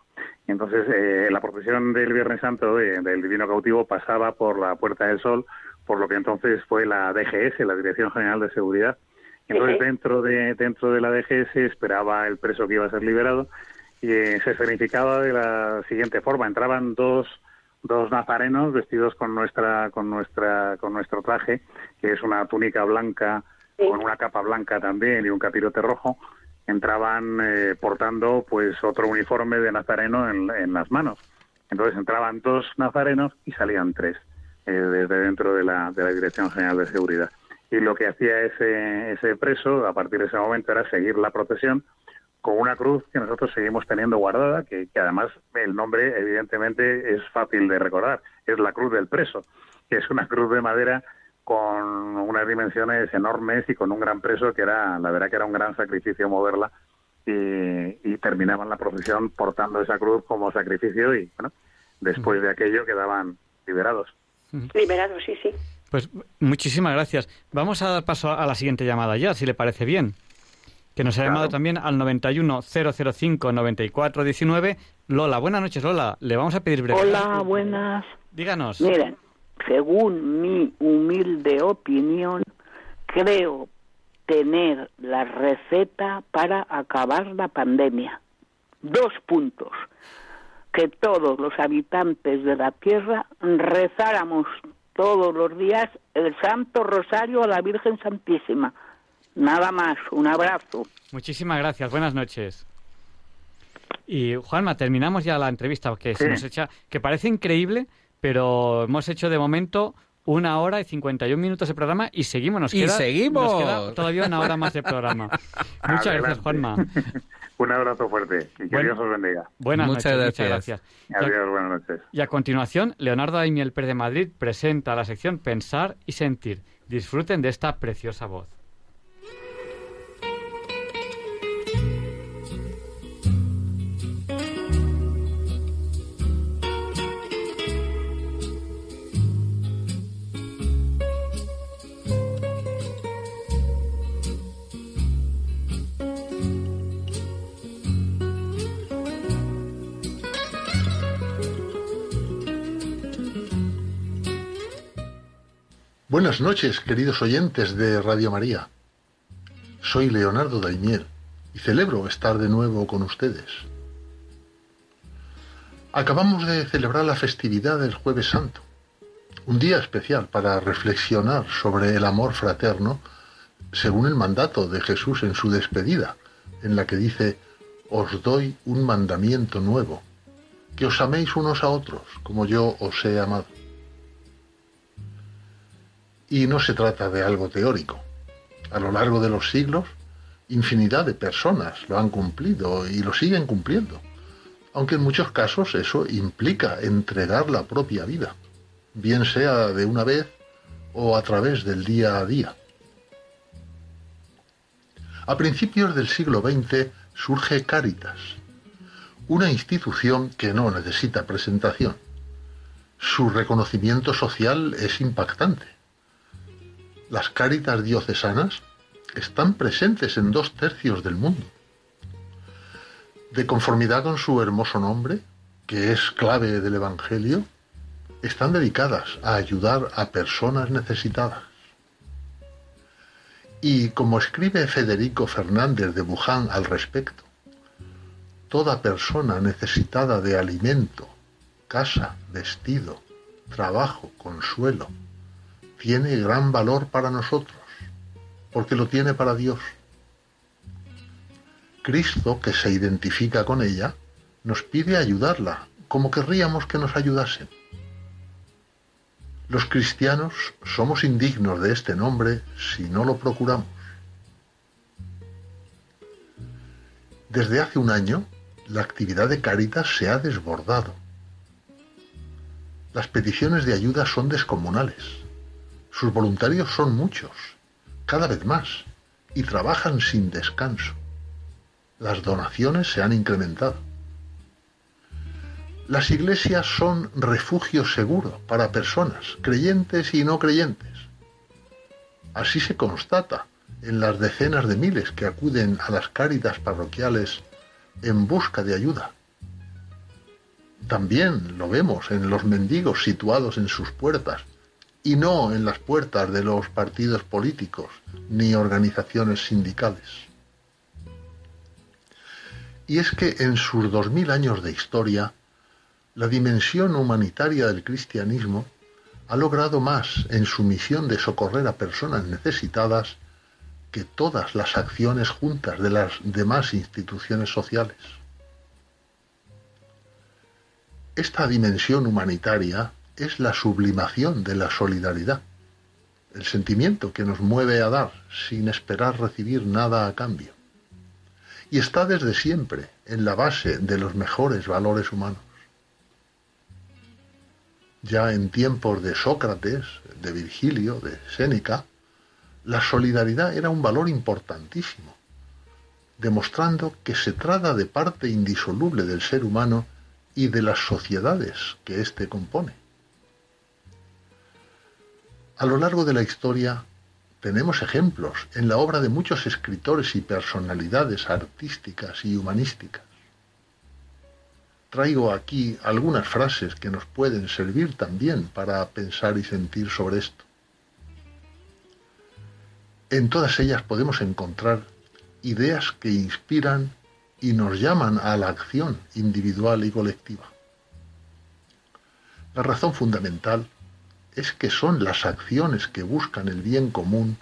Y entonces eh, la procesión del Viernes Santo eh, del Divino Cautivo pasaba por la Puerta del Sol por lo que entonces fue la DGS la Dirección General de Seguridad. Entonces dentro de dentro de la DGS esperaba el preso que iba a ser liberado y eh, se escenificaba de la siguiente forma. Entraban dos dos nazarenos vestidos con nuestra con nuestra con nuestro traje que es una túnica blanca con una capa blanca también y un capirote rojo entraban eh, portando pues otro uniforme de nazareno en, en las manos. Entonces entraban dos nazarenos y salían tres eh, desde dentro de la, de la dirección general de seguridad. Y lo que hacía ese ese preso a partir de ese momento era seguir la procesión con una cruz que nosotros seguimos teniendo guardada, que, que además el nombre evidentemente es fácil de recordar, es la cruz del preso, que es una cruz de madera con unas dimensiones enormes y con un gran preso que era, la verdad que era un gran sacrificio moverla y, y terminaban la procesión portando esa cruz como sacrificio y bueno, después de aquello quedaban liberados. Liberado, sí, sí. Pues muchísimas gracias. Vamos a dar paso a la siguiente llamada ya, si le parece bien. Que nos ha llamado también al 91 005 94 19. Lola, buenas noches, Lola. Le vamos a pedir brevedad. Hola, buenas. Díganos. Miren, según mi humilde opinión, creo tener la receta para acabar la pandemia. Dos puntos. Que todos los habitantes de la Tierra rezáramos todos los días el Santo Rosario a la Virgen Santísima. Nada más, un abrazo. Muchísimas gracias, buenas noches. Y Juanma, terminamos ya la entrevista, que se nos echa, que parece increíble, pero hemos hecho de momento una hora y 51 minutos de programa y seguimos. Nos Y queda, seguimos. Nos queda todavía una hora más de programa. <laughs> Muchas gracias. Juanma. <laughs> Un abrazo fuerte y que Dios os bendiga. Buenas Muchas noches, gracias. muchas gracias. Y a- Adiós, buenas noches. Y a continuación, Leonardo Daimiel Pérez de Madrid presenta la sección Pensar y Sentir. Disfruten de esta preciosa voz. Buenas noches, queridos oyentes de Radio María. Soy Leonardo Daimiel y celebro estar de nuevo con ustedes. Acabamos de celebrar la festividad del Jueves Santo, un día especial para reflexionar sobre el amor fraterno según el mandato de Jesús en su despedida, en la que dice, os doy un mandamiento nuevo, que os améis unos a otros como yo os he amado. Y no se trata de algo teórico. A lo largo de los siglos, infinidad de personas lo han cumplido y lo siguen cumpliendo, aunque en muchos casos eso implica entregar la propia vida, bien sea de una vez o a través del día a día. A principios del siglo XX surge Cáritas, una institución que no necesita presentación. Su reconocimiento social es impactante. Las Cáritas diocesanas están presentes en dos tercios del mundo. De conformidad con su hermoso nombre, que es clave del Evangelio, están dedicadas a ayudar a personas necesitadas. Y como escribe Federico Fernández de Buján al respecto, toda persona necesitada de alimento, casa, vestido, trabajo, consuelo, tiene gran valor para nosotros, porque lo tiene para Dios. Cristo, que se identifica con ella, nos pide ayudarla, como querríamos que nos ayudasen. Los cristianos somos indignos de este nombre si no lo procuramos. Desde hace un año, la actividad de Caritas se ha desbordado. Las peticiones de ayuda son descomunales. Sus voluntarios son muchos, cada vez más, y trabajan sin descanso. Las donaciones se han incrementado. Las iglesias son refugio seguro para personas, creyentes y no creyentes. Así se constata en las decenas de miles que acuden a las cáritas parroquiales en busca de ayuda. También lo vemos en los mendigos situados en sus puertas y no en las puertas de los partidos políticos ni organizaciones sindicales. Y es que en sus dos mil años de historia, la dimensión humanitaria del cristianismo ha logrado más en su misión de socorrer a personas necesitadas que todas las acciones juntas de las demás instituciones sociales. Esta dimensión humanitaria es la sublimación de la solidaridad, el sentimiento que nos mueve a dar sin esperar recibir nada a cambio. Y está desde siempre en la base de los mejores valores humanos. Ya en tiempos de Sócrates, de Virgilio, de Séneca, la solidaridad era un valor importantísimo, demostrando que se trata de parte indisoluble del ser humano y de las sociedades que éste compone. A lo largo de la historia tenemos ejemplos en la obra de muchos escritores y personalidades artísticas y humanísticas. Traigo aquí algunas frases que nos pueden servir también para pensar y sentir sobre esto. En todas ellas podemos encontrar ideas que inspiran y nos llaman a la acción individual y colectiva. La razón fundamental es que son las acciones que buscan el bien común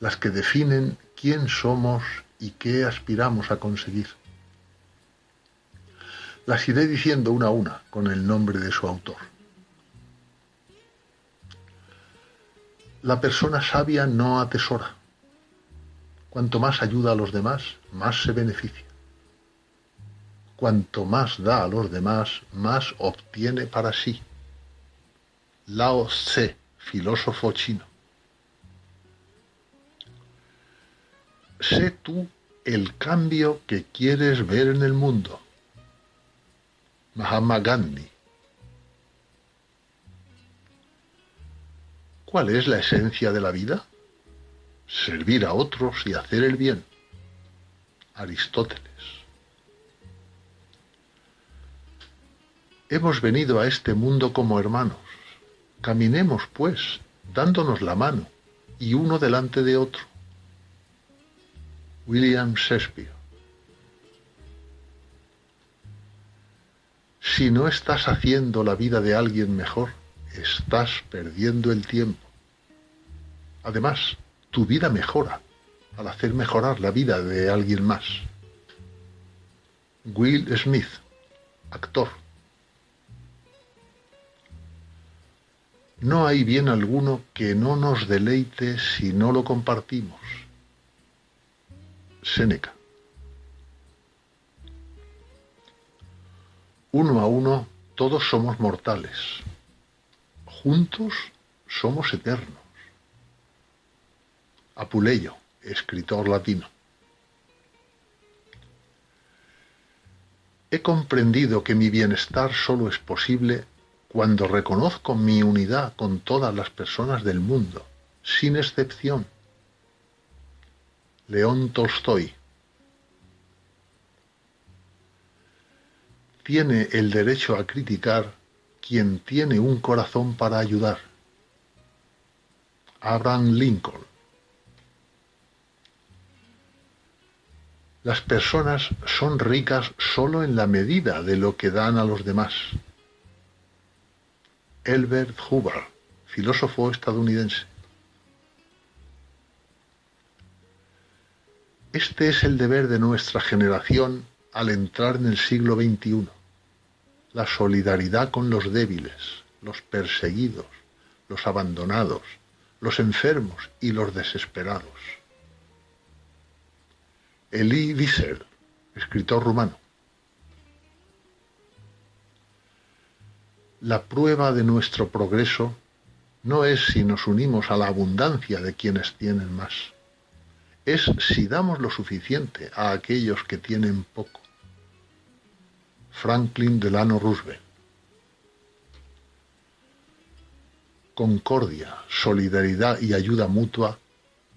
las que definen quién somos y qué aspiramos a conseguir. Las iré diciendo una a una con el nombre de su autor. La persona sabia no atesora. Cuanto más ayuda a los demás, más se beneficia. Cuanto más da a los demás, más obtiene para sí. Lao Tse, filósofo chino. Sé tú el cambio que quieres ver en el mundo. Mahatma Gandhi. ¿Cuál es la esencia de la vida? Servir a otros y hacer el bien. Aristóteles. Hemos venido a este mundo como hermanos. Caminemos, pues, dándonos la mano, y uno delante de otro. William Shakespeare. Si no estás haciendo la vida de alguien mejor, estás perdiendo el tiempo. Además, tu vida mejora al hacer mejorar la vida de alguien más. Will Smith, actor. No hay bien alguno que no nos deleite si no lo compartimos. Séneca. Uno a uno, todos somos mortales. Juntos somos eternos. Apuleyo, escritor latino. He comprendido que mi bienestar solo es posible cuando reconozco mi unidad con todas las personas del mundo, sin excepción. León Tolstoy. Tiene el derecho a criticar quien tiene un corazón para ayudar. Abraham Lincoln. Las personas son ricas solo en la medida de lo que dan a los demás. Elbert Hubbard, filósofo estadounidense. Este es el deber de nuestra generación al entrar en el siglo XXI. La solidaridad con los débiles, los perseguidos, los abandonados, los enfermos y los desesperados. Elie Wiesel, escritor rumano. La prueba de nuestro progreso no es si nos unimos a la abundancia de quienes tienen más, es si damos lo suficiente a aquellos que tienen poco. Franklin Delano Roosevelt. Concordia, solidaridad y ayuda mutua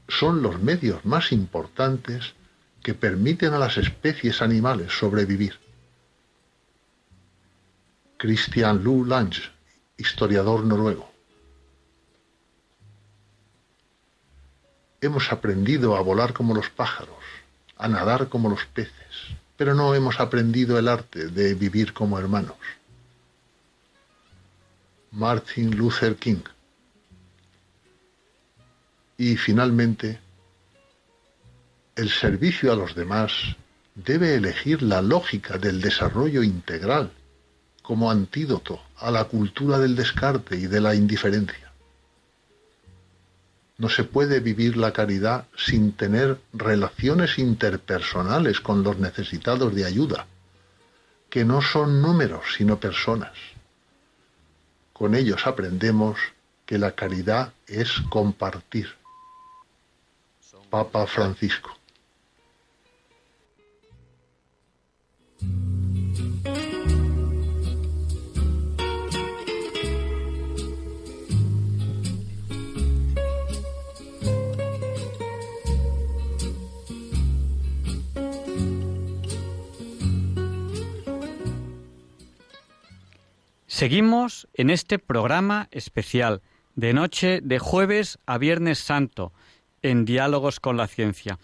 son los medios más importantes que permiten a las especies animales sobrevivir. Christian Lu Lange, historiador noruego. Hemos aprendido a volar como los pájaros, a nadar como los peces, pero no hemos aprendido el arte de vivir como hermanos. Martin Luther King. Y finalmente, el servicio a los demás debe elegir la lógica del desarrollo integral como antídoto a la cultura del descarte y de la indiferencia. No se puede vivir la caridad sin tener relaciones interpersonales con los necesitados de ayuda, que no son números sino personas. Con ellos aprendemos que la caridad es compartir. Papa Francisco. Seguimos en este programa especial de noche de jueves a viernes santo en Diálogos con la Ciencia.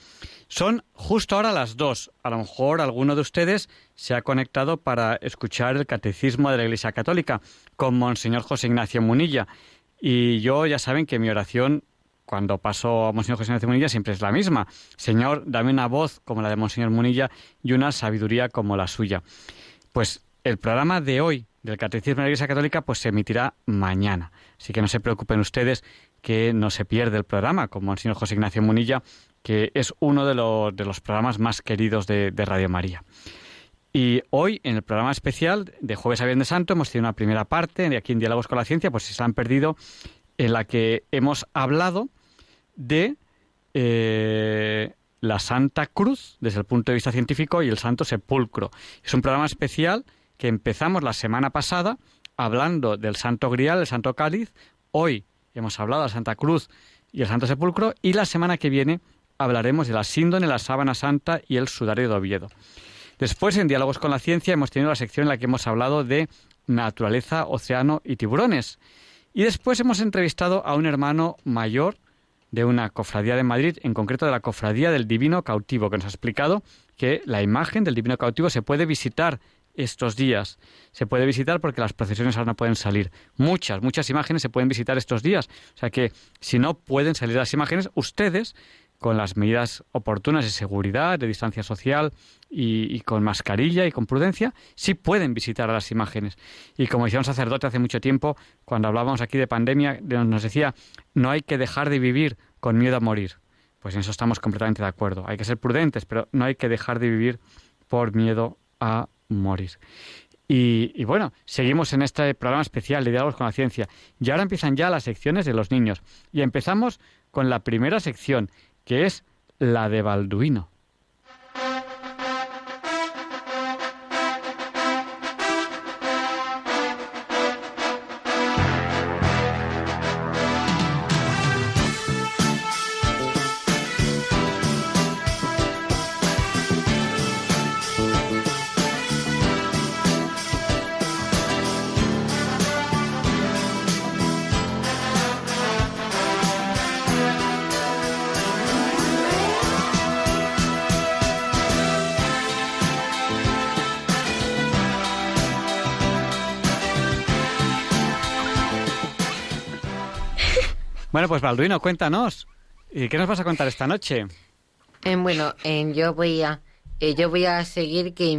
Son justo ahora las dos. A lo mejor alguno de ustedes se ha conectado para escuchar el Catecismo de la Iglesia Católica con Monseñor José Ignacio Munilla. Y yo ya saben que mi oración cuando paso a Monseñor José Ignacio Munilla siempre es la misma. Señor, dame una voz como la de Monseñor Munilla y una sabiduría como la suya. Pues el programa de hoy del Catecismo de la Iglesia Católica pues se emitirá mañana. Así que no se preocupen ustedes que no se pierde el programa con Monseñor José Ignacio Munilla, que es uno de los, de los programas más queridos de, de Radio María. Y hoy, en el programa especial de Jueves a Viernes Santo, hemos tenido una primera parte, de aquí en Diálogos con la Ciencia, pues si se la han perdido, en la que hemos hablado de eh, la Santa Cruz desde el punto de vista científico y el Santo Sepulcro. Es un programa especial que empezamos la semana pasada hablando del Santo Grial, el Santo Cáliz. Hoy hemos hablado de Santa Cruz y el Santo Sepulcro y la semana que viene hablaremos de la síndone, la sábana santa y el sudario de Oviedo. Después, en Diálogos con la Ciencia, hemos tenido la sección en la que hemos hablado de naturaleza, océano y tiburones. Y después hemos entrevistado a un hermano mayor de una cofradía de Madrid, en concreto de la cofradía del Divino Cautivo, que nos ha explicado que la imagen del Divino Cautivo se puede visitar estos días. Se puede visitar porque las procesiones ahora no pueden salir. Muchas, muchas imágenes se pueden visitar estos días. O sea que si no pueden salir las imágenes, ustedes con las medidas oportunas de seguridad, de distancia social y, con mascarilla y con prudencia, sí pueden visitar las imágenes. Y como decía un sacerdote hace mucho tiempo, cuando hablábamos aquí de pandemia, nos decía, no hay que dejar de vivir con miedo a morir. Pues en eso estamos completamente de acuerdo. Hay que ser prudentes, pero no hay que dejar de vivir por miedo a morir. Y, y, bueno, seguimos en este programa especial de Diálogos con la Ciencia. Y ahora empiezan ya las secciones de los niños. Y empezamos con la primera sección, que es la de Balduino. Bueno, pues Balduino, cuéntanos. ¿Y qué nos vas a contar esta noche? Eh, bueno, eh, yo voy a eh, yo voy a seguir que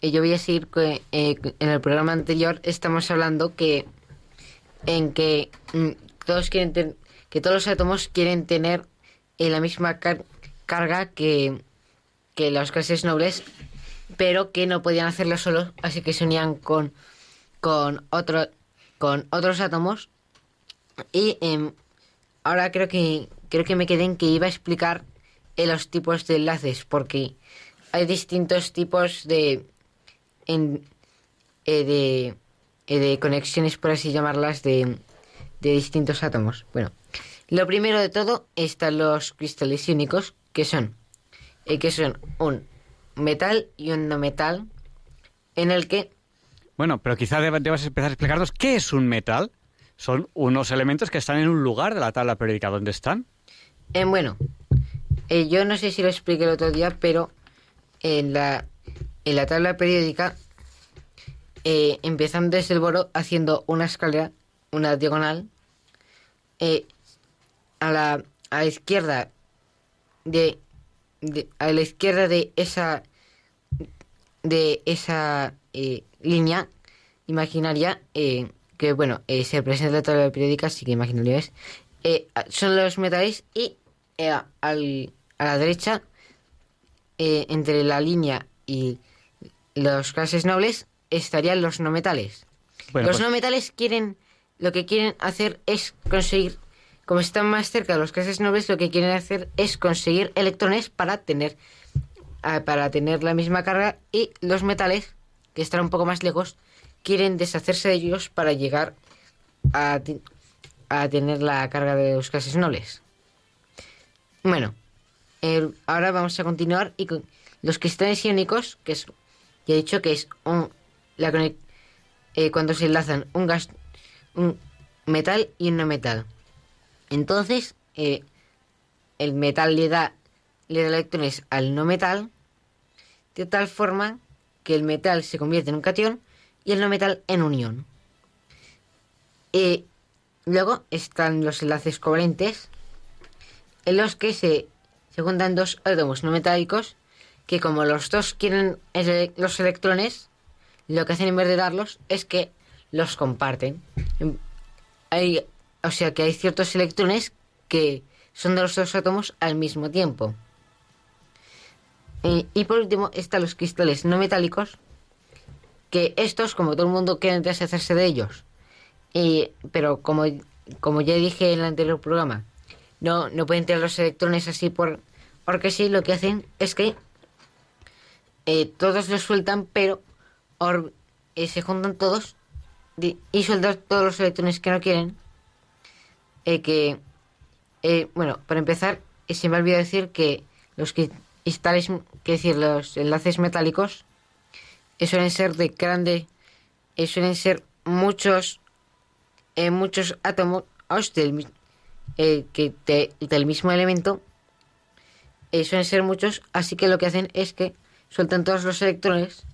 yo voy a seguir que en el programa anterior estamos hablando que en que mm, todos quieren ten- que todos los átomos quieren tener la misma car- carga que que las clases nobles, pero que no podían hacerlo solos, así que se unían con con otro con otros átomos y em, ahora creo que creo que me quedé en que iba a explicar eh, los tipos de enlaces porque hay distintos tipos de en- eh, de eh, de conexiones por así llamarlas de, de distintos átomos. Bueno, lo primero de todo están los cristales iónicos que son eh, que son un metal y un no metal en el que Bueno, pero quizá deb- debas empezar a explicarnos qué es un metal. Son unos elementos que están en un lugar de la tabla periódica. ¿Dónde están? Eh, bueno, eh, yo no sé si lo expliqué el otro día, pero en la, en la tabla periódica, eh, empezando desde el boro, haciendo una escalera, una diagonal, eh, a, la, a la izquierda de, a la izquierda de esa de esa línea imaginaria que bueno eh, se presenta en la tabla periódica así que imaginaria es. Eh, son los metales y eh, al- a la derecha eh, entre la línea y los clases nobles estarían los no metales. Bueno, los pues- no metales quieren lo que quieren hacer es conseguir como están más cerca de los clases nobles lo que quieren hacer es conseguir electrones para tener ah, para tener la misma carga y los metales que están un poco más lejos quieren deshacerse de ellos para llegar a, a tener la carga de los clases nobles. Bueno, eh, ahora vamos a continuar y con los cristales iónicos, que es, ya he dicho que es un, la, eh, cuando se enlazan un gas, un metal y un no metal. Entonces, eh, el metal le da, le da electrones al no metal de tal forma que el metal se convierte en un cation y el no metal en un ion. Eh, luego están los enlaces covalentes en los que se, se juntan dos átomos no metálicos que como los dos quieren los electrones, lo que hacen en vez de darlos es que los comparten. Hay, o sea que hay ciertos electrones que son de los dos átomos al mismo tiempo. Y por último están los cristales no metálicos, que estos, como todo el mundo quiere deshacerse de ellos, y- pero como, como ya dije en el anterior programa, no, no pueden tener los electrones así por, porque sí, lo que hacen es que eh, todos los sueltan, pero or- eh, se juntan todos y sueltan todos los electrones que no quieren. Eh, que, bueno, para empezar, se me ha olvidado decir que los cri- cristales, que decir, los enlaces metálicos, suelen ser de grande, eh, suelen ser muchos, eh, muchos átomos del, mi- eh, que de- del mismo elemento, eh, suelen ser muchos, así que lo que hacen es que sueltan todos los electrones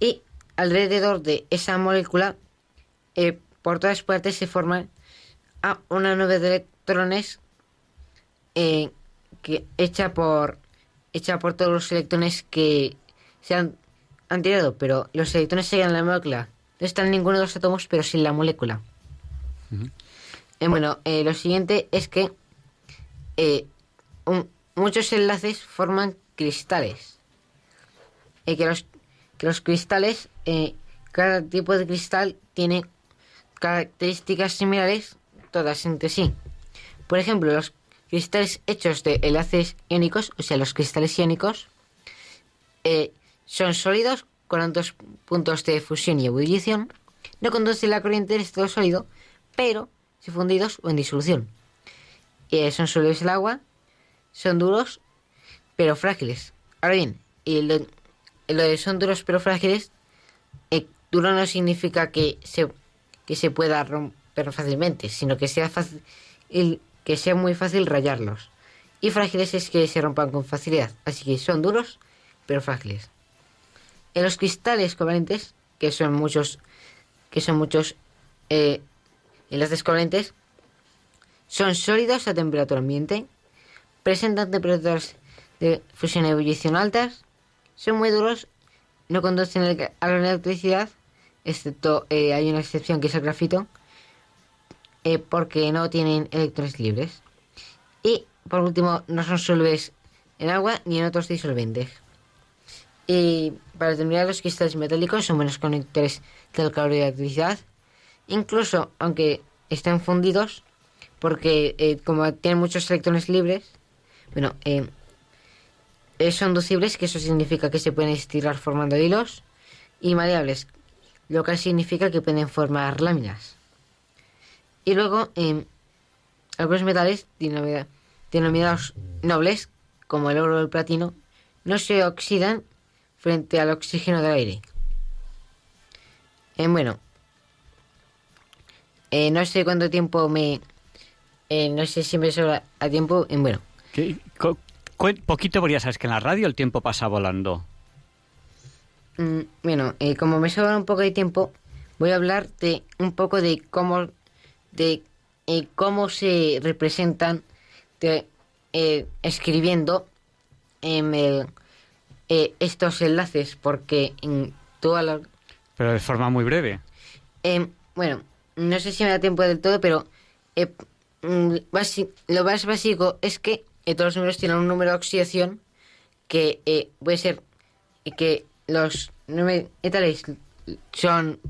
y alrededor de esa molécula, eh, por todas partes se forman a una nube de electrones eh, que hecha por hecha por todos los electrones que se han, han tirado, pero los electrones se quedan en la molécula. No están ninguno de los átomos, pero sin la molécula. Eh, bueno, eh, lo siguiente es que eh, un- muchos enlaces forman cristales. Que, los, que los cristales, cada tipo de cristal tiene características similares todas entre sí. Por ejemplo, los cristales hechos de enlaces iónicos, o sea, los cristales iónicos, eh, son sólidos con altos puntos de fusión y ebullición, no conducen la corriente en estado sólido, pero si fundidos o en disolución. Eh, son solubles al agua, son duros pero frágiles. Ahora bien, y lo, lo de son duros pero frágiles, eh, duro no significa que se, que se pueda romper fácilmente, sino que sea fácil, que sea muy fácil rayarlos. Y frágiles es que se rompan con facilidad. Así que son duros pero frágiles. En los cristales covalentes, que son muchos, que son muchos eh, enlaces covalentes, son sólidos a temperatura ambiente, presentan temperaturas de fusión y ebullición altas, son muy duros, no conducen a la electricidad, excepto eh, hay una excepción que es el grafito, eh, porque no tienen electrones libres. Y por último, no son solubles en agua ni en otros disolventes. Y para terminar, los cristales metálicos son buenos conectores del calor y la electricidad, incluso aunque estén fundidos, porque eh, como tienen muchos electrones libres, bueno, eh, eh, son ducibles, que eso significa que se pueden estirar formando hilos, y maleables, lo que significa que pueden formar láminas. Y luego, algunos metales denomina- denominados nobles, como el oro o el platino, no se oxidan frente al oxígeno del aire. Eh, bueno, eh, no sé cuánto tiempo me... eh, no sé si me sobra a tiempo. eh, bueno, co- cuen- poquito, porque ya sabes que en la radio el tiempo pasa volando. Mm, bueno, eh, como me sobra un poco de tiempo, voy a hablar de un poco de cómo de cómo se representan de, escribiendo em, el- eh, estos enlaces, porque en toda la Pero de forma muy breve. Em, bueno, no sé si me da tiempo del todo, pero eh, mm, lo más básico es que eh, todos los números tienen un número de oxidación que eh, puede ser eh, que los metales son,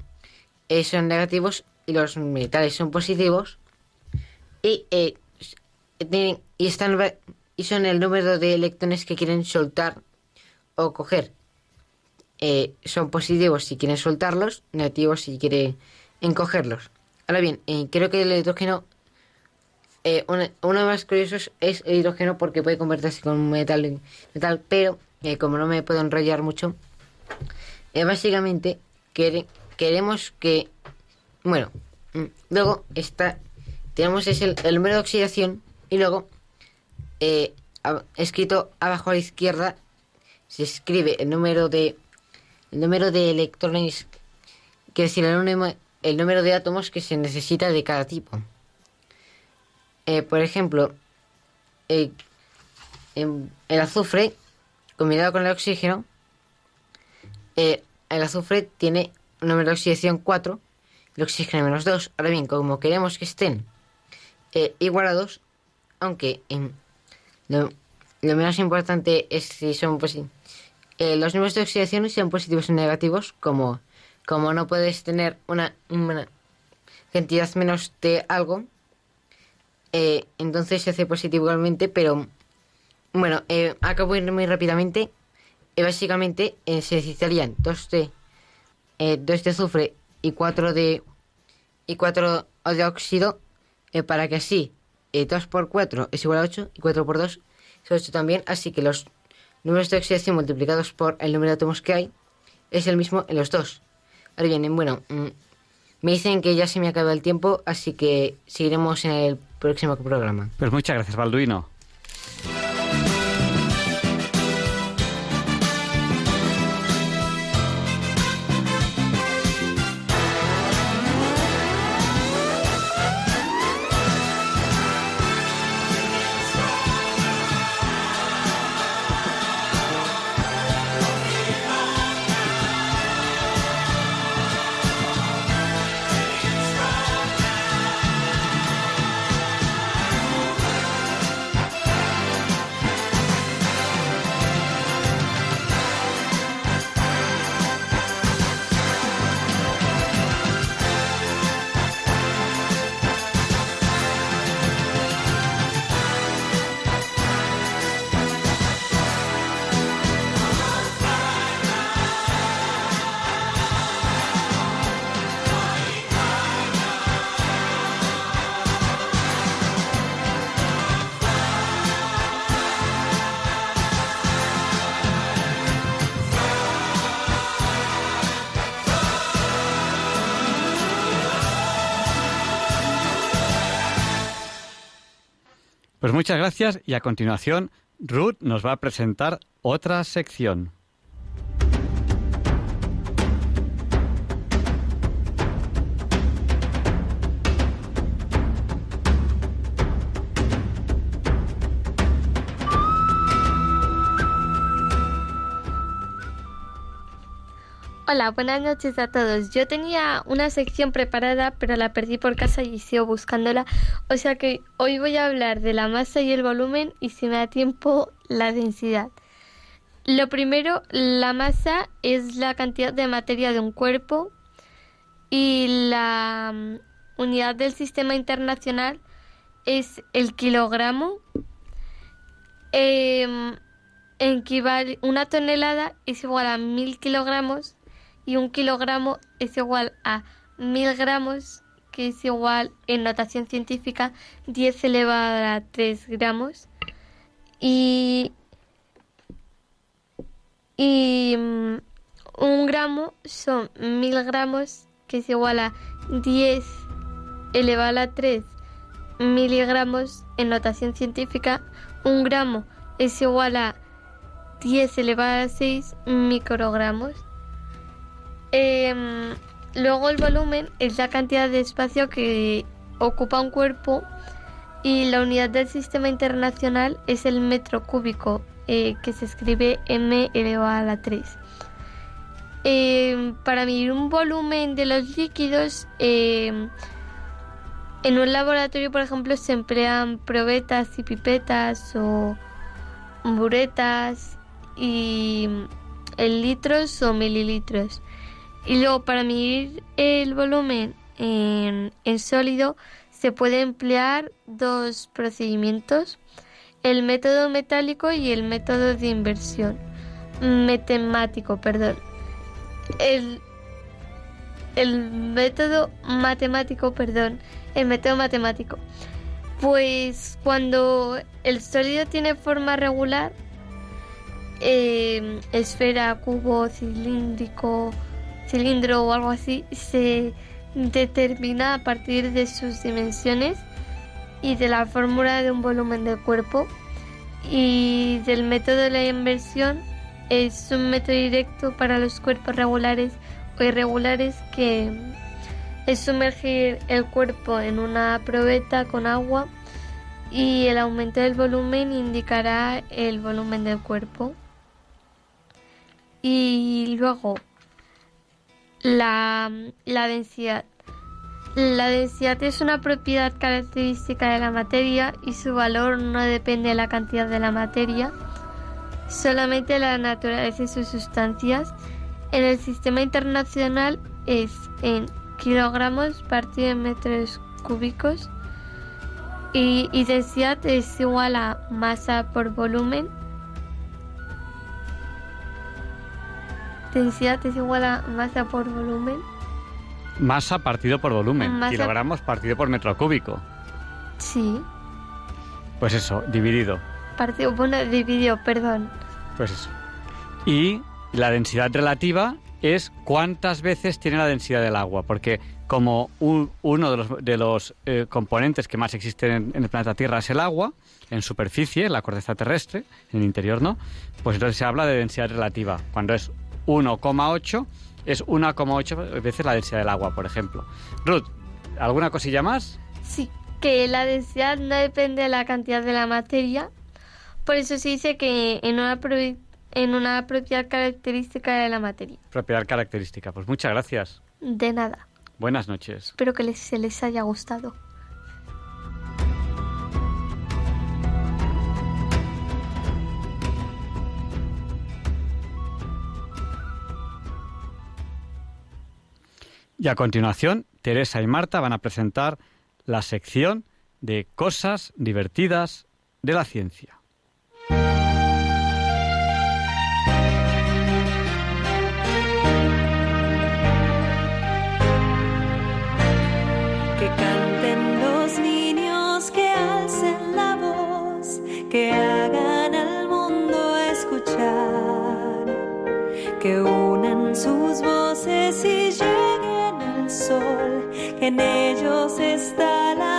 eh, son negativos y los metales son positivos y, eh, tienen- y, están, y son el número de electrones que quieren soltar o coger eh, son positivos si quieren soltarlos, negativos si quieren encogerlos. Ahora bien, eh, creo que el hidrógeno, eh, uno de los más curiosos es el hidrógeno porque puede convertirse con un metal, metal pero como no me puedo enrollar mucho, básicamente queremos que... Bueno, mm, luego está... Tenemos es el, número de oxidación y luego, escrito abajo a la izquierda, se escribe el número de... El número de electrones, quiere decir, el número, el número de átomos que se necesita de cada tipo. Eh, por ejemplo, eh, en- el azufre, combinado con el oxígeno, eh, el azufre tiene un número de oxidación 4, el oxígeno menos 2. Ahora bien, como queremos que estén igualados, aunque lo, lo menos importante es si son posi- eh, los números de oxidación sean positivos o negativos, como, como no puedes tener una, una cantidad menos de algo, eh, entonces se hace positivo igualmente, pero bueno, eh, acabo de ir muy rápidamente. Eh, básicamente eh, se necesitarían dos de, eh, dos de azufre y cuatro de y cuatro de óxido eh, para que así eh, 2 por 4 es igual a 8 y 4 por 2 es 8 también, así que los números de oxidación multiplicados por el número de átomos que hay es el mismo en los dos. Ahora bien, bueno, mm, me dicen que ya se me acaba el tiempo, así que seguiremos en el próximo programa. Pues muchas gracias, Balduino. Y a continuación Ruth nos va a presentar otra sección. Hola, buenas noches a todos. Yo tenía una sección preparada, pero la perdí por casa y sigo buscándola. O sea que hoy voy a hablar de la masa y el volumen y si me da tiempo, la densidad. Lo primero, la masa es la cantidad de materia de un cuerpo y la mm, unidad del sistema internacional es el kilogramo. Equivale- una tonelada es igual a mil kilogramos y un kilogramo es igual a mil gramos, que es igual en notación científica 10 elevado a 3 gramos. Y, y mm, un gramo son mil gramos, que es igual a 10 elevado a 3 miligramos en notación científica. Un gramo es igual a 10 elevado a 6 microgramos. Em, luego el volumen es la cantidad de espacio que ocupa un cuerpo y la unidad del sistema internacional es el metro cúbico, eh, que se escribe m elevado a la 3. Em, para medir un volumen de los líquidos, em, en un laboratorio, por ejemplo, se emplean probetas y pipetas o buretas y en litros o mililitros. Y luego para medir el volumen en, en sólido se puede emplear dos procedimientos, el método metálico y el método de inversión. Matemático, perdón. El, el método matemático, perdón. El método matemático. Pues cuando el sólido tiene forma regular, eh, esfera, cubo, cilíndrico, cilindro o algo así se determina a partir de sus dimensiones y de la fórmula de un volumen del cuerpo y del método de la inversión es un método directo para los cuerpos regulares o irregulares que es sumergir el cuerpo en una probeta con agua y el aumento del volumen indicará el volumen del cuerpo. Y luego la, la densidad. La densidad es una propiedad característica de la materia y su valor no depende de la cantidad de la materia, solamente de la naturaleza de sus sustancias. En el sistema internacional es en kilogramos partido en metros cúbicos y, y densidad es igual a masa por volumen. Densidad es igual a masa por volumen. Masa partido por volumen. Masa- Kilogramos partido por metro cúbico. Sí, Pues eso, dividido. partido, bueno, dividido, perdón. Pues eso. Y la densidad relativa es cuántas veces tiene la densidad del agua, porque como un- uno de los, de los eh, componentes que más existen en, en el planeta Tierra es el agua, en superficie, en la corteza terrestre, en el interior no, pues entonces se habla de densidad relativa. Cuando es 1,8, es 1,8 veces la densidad del agua, por ejemplo. Ruth, ¿alguna cosilla más? Sí, que la densidad no depende de la cantidad de la materia. Por eso se dice que en una, en una propiedad característica de la materia. Propiedad característica. Pues muchas gracias. De nada. Buenas noches. Espero que les, se les haya gustado. Y a continuación, Teresa y Marta van a presentar la sección de cosas divertidas de la ciencia. En ellos está la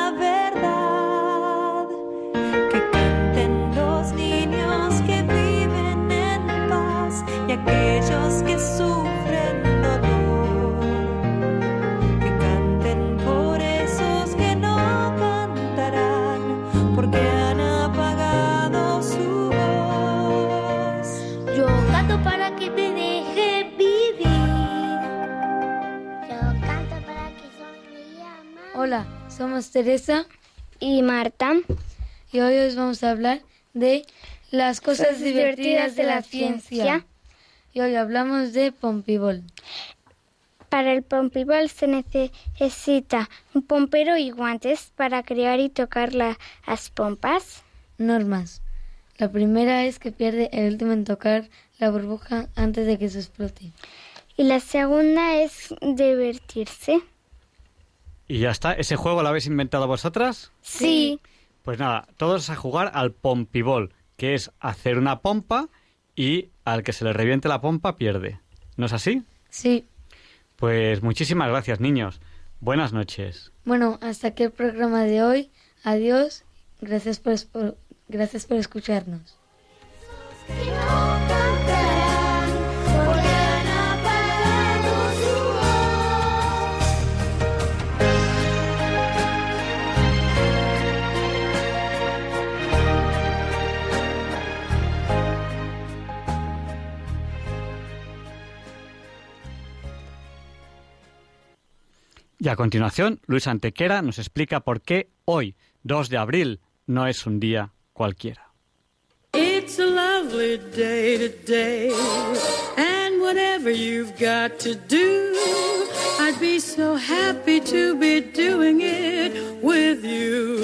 somos Teresa y Marta. Y hoy os vamos a hablar de las cosas Cosas divertidas de la ciencia. Y hoy hablamos de Pompibol. Para el pompibol se necesita un pompero y guantes para crear y tocar la- las pompas. Normas. La primera es que pierde el último en tocar la burbuja antes de que se explote. Y la segunda es divertirse. Y ya está. ¿Ese juego lo habéis inventado vosotras? Sí. Pues nada, todos a jugar al pompibol, que es hacer una pompa y al que se le reviente la pompa pierde. ¿No es así? Sí. Pues muchísimas gracias, niños. Buenas noches. Bueno, hasta aquí el programa de hoy. Adiós. Gracias por, por- gracias por escucharnos. Y a continuación, Luis Antequera nos explica por qué hoy, 2 de abril, no es un día cualquiera. It's a lovely day today, and whatever you've got to do, I'd be so happy to be doing it with you.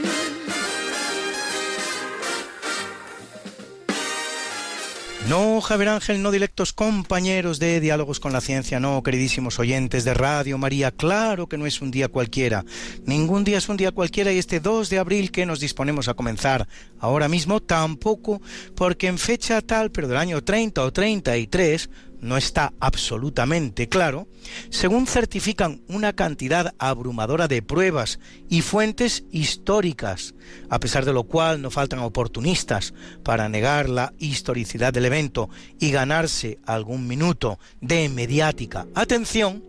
No, Javier Ángel, no directos compañeros de Diálogos con la Ciencia, no, queridísimos oyentes de Radio María, claro que no es un día cualquiera. Ningún día es un día cualquiera y este 2 de abril que nos disponemos a comenzar ahora mismo tampoco, porque en fecha tal, pero del año 30 o 33, no está absolutamente claro, según certifican una cantidad abrumadora de pruebas y fuentes históricas, a pesar de lo cual no faltan oportunistas para negar la historicidad del evento y ganarse algún minuto de mediática atención,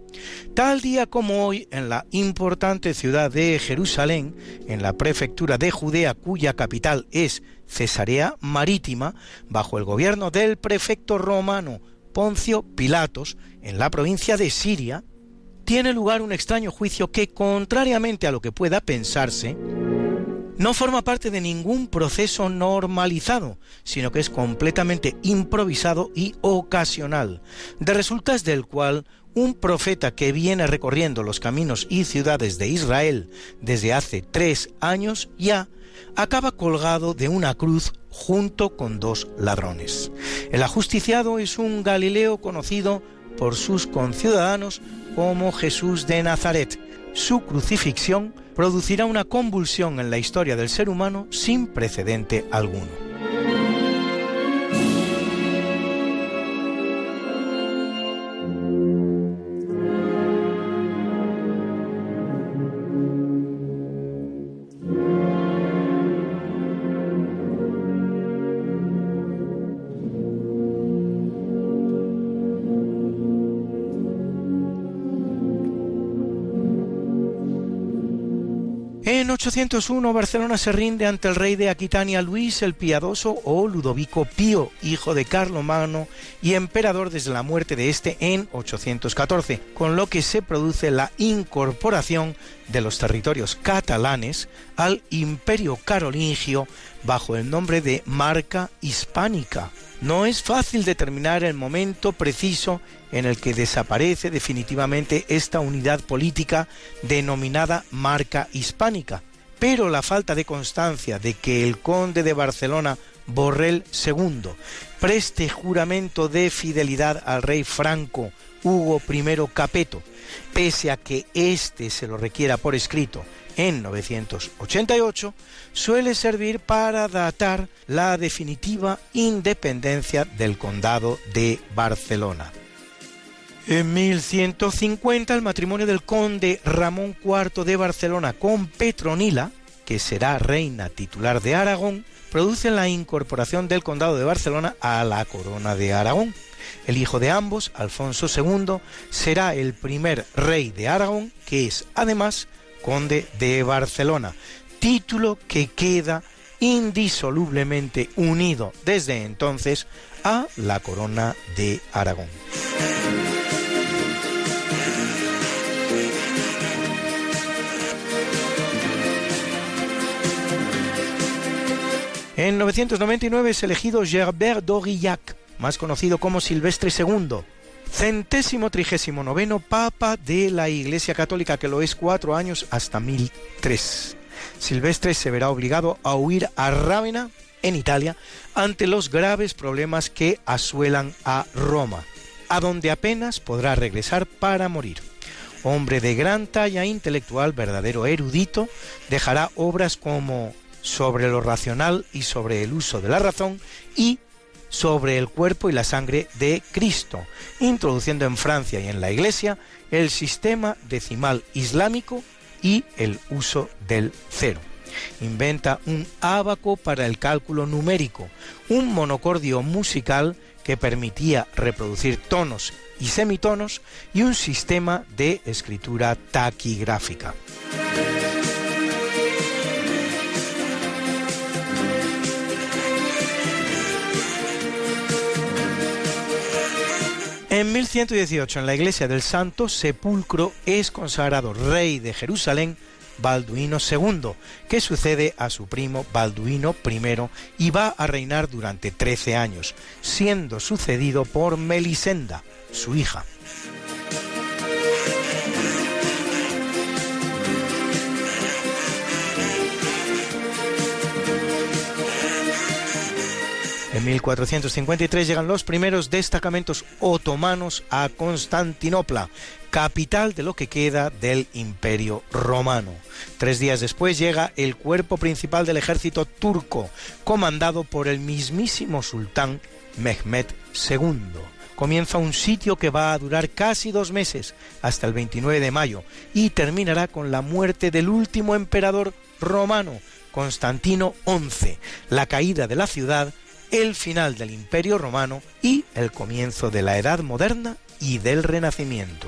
Tal día como hoy, en la importante ciudad de Jerusalén, en la prefectura de Judea, cuya capital es Cesarea Marítima, bajo el gobierno del prefecto romano Poncio Pilatos, en la provincia de Siria, tiene lugar un extraño juicio que, contrariamente a lo que pueda pensarse, no forma parte de ningún proceso normalizado, sino que es completamente improvisado y ocasional, de resultas del cual un profeta que viene recorriendo los caminos y ciudades de Israel desde hace tres años ya acaba colgado de una cruz junto con dos ladrones. El ajusticiado es un Galileo conocido por sus conciudadanos como Jesús de Nazaret. Su crucifixión producirá una convulsión en la historia del ser humano sin precedente alguno. En 801 Barcelona se rinde ante el rey de Aquitania Luis el Piadoso o Ludovico Pío, hijo de Carlomagno y emperador desde la muerte de este en 814, con lo que se produce la incorporación de los territorios catalanes al imperio carolingio bajo el nombre de Marca Hispánica. No es fácil determinar el momento preciso en el que desaparece definitivamente esta unidad política denominada marca hispánica. Pero la falta de constancia de que el conde de Barcelona, Borrell II, preste juramento de fidelidad al rey franco Hugo I Capeto, pese a que éste se lo requiera por escrito en 988, suele servir para datar la definitiva independencia del condado de Barcelona. En 1150 el matrimonio del conde Ramón IV de Barcelona con Petronila, que será reina titular de Aragón, produce la incorporación del condado de Barcelona a la corona de Aragón. El hijo de ambos, Alfonso II, será el primer rey de Aragón, que es además conde de Barcelona, título que queda indisolublemente unido desde entonces a la corona de Aragón. En 999 es elegido Gerbert d'Aurillac, más conocido como Silvestre II, centésimo trigésimo noveno Papa de la Iglesia Católica, que lo es cuatro años hasta 1003. Silvestre se verá obligado a huir a Rávena, en Italia, ante los graves problemas que asuelan a Roma, a donde apenas podrá regresar para morir. Hombre de gran talla intelectual, verdadero erudito, dejará obras como sobre lo racional y sobre el uso de la razón y sobre el cuerpo y la sangre de Cristo, introduciendo en Francia y en la Iglesia el sistema decimal islámico y el uso del cero. Inventa un ábaco para el cálculo numérico, un monocordio musical que permitía reproducir tonos y semitonos y un sistema de escritura taquigráfica. En 1118, en la iglesia del Santo Sepulcro, es consagrado rey de Jerusalén Balduino II, que sucede a su primo Balduino I y va a reinar durante 13 años, siendo sucedido por Melisenda, su hija. En En 1453 llegan los primeros destacamentos otomanos a Constantinopla, capital de lo que queda del Imperio Romano. Tres días después llega el cuerpo principal del ejército turco, comandado por el mismísimo sultán Mehmed II. Comienza un sitio que va a durar casi dos meses, hasta el 29 de mayo, y terminará con la muerte del último emperador romano, Constantino XI, la caída de la ciudad, el final del Imperio Romano y el comienzo de la Edad Moderna y del Renacimiento.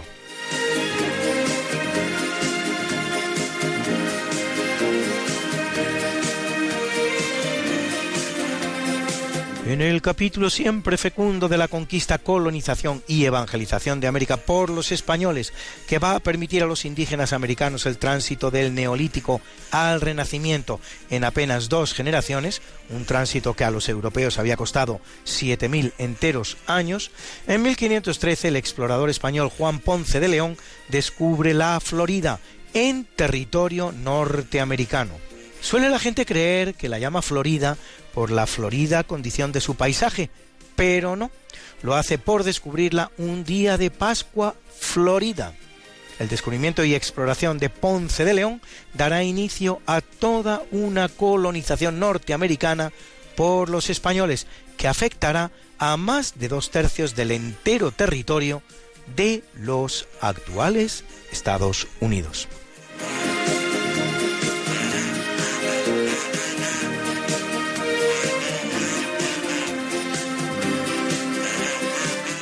En el capítulo siempre fecundo de la conquista, colonización y evangelización de América por los españoles, que va a permitir a los indígenas americanos el tránsito del neolítico al renacimiento en apenas dos generaciones, un tránsito que a los europeos había costado 7.000 enteros años, en 1513 el explorador español Juan Ponce de León descubre la Florida en territorio norteamericano. Suele la gente creer que la llama Florida por la florida condición de su paisaje, pero no, lo hace por descubrirla un día de Pascua Florida. El descubrimiento y exploración de Ponce de León dará inicio a toda una colonización norteamericana por los españoles que afectará a más de dos tercios del entero territorio de los actuales Estados Unidos.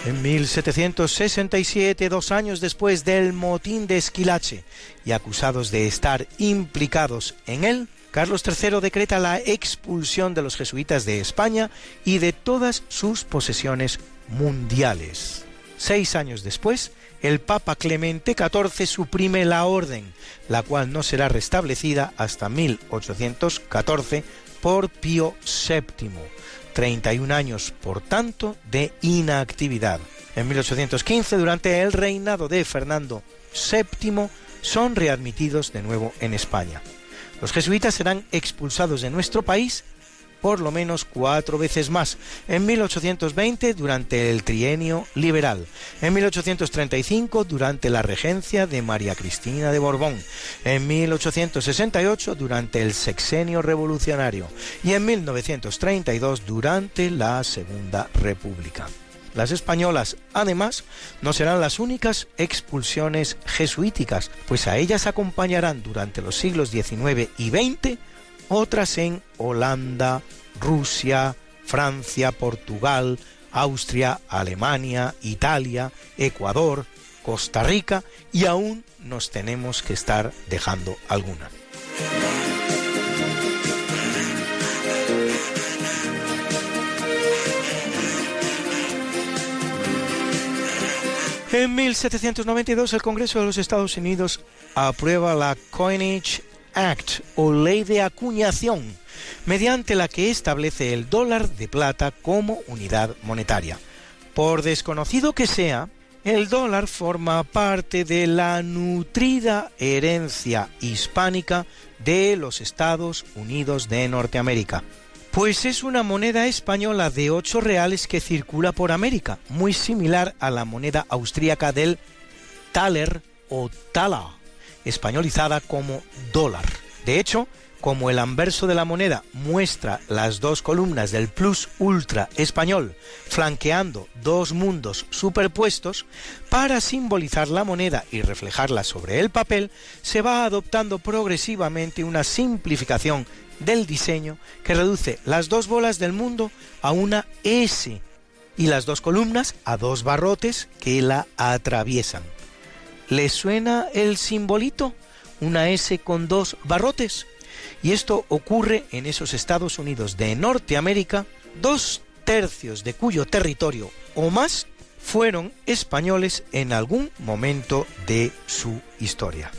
En 1767, dos años después del motín de Esquilache y acusados de estar implicados en él, Carlos III decreta la expulsión de los jesuitas de España y de todas sus posesiones mundiales. Seis años después, el Papa Clemente XIV suprime la orden, la cual no será restablecida hasta 1814 por Pío VII 31 años, por tanto, de inactividad. En 1815, durante el reinado de Fernando VII, son readmitidos de nuevo en España. Los jesuitas serán expulsados de nuestro país por lo menos cuatro veces más, en 1820 durante el trienio liberal, en 1835 durante la regencia de María Cristina de Borbón, en 1868 durante el sexenio revolucionario. Y en 1932 durante la Segunda República. Las españolas, además, no serán las únicas expulsiones jesuíticas, pues a ellas acompañarán durante los siglos XIX y XX otras en Holanda, Rusia, Francia, Portugal, Austria, Alemania, Italia, Ecuador, Costa Rica y aún nos tenemos que estar dejando alguna. En 1792 el Congreso de los Estados Unidos aprueba la Coinage Act o ley de acuñación, mediante la que establece el dólar de plata como unidad monetaria. Por desconocido que sea, el dólar forma parte de la nutrida herencia hispánica de los Estados Unidos de Norteamérica. Pues es una moneda española de 8 reales que circula por América, muy similar a la moneda austríaca del Thaler o Tala españolizada como dólar. De hecho, como el anverso de la moneda muestra las dos columnas del plus ultra español flanqueando dos mundos superpuestos, para simbolizar la moneda y reflejarla sobre el papel, se va adoptando progresivamente una simplificación del diseño que reduce las dos bolas del mundo a una S y las dos columnas a dos barrotes que la atraviesan. ¿Le suena el simbolito? Una S con dos barrotes. Y esto ocurre en esos Estados Unidos de Norteamérica, dos tercios de cuyo territorio o más fueron españoles en algún momento de su historia.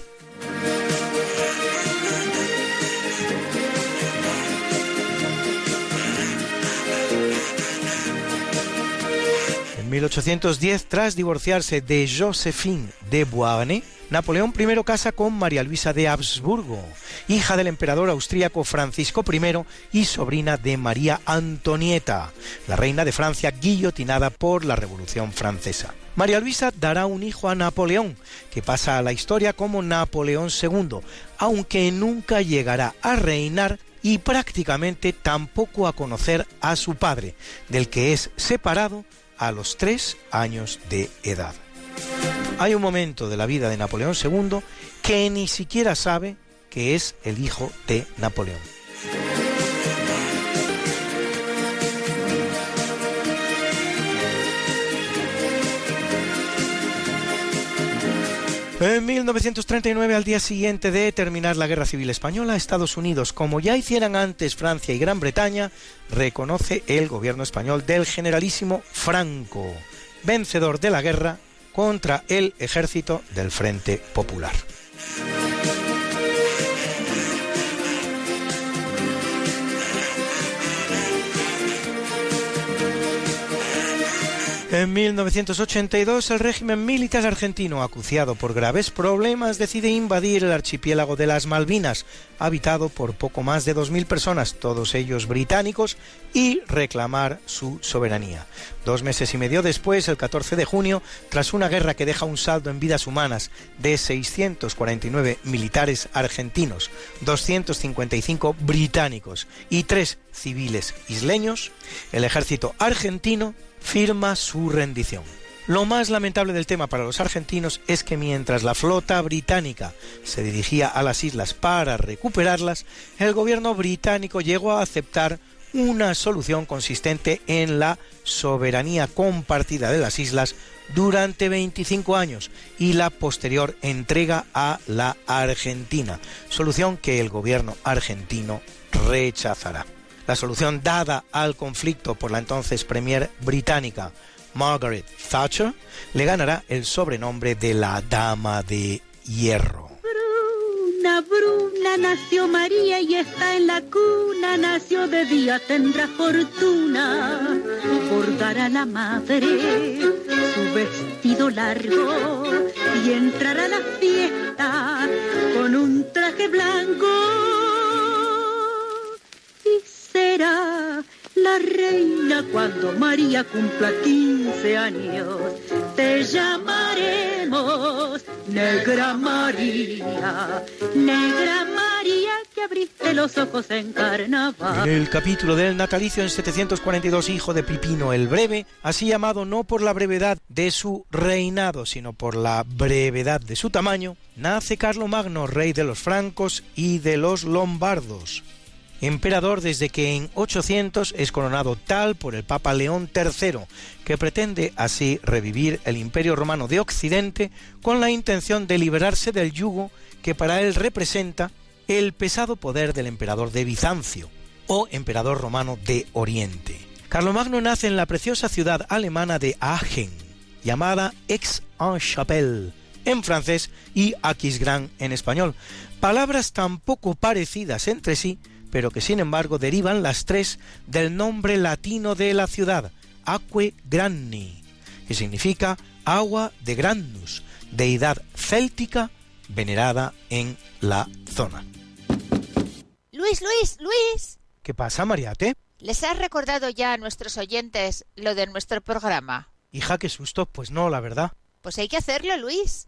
1810, tras divorciarse de Josephine de Beauharnais, Napoleón I casa con María Luisa de Habsburgo, hija del emperador austríaco Francisco I y sobrina de María Antonieta, la reina de Francia guillotinada por la Revolución Francesa. María Luisa dará un hijo a Napoleón, que pasa a la historia como Napoleón II, aunque nunca llegará a reinar y prácticamente tampoco a conocer a su padre, del que es separado a los tres años de edad. Hay un momento de la vida de Napoleón II que ni siquiera sabe que es el hijo de Napoleón. En 1939, al día siguiente de terminar la Guerra Civil Española, Estados Unidos, como ya hicieran antes Francia y Gran Bretaña, reconoce el gobierno español del generalísimo Franco, vencedor de la guerra contra el ejército del Frente Popular. En 1982, el régimen militar argentino, acuciado por graves problemas, decide invadir el archipiélago de las Malvinas, habitado por poco más de 2.000 personas, todos ellos británicos, y reclamar su soberanía. Dos meses y medio después, el 14 de junio, tras una guerra que deja un saldo en vidas humanas de 649 militares argentinos, 255 británicos y tres civiles isleños, el ejército argentino firma su rendición. Lo más lamentable del tema para los argentinos es que mientras la flota británica se dirigía a las islas para recuperarlas, el gobierno británico llegó a aceptar una solución consistente en la soberanía compartida de las islas durante 25 años y la posterior entrega a la Argentina, solución que el gobierno argentino rechazará. La solución dada al conflicto por la entonces premier británica Margaret Thatcher le ganará el sobrenombre de la Dama de Hierro. Bruna, Bruna, nació María y está en la cuna, nació de día, tendrá fortuna. Bordará la madre su vestido largo y entrará a la fiesta con un traje blanco será la reina cuando María cumpla 15 años. Te llamaremos Negra María, Negra María que abriste los ojos en carnaval. En el capítulo del natalicio en 742, hijo de Pipino el Breve, así llamado no por la brevedad de su reinado, sino por la brevedad de su tamaño, nace Magno, rey de los francos y de los lombardos emperador desde que en 800 es coronado tal por el Papa León III, que pretende así revivir el Imperio Romano de Occidente con la intención de liberarse del yugo que para él representa el pesado poder del emperador de Bizancio o emperador romano de Oriente. Carlomagno nace en la preciosa ciudad alemana de Aachen, llamada Aix-en-Chapelle en francés y Aquisgrán en español, palabras tan poco parecidas entre sí pero que sin embargo derivan las tres del nombre latino de la ciudad, Aquae Granni, que significa agua de Grannus, deidad céltica venerada en la zona. Luis, Luis, Luis. ¿Qué pasa, Mariate? ¿Les has recordado ya a nuestros oyentes lo de nuestro programa? Hija, qué susto, pues no, la verdad. Pues hay que hacerlo, Luis.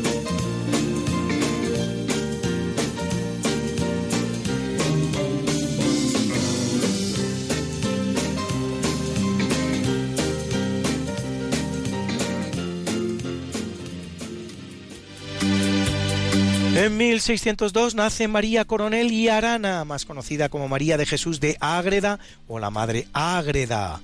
En 1602 nace María Coronel y Arana, más conocida como María de Jesús de Ágreda o la Madre Ágreda.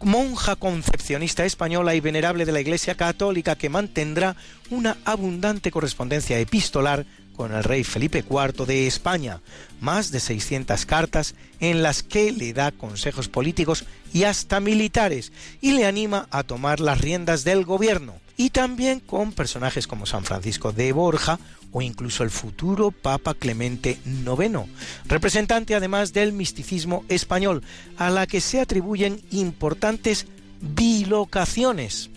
Monja concepcionista española y venerable de la Iglesia Católica que mantendrá una abundante correspondencia epistolar con el rey Felipe IV de España, más de 600 cartas en las que le da consejos políticos y hasta militares y le anima a tomar las riendas del gobierno, y también con personajes como San Francisco de Borja o incluso el futuro Papa Clemente IX, representante además del misticismo español, a la que se atribuyen importantes bilocaciones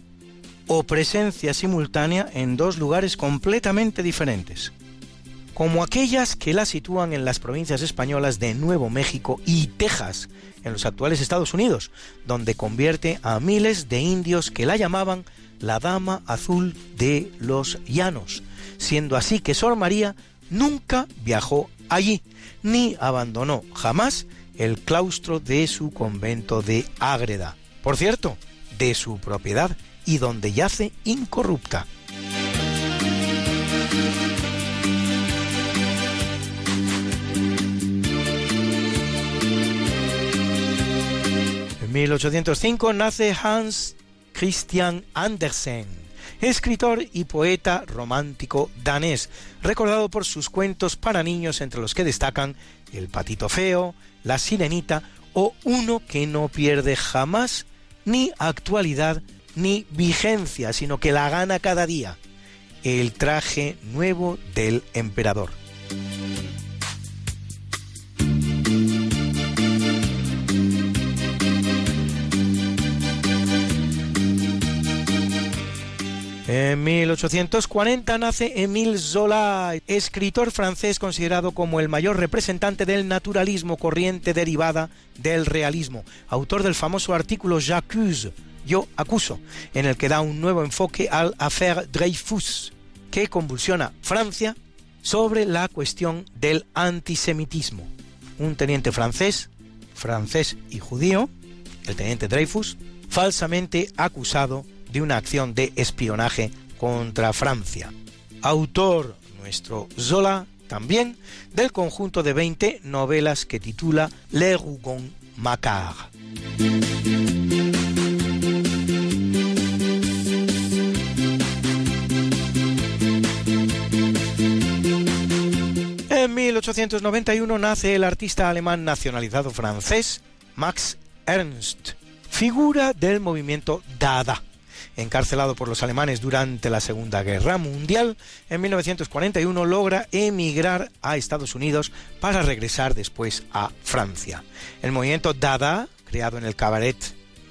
o presencia simultánea en dos lugares completamente diferentes, como aquellas que la sitúan en las provincias españolas de Nuevo México y Texas, en los actuales Estados Unidos, donde convierte a miles de indios que la llamaban la Dama Azul de los Llanos, siendo así que Sor María nunca viajó allí, ni abandonó jamás el claustro de su convento de Ágreda, por cierto, de su propiedad y donde yace incorrupta. En 1805 nace Hans Christian Andersen, escritor y poeta romántico danés, recordado por sus cuentos para niños entre los que destacan El patito feo, La sirenita o uno que no pierde jamás ni actualidad ni vigencia, sino que la gana cada día, el traje nuevo del emperador. En 1840 nace Émile Zola, escritor francés considerado como el mayor representante del naturalismo corriente derivada del realismo, autor del famoso artículo J'accuse, yo acuso, en el que da un nuevo enfoque al affaire Dreyfus, que convulsiona Francia sobre la cuestión del antisemitismo. Un teniente francés, francés y judío, el teniente Dreyfus, falsamente acusado de una acción de espionaje contra Francia. Autor nuestro Zola también del conjunto de 20 novelas que titula Le Rougon Macquart. En 1891 nace el artista alemán nacionalizado francés Max Ernst, figura del movimiento Dada encarcelado por los alemanes durante la Segunda Guerra Mundial, en 1941 logra emigrar a Estados Unidos para regresar después a Francia. El movimiento Dada, creado en el cabaret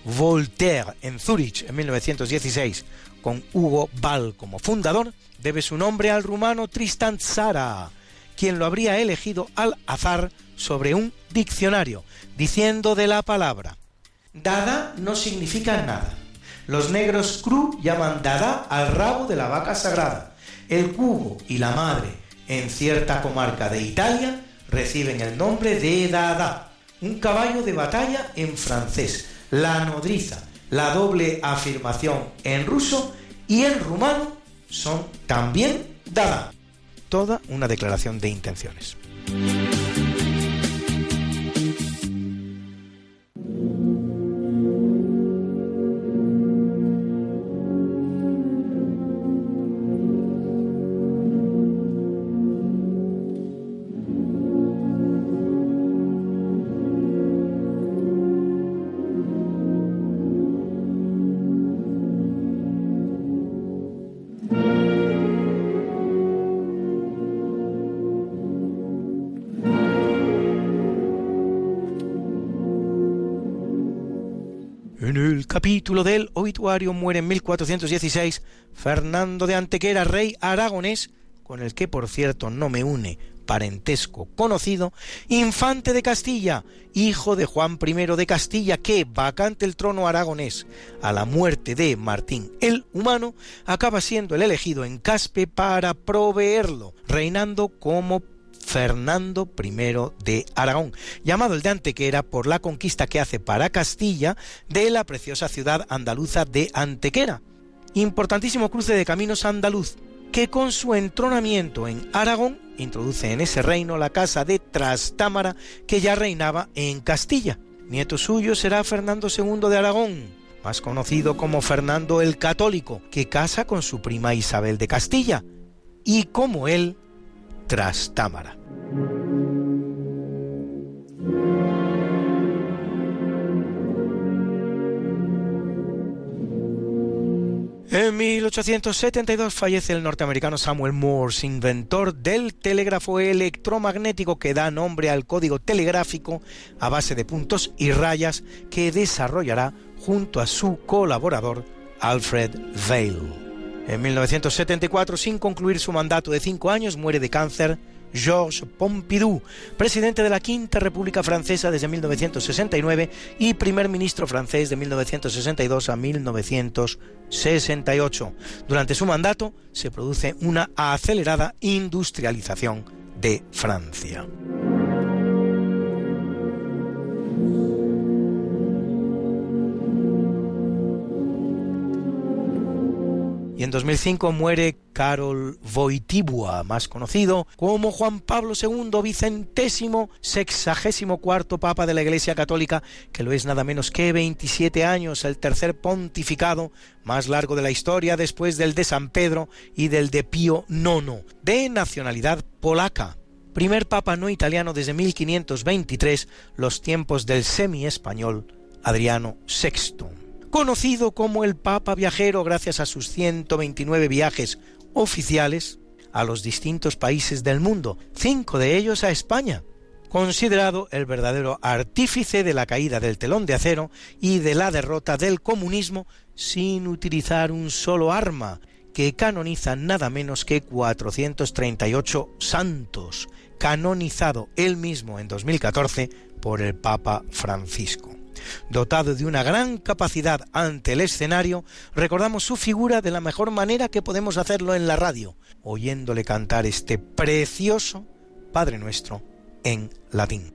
Voltaire en Zúrich en 1916, con Hugo Ball como fundador, debe su nombre al rumano Tristan Tzara, quien lo habría elegido al azar sobre un diccionario, diciendo de la palabra Dada no significa nada. Los negros cru llaman dada al rabo de la vaca sagrada. El cubo y la madre en cierta comarca de Italia reciben el nombre de dada, un caballo de batalla en francés, la nodriza, la doble afirmación en ruso y en rumano son también dada. Toda una declaración de intenciones. Capítulo del obituario muere en 1416 Fernando de Antequera, rey aragonés, con el que por cierto no me une parentesco conocido, infante de Castilla, hijo de Juan I de Castilla, que, vacante el trono aragonés a la muerte de Martín el Humano, acaba siendo el elegido en Caspe para proveerlo, reinando como Fernando I de Aragón, llamado el de Antequera por la conquista que hace para Castilla de la preciosa ciudad andaluza de Antequera. Importantísimo cruce de caminos andaluz, que con su entronamiento en Aragón introduce en ese reino la casa de Trastámara que ya reinaba en Castilla. Nieto suyo será Fernando II de Aragón, más conocido como Fernando el Católico, que casa con su prima Isabel de Castilla, y como él, Trastámara. En 1872 fallece el norteamericano Samuel Morse, inventor del telégrafo electromagnético que da nombre al código telegráfico a base de puntos y rayas que desarrollará junto a su colaborador Alfred Vail. En 1974, sin concluir su mandato de cinco años, muere de cáncer Georges Pompidou, presidente de la Quinta República Francesa desde 1969 y primer ministro francés de 1962 a 1968. Durante su mandato se produce una acelerada industrialización de Francia. En 2005 muere Karol Wojtyła, más conocido como Juan Pablo II, vicentésimo sexagésimo cuarto Papa de la Iglesia Católica, que lo es nada menos que 27 años, el tercer pontificado más largo de la historia después del de San Pedro y del de Pío IX, de nacionalidad polaca. Primer papa no italiano desde 1523, los tiempos del semi-español Adriano VI conocido como el Papa Viajero gracias a sus 129 viajes oficiales a los distintos países del mundo, cinco de ellos a España, considerado el verdadero artífice de la caída del telón de acero y de la derrota del comunismo sin utilizar un solo arma, que canoniza nada menos que 438 santos, canonizado él mismo en 2014 por el Papa Francisco. Dotado de una gran capacidad ante el escenario, recordamos su figura de la mejor manera que podemos hacerlo en la radio, oyéndole cantar este precioso Padre Nuestro en latín.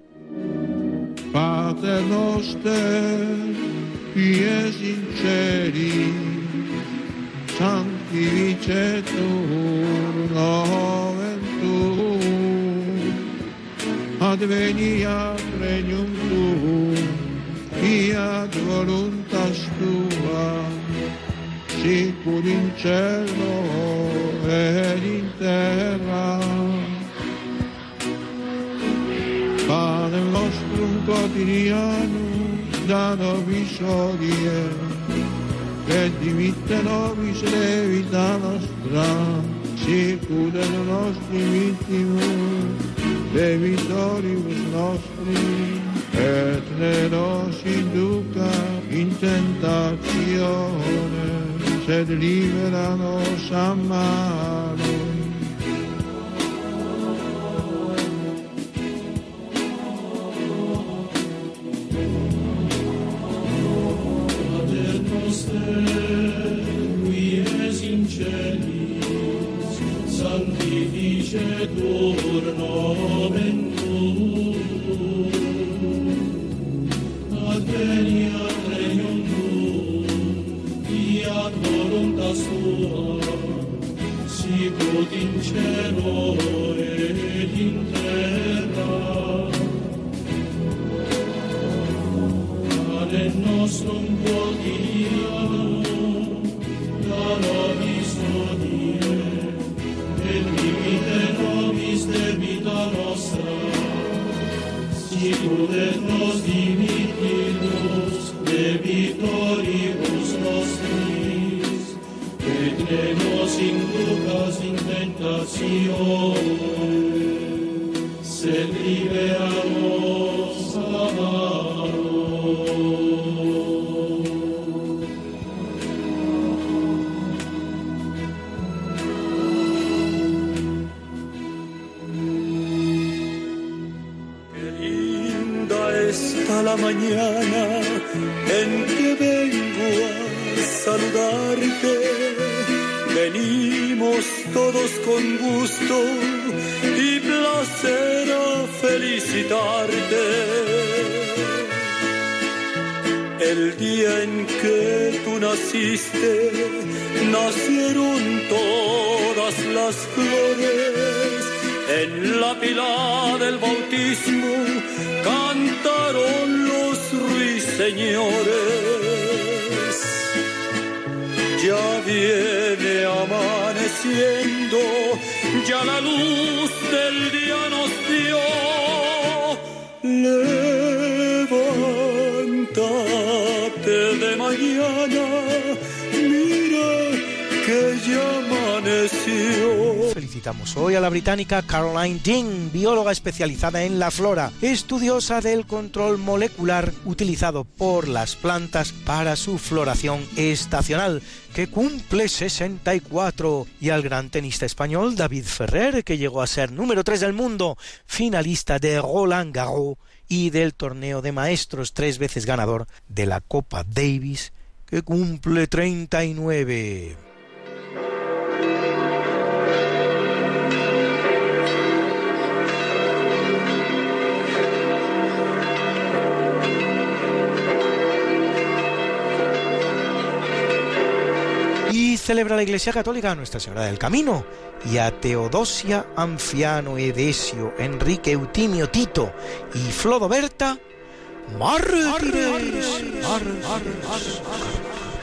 Padre adveniat regnum fiat voluntas tua, sicur in cielo ed in terra. Pane nostrum quotidianum da nobis odie, et dimitte nobis levita nostra, sicur et nostri vittimus, debitoribus nostri, et ne nos induca in tentazione, sed libera nos a noster, qui es in Amen. Caroline Dean, bióloga especializada en la flora, estudiosa del control molecular utilizado por las plantas para su floración estacional, que cumple 64, y al gran tenista español David Ferrer, que llegó a ser número 3 del mundo, finalista de Roland Garros y del torneo de maestros, tres veces ganador de la Copa Davis, que cumple 39. Celebra la Iglesia Católica a Nuestra Señora del Camino y a Teodosia, Anfiano, Edesio, Enrique, Eutimio, Tito y Flodoberta, mártires,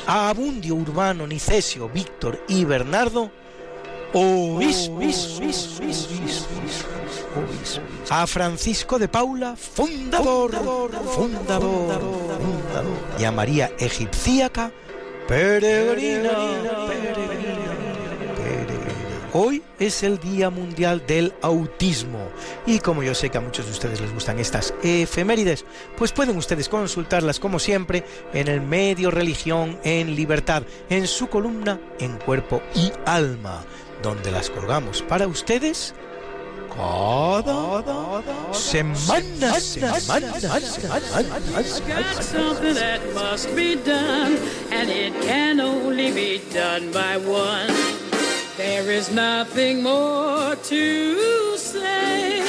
a Abundio, Urbano, Nicesio, Víctor y Bernardo, a Francisco de Paula, fundador, fundador, fundador, y a María Egipcíaca, peregrina, peregrina. Hoy es el Día Mundial del Autismo y como yo sé que a muchos de ustedes les gustan estas efemérides, pues pueden ustedes consultarlas como siempre en el medio Religión en Libertad, en su columna En Cuerpo y Alma, donde las colgamos para ustedes cada semana, semana, Got something that must be done, and it can only be done by one. There is nothing more to say,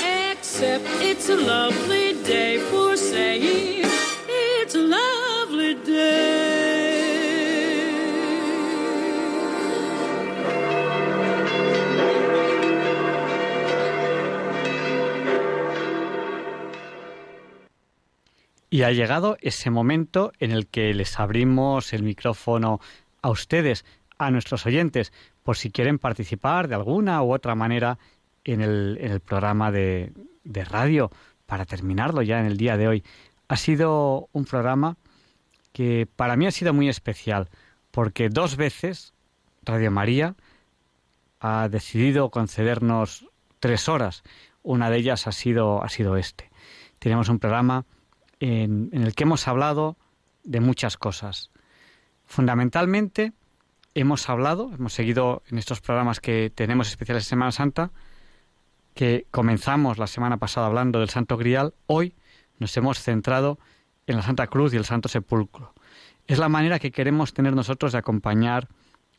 except it's a lovely day for Y ha llegado ese momento en el que les abrimos el micrófono a ustedes, a nuestros oyentes, por si quieren participar de alguna u otra manera en el, en el programa de, de radio, para terminarlo ya en el día de hoy. Ha sido un programa que para mí ha sido muy especial, porque dos veces Radio María ha decidido concedernos tres horas. Una de ellas ha sido, ha sido este. Tenemos un programa en, el que hemos hablado de muchas cosas. Fundamentalmente, hemos hablado, hemos seguido en estos programas que tenemos especiales de Semana Santa, que comenzamos la semana pasada hablando del Santo Grial, hoy nos hemos centrado en la Santa Cruz y el Santo Sepulcro. Es la manera que queremos tener nosotros de acompañar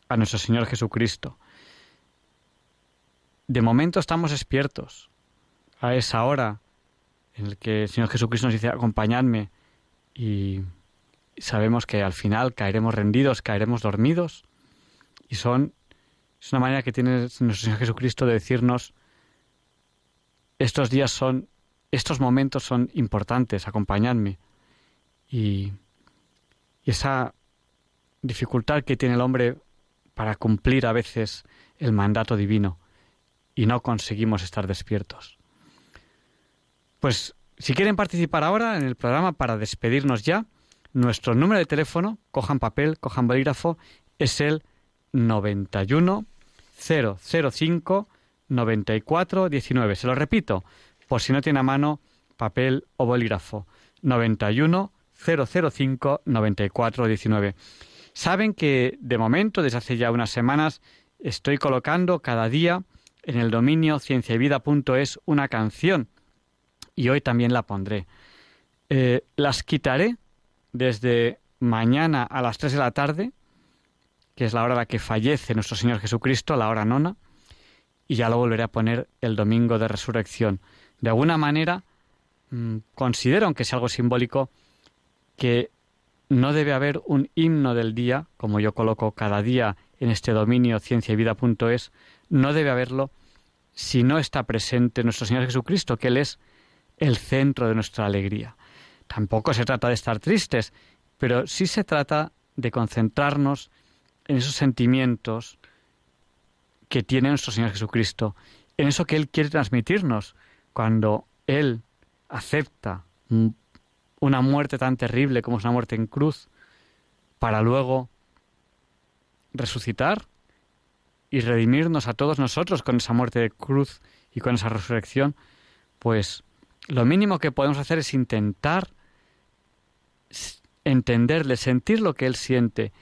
a nuestro Señor Jesucristo. De momento estamos despiertos a esa hora en la que el Señor Jesucristo nos dice acompañadme. Y sabemos que al final caeremos rendidos, caeremos dormidos. Y son es una manera que tiene nuestro Señor Jesucristo de decirnos estos días son estos momentos son importantes, acompañadme. Y, y esa dificultad que tiene el hombre para cumplir a veces el mandato divino y no conseguimos estar despiertos. Pues si quieren participar ahora en el programa para despedirnos ya, nuestro número de teléfono, cojan papel, cojan bolígrafo, es el 91 005 94 19. Se lo repito, por si no tiene a mano papel o bolígrafo. 91 005 94 19. Saben que de momento, desde hace ya unas semanas, estoy colocando cada día en el dominio cienciavida.es una canción y hoy también la pondré. Eh, las quitaré desde mañana a las 3 de la tarde, que es la hora a la que fallece nuestro Señor Jesucristo, la hora nona, y ya lo volveré a poner el domingo de resurrección. De alguna manera, mm, considero, aunque sea algo simbólico, que no debe haber un himno del día, como yo coloco cada día en este dominio ciencia y vida.es, no debe haberlo si no está presente nuestro Señor Jesucristo, que Él es el centro de nuestra alegría. Tampoco se trata de estar tristes, pero sí se trata de concentrarnos en esos sentimientos que tiene nuestro Señor Jesucristo, en eso que Él quiere transmitirnos cuando Él acepta una muerte tan terrible como es una muerte en cruz, para luego resucitar y redimirnos a todos nosotros con esa muerte de cruz y con esa resurrección, pues lo mínimo que podemos hacer es intentar entenderle, sentir lo que Él siente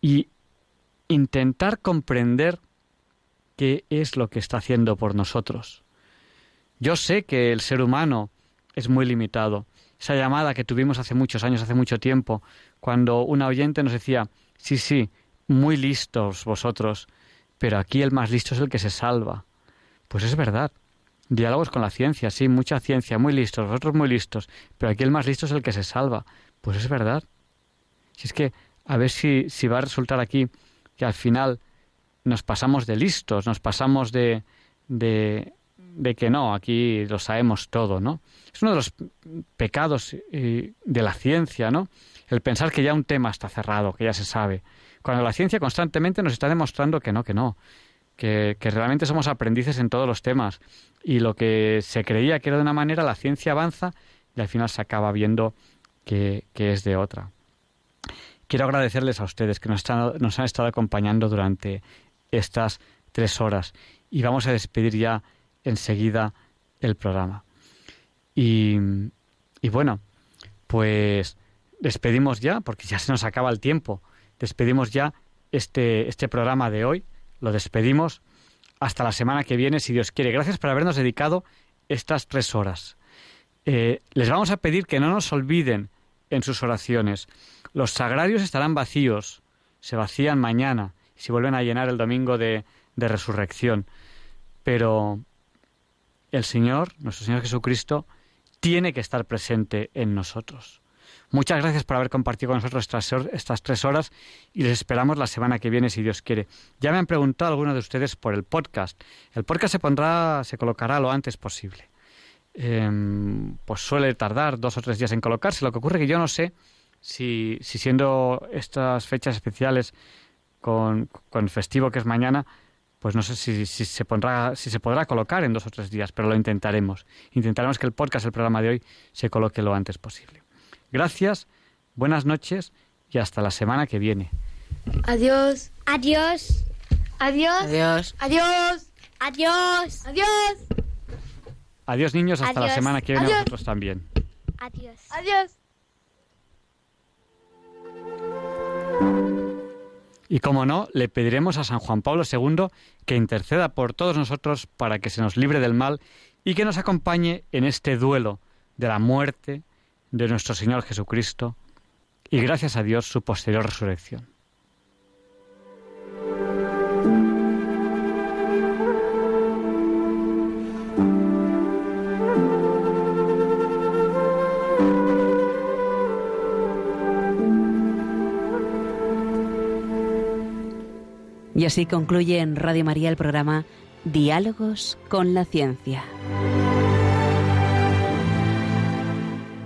y intentar comprender qué es lo que está haciendo por nosotros. Yo sé que el ser humano es muy limitado. Esa llamada que tuvimos hace muchos años, hace mucho tiempo, cuando una oyente nos decía, sí, sí, muy listos vosotros, pero aquí el más listo es el que se salva. Pues es verdad. Diálogos con la ciencia, sí, mucha ciencia, muy listos, vosotros muy listos, pero aquí el más listo es el que se salva. Pues es verdad. Si es que, a ver si, si va a resultar aquí que al final nos pasamos de listos, nos pasamos de, de, de que no, aquí lo sabemos todo, ¿no? Es uno de los pecados eh, de la ciencia, ¿no? El pensar que ya un tema está cerrado, que ya se sabe. Cuando la ciencia constantemente nos está demostrando que no, que no, que, realmente somos aprendices en todos los temas. Y lo que se creía que era de una manera, la ciencia avanza y al final se acaba viendo que, que es de otra. Quiero agradecerles a ustedes que nos, están, nos han estado acompañando durante estas tres horas. Y vamos a despedir ya enseguida el programa. Y, y bueno, pues despedimos ya, porque ya se nos acaba el tiempo. Despedimos ya este, este programa de hoy. Lo despedimos hasta la semana que viene, si Dios quiere. Gracias por habernos dedicado estas tres horas. Eh, les vamos a pedir que no nos olviden en sus oraciones. Los sagrarios estarán vacíos, se vacían mañana se vuelven a llenar el domingo de, de resurrección. Pero el Señor, nuestro Señor Jesucristo, tiene que estar presente en nosotros. Muchas gracias por haber compartido con nosotros estas, tres horas y les esperamos la semana que viene si Dios quiere. Ya me han preguntado algunos de ustedes por el podcast. El podcast se pondrá, se colocará lo antes posible. Em, pues suele tardar dos o tres días en colocarse. Lo que ocurre es que yo no sé si, si siendo estas fechas especiales con, con el festivo que es mañana, pues no sé si, si, se pondrá, si se podrá colocar en dos o tres días, pero lo intentaremos. Intentaremos que el podcast, el programa de hoy, se coloque lo antes posible. Gracias, buenas noches y hasta la semana que viene. Adiós. Adiós. Adiós. Adiós. Adiós. Adiós. Adiós. Adiós niños, hasta la semana que viene Adiós. nosotros también. Adiós. Adiós. Y como no, le pediremos a San Juan Pablo II que interceda por todos nosotros para que se nos libre del mal y que nos acompañe en este duelo de la muerte de nuestro Señor Jesucristo y gracias a Dios su posterior resurrección. Y así concluye en Radio María el programa Diálogos con la Ciencia.